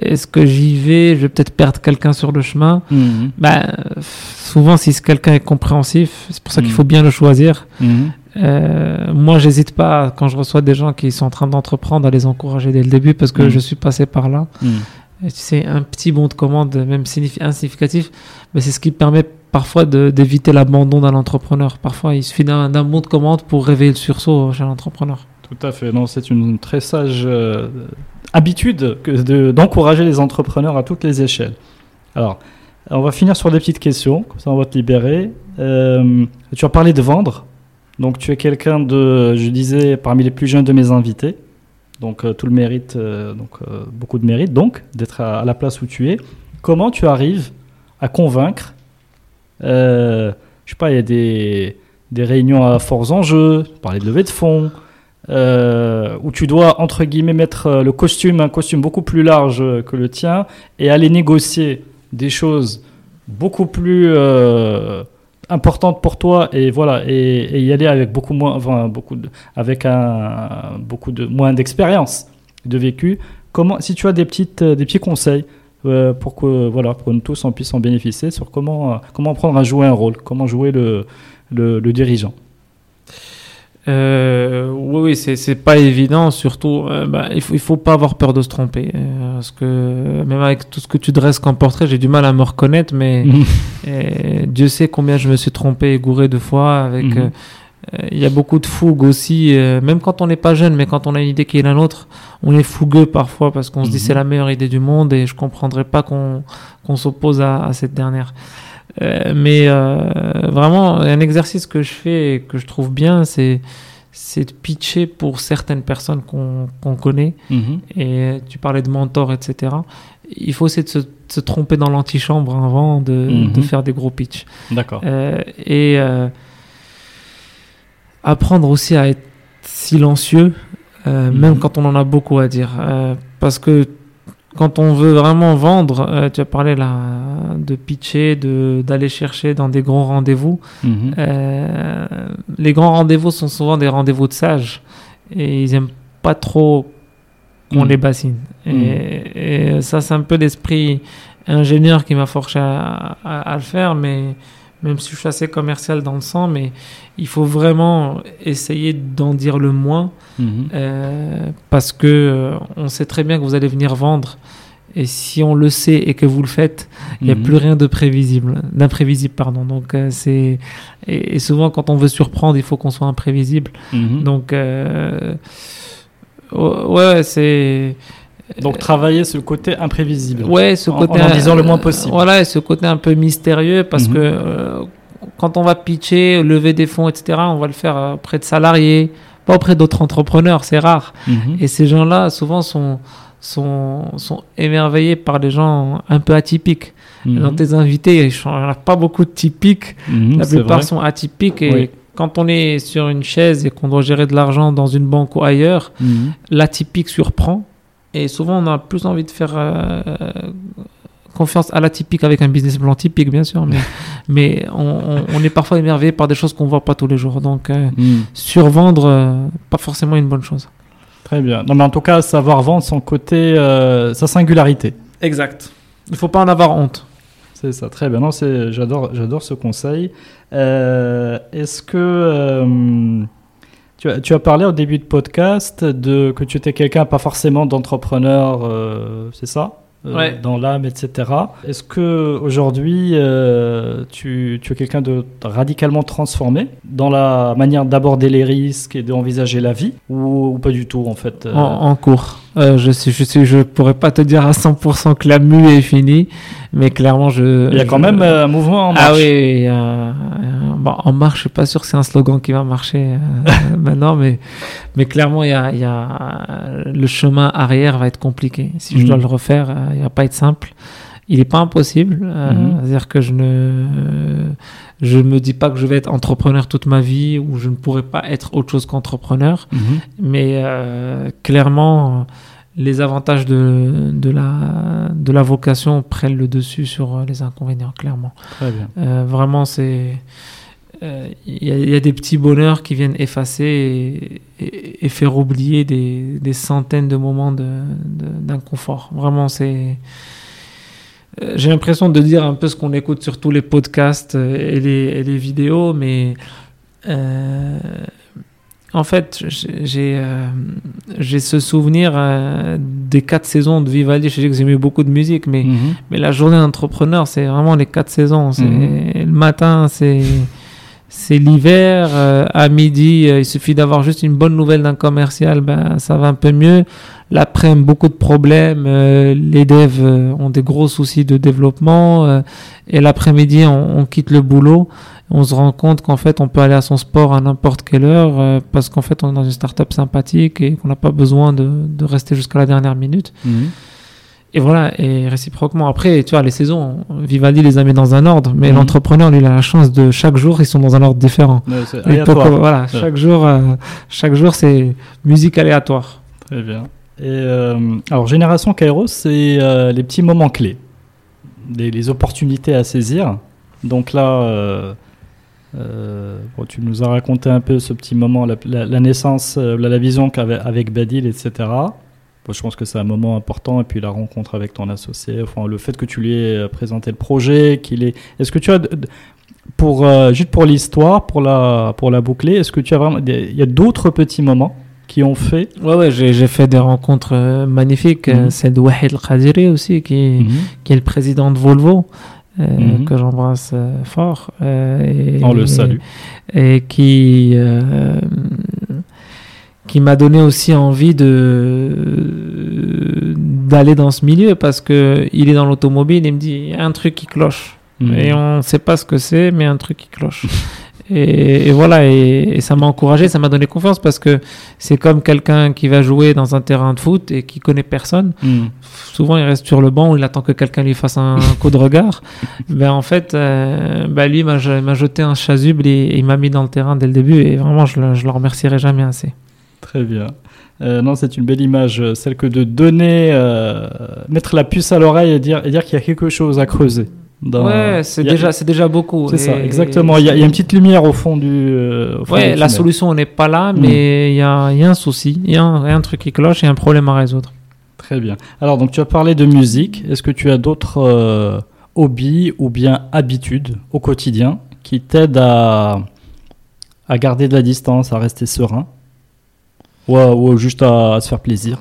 Est-ce que j'y vais? Je vais peut-être perdre quelqu'un sur le chemin. Mhm. Bah, souvent, si quelqu'un est compréhensif, c'est pour ça qu'il Mhm. faut bien le choisir. Mhm. Euh, moi, j'hésite pas quand je reçois des gens qui sont en train d'entreprendre à les encourager dès le début parce que Mhm. je suis passé par là. Et tu sais, un petit bon de commande, même signifi- insignificatif, mais c'est ce qui permet parfois d'éviter l'abandon d'un entrepreneur. Parfois, il suffit d'un bon de commande pour réveiller le sursaut chez l'entrepreneur. Tout à fait. C'est une très sage euh, habitude que de- d'encourager les entrepreneurs à toutes les échelles. Alors, on va finir sur des petites questions, comme ça on va te libérer. Euh, tu as parlé de vendre. Donc, tu es quelqu'un de, je disais, parmi les plus jeunes de mes invités. Donc, euh, tout le mérite, donc beaucoup de mérite, donc, d'être à, la place où tu es. Comment tu arrives à convaincre Je sais pas, il y a des, des réunions à forts enjeux, parler de levée de fonds, euh, où tu dois, entre guillemets, mettre euh, le costume, un costume beaucoup plus large euh, que le tien, et aller négocier des choses beaucoup plus euh, importantes pour toi, et voilà, et, y aller avec beaucoup moins, beaucoup de, avec un, beaucoup de moins d'expérience, de vécu. Comment, si tu as des petites, euh, des petits conseils euh, pour que, voilà, pour que nous tous on puisse en bénéficier sur comment, euh, comment apprendre à jouer un rôle, comment jouer le, le, le dirigeant. Euh, oui, oui, c'est pas évident. Surtout, euh, bah, il faut il faut pas avoir peur de se tromper, euh, parce que euh, même avec tout ce que tu dresses comme portrait, j'ai du mal à me reconnaître, mais euh, Dieu sait combien je me suis trompé et gouré de fois. Avec, Mhm. euh, euh, il y a beaucoup de fougue aussi, euh, même quand on n'est pas jeune, mais quand on a une idée qui est la nôtre, on est fougueux parfois parce qu'on se dit Mhm. c'est la meilleure idée du monde et je comprendrais pas qu'on qu'on s'oppose à, à cette dernière. Euh, mais euh, vraiment, un exercice que je fais et que je trouve bien, c'est c'est de pitcher pour certaines personnes qu'on qu'on connaît. Mhm. Et tu parlais de mentor, etc. Il faut essayer de se, de se tromper dans l'antichambre avant de, Mhm. de faire des gros pitchs. D'accord. Euh, et euh, apprendre aussi à être silencieux, euh, Mhm. même quand on en a beaucoup à dire. Euh, parce que quand on veut vraiment vendre, euh, tu as parlé là de pitcher, de d'aller chercher dans des grands rendez-vous. Mhm. Les grands rendez-vous sont souvent des rendez-vous de sages et ils aiment pas trop qu'on Mhm. les bassine. Et, et ça, c'est un peu l'esprit ingénieur qui m'a forcé à, à- à le faire, mais même si je suis assez commercial dans le sang, mais il faut vraiment essayer d'en dire le moins Mhm. euh, parce que euh, on sait très bien que vous allez venir vendre. Et si on le sait et que vous le faites, il n'y a Mhm. plus rien de prévisible, d'imprévisible, pardon. Donc euh, c'est et, et souvent quand on veut surprendre, il faut qu'on soit imprévisible. Mhm. Donc oh, ouais, c'est Donc travailler ce côté imprévisible. ouais ce côté en en disant le moins possible. Voilà, et ce côté un peu mystérieux parce Mhm. que euh, quand on va pitcher, lever des fonds, etc., on va le faire euh, auprès de salariés, pas auprès d'autres entrepreneurs, c'est rare. Mhm. Et ces gens-là, souvent, sont, sont, sont émerveillés par des gens un peu atypiques. Mhm. Dans tes invités, il n'y en a pas beaucoup de typiques. La plupart sont atypiques. Et Oui. quand on est sur une chaise et qu'on doit gérer de l'argent dans une banque ou ailleurs, l'atypique surprend. Et souvent, on a plus envie de faire euh, confiance à l'atypique avec un business plan typique, bien sûr. Mais, mais on, on- on est parfois émerveillé par des choses qu'on ne voit pas tous les jours. Donc, euh, Mhm. survendre, euh, pas forcément une bonne chose. Très bien. Non, mais en tout cas, savoir vendre son côté, euh, sa singularité. Exact. Il faut pas en avoir honte. C'est ça, très bien. Non, c'est, j'adore, j'adore ce conseil. Euh, est-ce que euh, tu, as, tu as parlé au début de podcast de que tu étais quelqu'un pas forcément d'entrepreneur, euh, c'est ça? Euh, Ouais. dans l'âme, etc. Est-ce que aujourd'hui euh, tu, tu es quelqu'un de radicalement transformé dans la manière d'aborder les risques et d'envisager la vie ou, ou pas du tout en fait euh, En, en cours. Euh, je sais, je sais, je pourrais pas te dire à 100% que la mue est finie, mais clairement, je. Il y a quand même euh, un mouvement en marche. Ah oui, euh, euh, bon, en marche, je suis pas sûr que c'est un slogan qui va marcher euh, maintenant, mais, mais clairement, il y a, y a, le chemin arrière va être compliqué. Si je dois le refaire, euh, il va pas être simple. Il n'est pas impossible. euh, Mhm. C'est-à-dire que je ne, je me dis pas que je vais être entrepreneur toute ma vie ou je ne pourrai pas être autre chose qu'entrepreneur. Mhm. Mais euh, clairement, les avantages de, de, la, de la vocation prennent le dessus sur euh, les inconvénients, clairement. Très bien. Euh, vraiment, c'est. Il y, a- il y a des petits bonheurs qui viennent effacer et, et- et faire oublier des, des centaines de moments de- de- d'inconfort. Vraiment, c'est. Euh, J'ai l'impression de dire un peu ce qu'on écoute sur tous les podcasts euh, et les, et les vidéos, mais euh, en fait, j'ai j'ai, euh, j'ai ce souvenir euh, des quatre saisons de Vivaldi. Je sais que j'aimais beaucoup de musique, mais Mhm. mais la journée d'entrepreneur, c'est vraiment les quatre saisons. Mhm. Le matin, c'est c'est l'hiver. euh, à midi, euh, il suffit d'avoir juste une bonne nouvelle d'un commercial, ben ça va un peu mieux. L'après-midi, beaucoup de problèmes. euh, les devs euh, ont des gros soucis de développement. euh, et l'après-midi, on, on quitte le boulot. On se rend compte qu'en fait, on peut aller à son sport à n'importe quelle heure euh, parce qu'en fait, on est dans une start-up sympathique et qu'on n'a pas besoin de, de rester jusqu'à la dernière minute. Mhm. Et voilà, et réciproquement. Après, tu vois, les saisons, Vivaldi les a mis dans un ordre, mais Mhm. l'entrepreneur, lui, il a la chance de chaque jour, ils sont dans un ordre différent. Ouais, c'est Il peut aléatoire. co- voilà, Ouais. chaque jour, euh, chaque jour, c'est musique aléatoire. Très bien. Et euh, alors, Génération Kairos, c'est euh, les petits moments clés, les, les opportunités à saisir. Donc là, bon, tu nous as raconté un peu ce petit moment, la, la- la naissance, la, la vision qu'avec avec Badil, etc. Bon, je pense que c'est un moment important. Et puis la rencontre avec ton associé, enfin, le fait que tu lui aies euh, présenté le projet, qu'il est. Est-ce que tu as. Pour, euh, juste pour l'histoire, pour la, pour la boucler, est-ce que tu as vraiment. Il y a d'autres petits moments qui ont fait Ouais, ouais, j'ai j'ai fait des rencontres euh, magnifiques. Mhm. Euh, Celle de Wahid Al-Qadiri aussi, qui, qui est le président de Volvo, euh, Mhm. que j'embrasse fort. et- On le salue. et qui qui m'a donné aussi envie de d'aller dans ce milieu parce que il est dans l'automobile il me dit il y a un truc qui cloche Mhm. et on ne sait pas ce que c'est mais un truc qui cloche et, et voilà et, et ça m'a encouragé ça m'a donné confiance parce que c'est comme quelqu'un qui va jouer dans un terrain de foot et qui connaît personne Mhm. souvent il reste sur le banc, il attend que quelqu'un lui fasse un coup de regard. ben en fait, euh, ben, lui m'a m'a jeté un chasuble et, et il m'a mis dans le terrain dès le début et vraiment je le, je le remercierai jamais assez. Très bien. Euh, non, c'est une belle image, euh, celle que de donner, euh, mettre la puce à l'oreille et dire, et dire qu'il y a quelque chose à creuser. Dans- ouais, c'est a- déjà c'est déjà beaucoup. C'est ça, Et- exactement. Il y, a, il y a une petite lumière au fond du. euh, au fond Ouais, du la solution n'est pas là, Mm. mais il y, a, y a un souci, il y, a un il y a un truc qui cloche, il y a un problème à résoudre. Très bien. Alors, donc, tu as parlé de musique. Est-ce que tu as d'autres hobbies ou bien habitudes au quotidien qui t'aident à, à garder de la distance, à rester serein? Ou, ou juste à, à se faire plaisir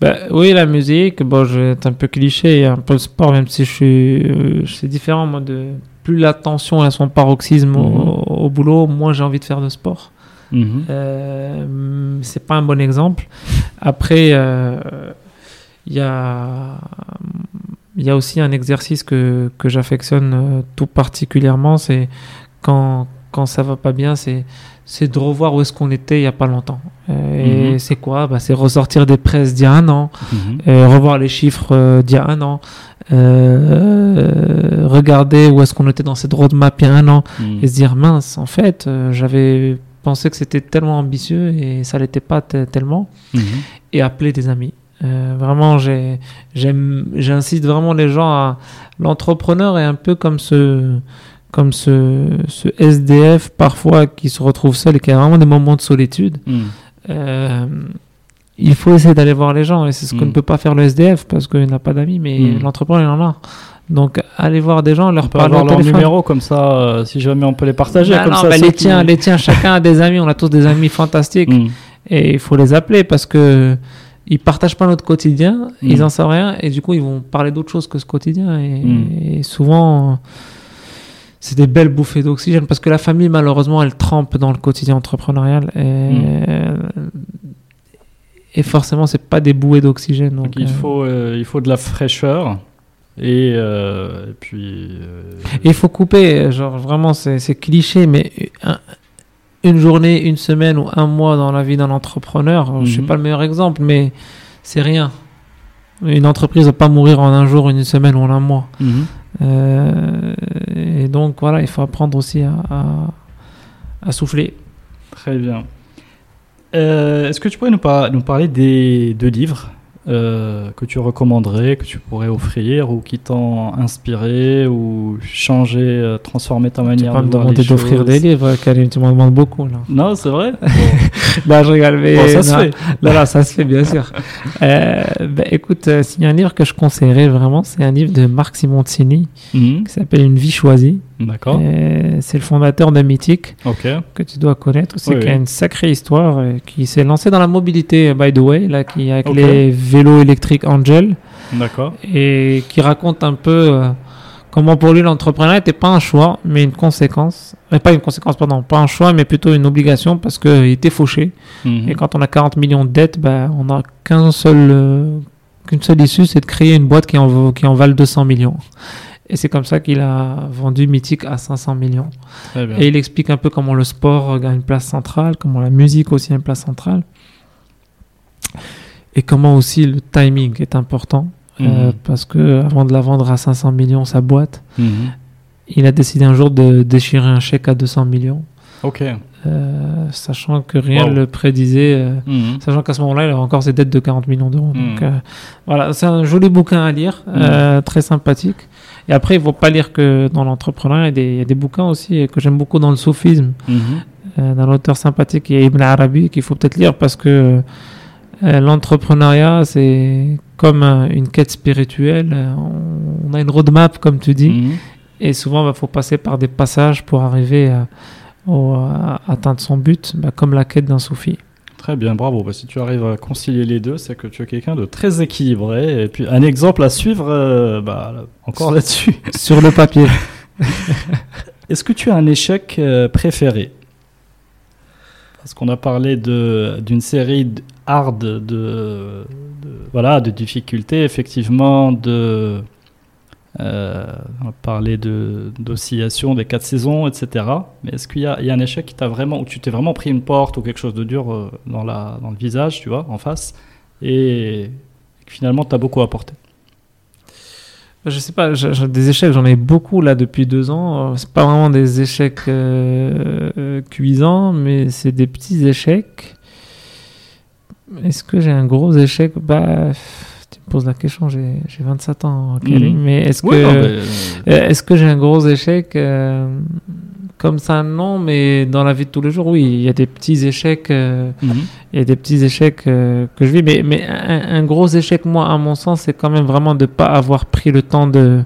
Ben, oui, la musique, bon, être un peu cliché, un peu le sport, même si je suis, euh, c'est différent, moi, de plus la tension à son paroxysme au, Mhm. au boulot, moins j'ai envie de faire de sport. Mhm. Euh, c'est pas un bon exemple. Après, euh, il y a, il y a aussi un exercice que, que j'affectionne euh, tout particulièrement, c'est quand, quand ça va pas bien, c'est c'est de revoir où est-ce qu'on était il y a pas longtemps. Euh, Et Mhm. c'est quoi? Bah, C'est ressortir des presses d'il y a un an, Mhm. euh, revoir les chiffres euh, d'il y a un an, euh, regarder où est-ce qu'on était dans cette roadmap il y a un an, Mhm. et se dire mince, en fait, j'avais pensé que c'était tellement ambitieux et ça l'était pas te- tellement, et appeler des amis. Euh, vraiment, j'incite vraiment les gens à. L'entrepreneur est un peu comme ce, comme ce, ce SDF parfois qui se retrouve seul et qui a vraiment des moments de solitude. Euh, il faut essayer d'aller voir les gens et c'est ce que Mm. ne peut pas faire le SDF parce qu'il n'a pas d'amis, mais Mm. l'entrepreneur il en a. Donc aller voir des gens, leur On peut parler avoir leur téléphone. numéro comme ça, euh, si jamais on peut les partager. Bah comme non, ça, bah les qui- tiens, les tiens, chacun a des amis, on a tous des amis fantastiques Mhm. et il faut les appeler parce que ils partagent pas notre quotidien, Mm. ils en savent rien, et du coup, ils vont parler d'autre chose que ce quotidien. Et, Mm. et souvent, euh, c'est des belles bouffées d'oxygène, parce que la famille, malheureusement, elle trempe dans le quotidien entrepreneurial, et, Mm. et forcément, c'est pas des bouées d'oxygène. Donc Donc, il euh, faut, euh, il faut de la fraîcheur et, euh, et puis. il faut couper, genre vraiment, c'est c'est cliché, mais un- une journée, une semaine ou un mois dans la vie d'un entrepreneur, je suis Mhm. pas le meilleur exemple, mais c'est rien. Une entreprise va pas mourir en un jour, une semaine ou en un mois. mhm. Euh, et donc voilà, il faut apprendre aussi à, souffler. Très bien. Euh, Est-ce que tu pourrais nous parler des deux livres? Euh, que tu recommanderais, que tu pourrais offrir ou qui t'ont inspiré ou changé, euh, transformé ta manière de voir les d'offrir des livres, Karim, tu m'en demandes beaucoup là. Non, c'est vrai. Bon, Là, je rigole, mais bon, ça se fait. non, non, ça se fait bien sûr. Euh, bah, écoute, euh, s'il y a un livre que je conseillerais vraiment, c'est un livre de Marc Simoncini Mhm. qui s'appelle Une vie choisie. D'accord. Euh, C'est le fondateur de Mythique Ok. que tu dois connaître aussi, Oui, qui a une sacrée histoire, euh, qui s'est lancé dans la mobilité, by the way, là, qui avec les vélos électriques Angel, D'accord. et qui raconte un peu euh, comment pour lui l'entrepreneuriat n'était pas un choix, mais une conséquence. Euh, pas une conséquence, pardon, pas un choix, mais plutôt une obligation parce qu'il était fauché. Mhm. Et quand on a 40 millions de dettes, bah, on n'a qu'un seul, euh, qu'une seule issue, c'est de créer une boîte qui en, qui en vale 200 millions. Et c'est comme ça qu'il a vendu Mythique à 500 millions. Et il explique un peu comment le sport a une place centrale, comment la musique aussi a une place centrale. Et comment aussi le timing est important. euh, Mhm. parce que avant de la vendre à 500 millions, sa boîte, Mhm. il a décidé un jour de déchirer un chèque à 200 millions. Ok. euh, sachant que rien ne Wow. le prédisait. euh, Mhm. Sachant qu'à ce moment-là, il avait encore ses dettes de 40 millions d'euros. Donc voilà, c'est un joli bouquin à lire, très sympathique. Et après, il ne faut pas lire que dans l'entrepreneuriat, il y a des- il y, a des bouquins aussi que j'aime beaucoup dans le soufisme, Mhm. euh, d'un auteur sympathique qui est Ibn Arabi, qu'il faut peut-être lire parce que euh, l'entrepreneuriat, c'est comme une quête spirituelle. Euh, On a une roadmap, comme tu dis, Mhm. et souvent, il faut passer par des passages pour arriver à atteindre son but, bah, comme la quête d'un soufi. Très bien, bravo. Bah, si tu arrives à concilier les deux, c'est que tu es quelqu'un de très équilibré. Et puis un exemple à suivre, euh, bah, encore là-dessus. Sur le papier. Est-ce que tu as un échec euh, préféré? Parce qu'on a parlé d'une série hard de, de- voilà de difficultés, effectivement de euh, on a parlé d'oscillation des quatre saisons, etc. Mais est-ce qu'il y y a un échec qui t'a vraiment où tu t'es vraiment pris une porte ou quelque chose de dur euh, dans la dans le visage, tu vois, en face, et que finalement t'as beaucoup apporté? Je sais pas, des échecs, j'en ai beaucoup là depuis deux ans. Euh, C'est pas vraiment des échecs cuisants, mais c'est des petits échecs. Est-ce que j'ai un gros échec? Bah, tu me poses la question, j'ai j'ai 27 ans, Karim, Mhm. mais est-ce que, euh, est-ce que j'ai un gros échec Euh, Comme ça, non, mais dans la vie de tous les jours, oui, il y a des petits échecs. euh, il y a des petits échecs que je vis, mais, mais un, un gros échec, moi, à mon sens, c'est quand même vraiment de ne pas avoir pris le temps de.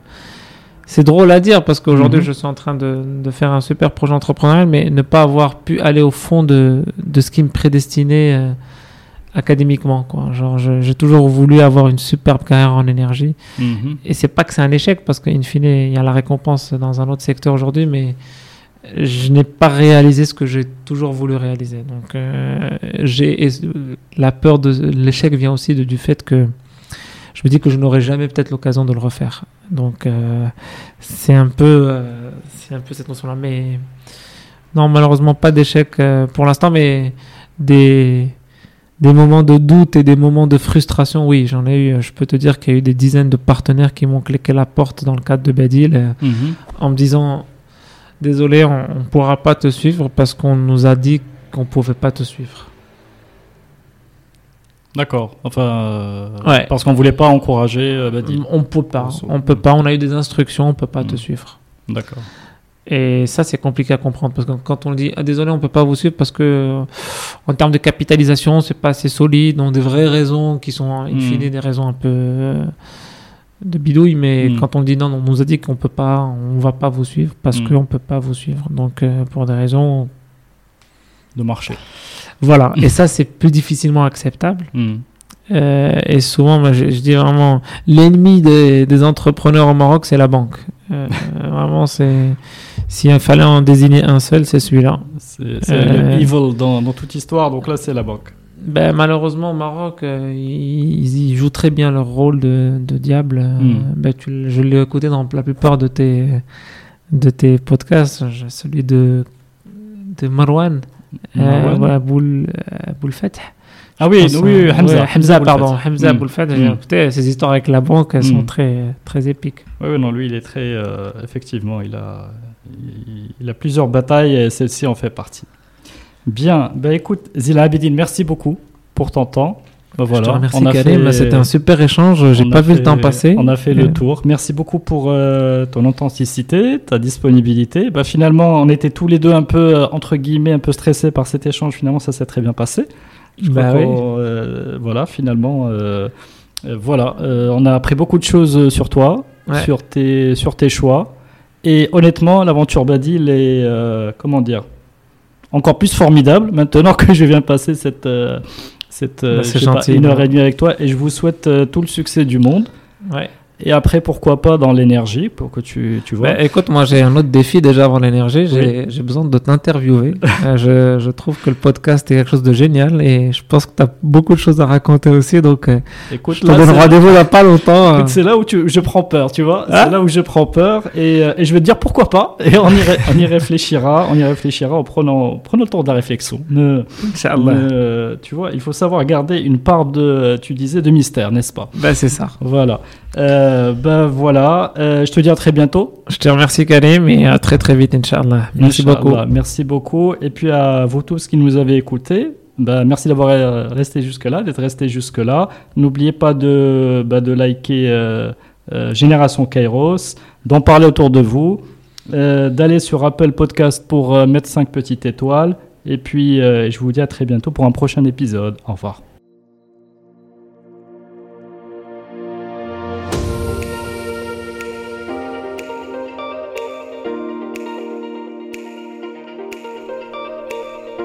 C'est drôle à dire parce qu'aujourd'hui, Mhm. je suis en train de, de faire un super projet entrepreneurial, mais ne pas avoir pu aller au fond de, de ce qui me prédestinait académiquement. Quoi. Genre, j'ai toujours voulu avoir une superbe carrière en énergie. Mhm. Et c'est pas que c'est un échec parce qu'in fine, il y a la récompense dans un autre secteur aujourd'hui, mais je n'ai pas réalisé ce que j'ai toujours voulu réaliser. Donc, euh, j'ai la peur de l'échec vient aussi de- du fait que je me dis que je n'aurai jamais peut-être l'occasion de le refaire. Donc, euh, c'est un peu, euh, c'est un peu cette notion-là. Mais non, malheureusement pas d'échec pour l'instant, mais des des moments de doute et des moments de frustration, oui, j'en ai eu. Je peux te dire qu'il y a eu des dizaines de partenaires qui m'ont claqué la porte dans le cadre de Badil euh, Mhm. en me disant Désolé, on ne pourra pas te suivre parce qu'on nous a dit qu'on ne pouvait pas te suivre. D'accord. Enfin, euh, Ouais. parce qu'on voulait pas encourager euh, Badil. On peut pas, on peut pas. On a eu des instructions, on peut pas te Mm. suivre. D'accord. Et ça, c'est compliqué à comprendre parce que quand on dit ah, désolé, on peut pas vous suivre parce que euh, en termes de capitalisation, c'est pas assez solide, ont des vraies raisons qui sont in Mm. fine des raisons un peu euh, de bidouille, mais Mm. quand on dit non, on nous a dit qu'on peut pas, on va pas vous suivre parce Mm. qu'on peut pas vous suivre. Donc euh, pour des raisons, De marché. voilà. Et ça, c'est plus difficilement acceptable. Euh, et souvent, moi, je, je dis vraiment, l'ennemi des, des entrepreneurs au Maroc, c'est la banque. Euh, vraiment, c'est s'il fallait en désigner un seul, c'est celui-là. C'est Euh. evil dans, dans toute histoire, donc là c'est la banque. Ben, malheureusement, au Maroc, euh, ils, ils jouent très bien leur rôle de, de diable. Ben, tu je l'ai écouté dans la plupart de tes, de tes podcasts. Celui de, de Marwan, Marwan. euh, voilà, Boul, euh, Boul Fath. Ah oui, pense, oui, oui, Hamza. ouais, Hamza, pardon. Hamza. J'ai écouté ces histoires avec la banque, elles sont Hmm. très, très épiques. Oui, oui, non, lui, il est très. euh, effectivement, il a, il, a plusieurs batailles et celle-ci en fait partie. Bien, bah écoute, Zila Abidine, merci beaucoup pour ton temps. Bah, voilà, je te remercie, Karim. fait- C'était un super échange. J'ai pas vu le temps passer. On a fait Euh, le tour. Merci beaucoup pour euh, ton authenticité, ta disponibilité. Bah, finalement, on était tous les deux un peu, euh, entre guillemets, un peu stressés par cet échange. Finalement, ça s'est très bien passé. Je crois Bah oui. qu'on, euh, voilà, finalement, euh, euh, voilà, euh, on a appris beaucoup de choses euh, sur toi, Ouais. sur tes, sur tes choix. Et honnêtement, l'aventure Badil est, euh, comment dire, encore plus formidable maintenant que je viens passer cette, euh, cette euh, Bah, pas, une heure et demie avec toi. Et je vous souhaite tout le succès du monde. Ouais. Et après, pourquoi pas dans l'énergie, pour que tu, tu vois. Bah, écoute, moi j'ai un autre défi déjà avant l'énergie. J'ai j'ai besoin de t'interviewer. Euh, je, je trouve que le podcast est quelque chose de génial et je pense que tu as beaucoup de choses à raconter aussi. Donc, euh, Écoute, je te là, donne rendez-vous a pas longtemps. euh. C'est là où tu, je prends peur, tu vois. Ah. c'est là où je prends peur et, et je vais te dire pourquoi pas. Et on y, ré- on y réfléchira, on y réfléchira en prenant, prenons le temps de la réflexion. Ne, Inch'Allah. ne- tu vois, il faut savoir garder une part de, tu disais, de mystère, n'est-ce pas? Bah, c'est ça. Voilà. Euh, ben voilà. Euh, je te dis à très bientôt. Je te remercie, Karim, et à très très vite, Inch'Allah. Merci Inch'Allah. beaucoup. Merci beaucoup. Et puis à vous tous qui nous avez écoutés, bah, merci d'avoir euh, resté jusque-là, d'être resté jusque-là. N'oubliez pas de, bah, de liker euh, Génération Kairos, d'en parler autour de vous, d'aller sur Apple Podcast pour mettre 5 petites étoiles. Et puis, je vous dis à très bientôt pour un prochain épisode. Au revoir.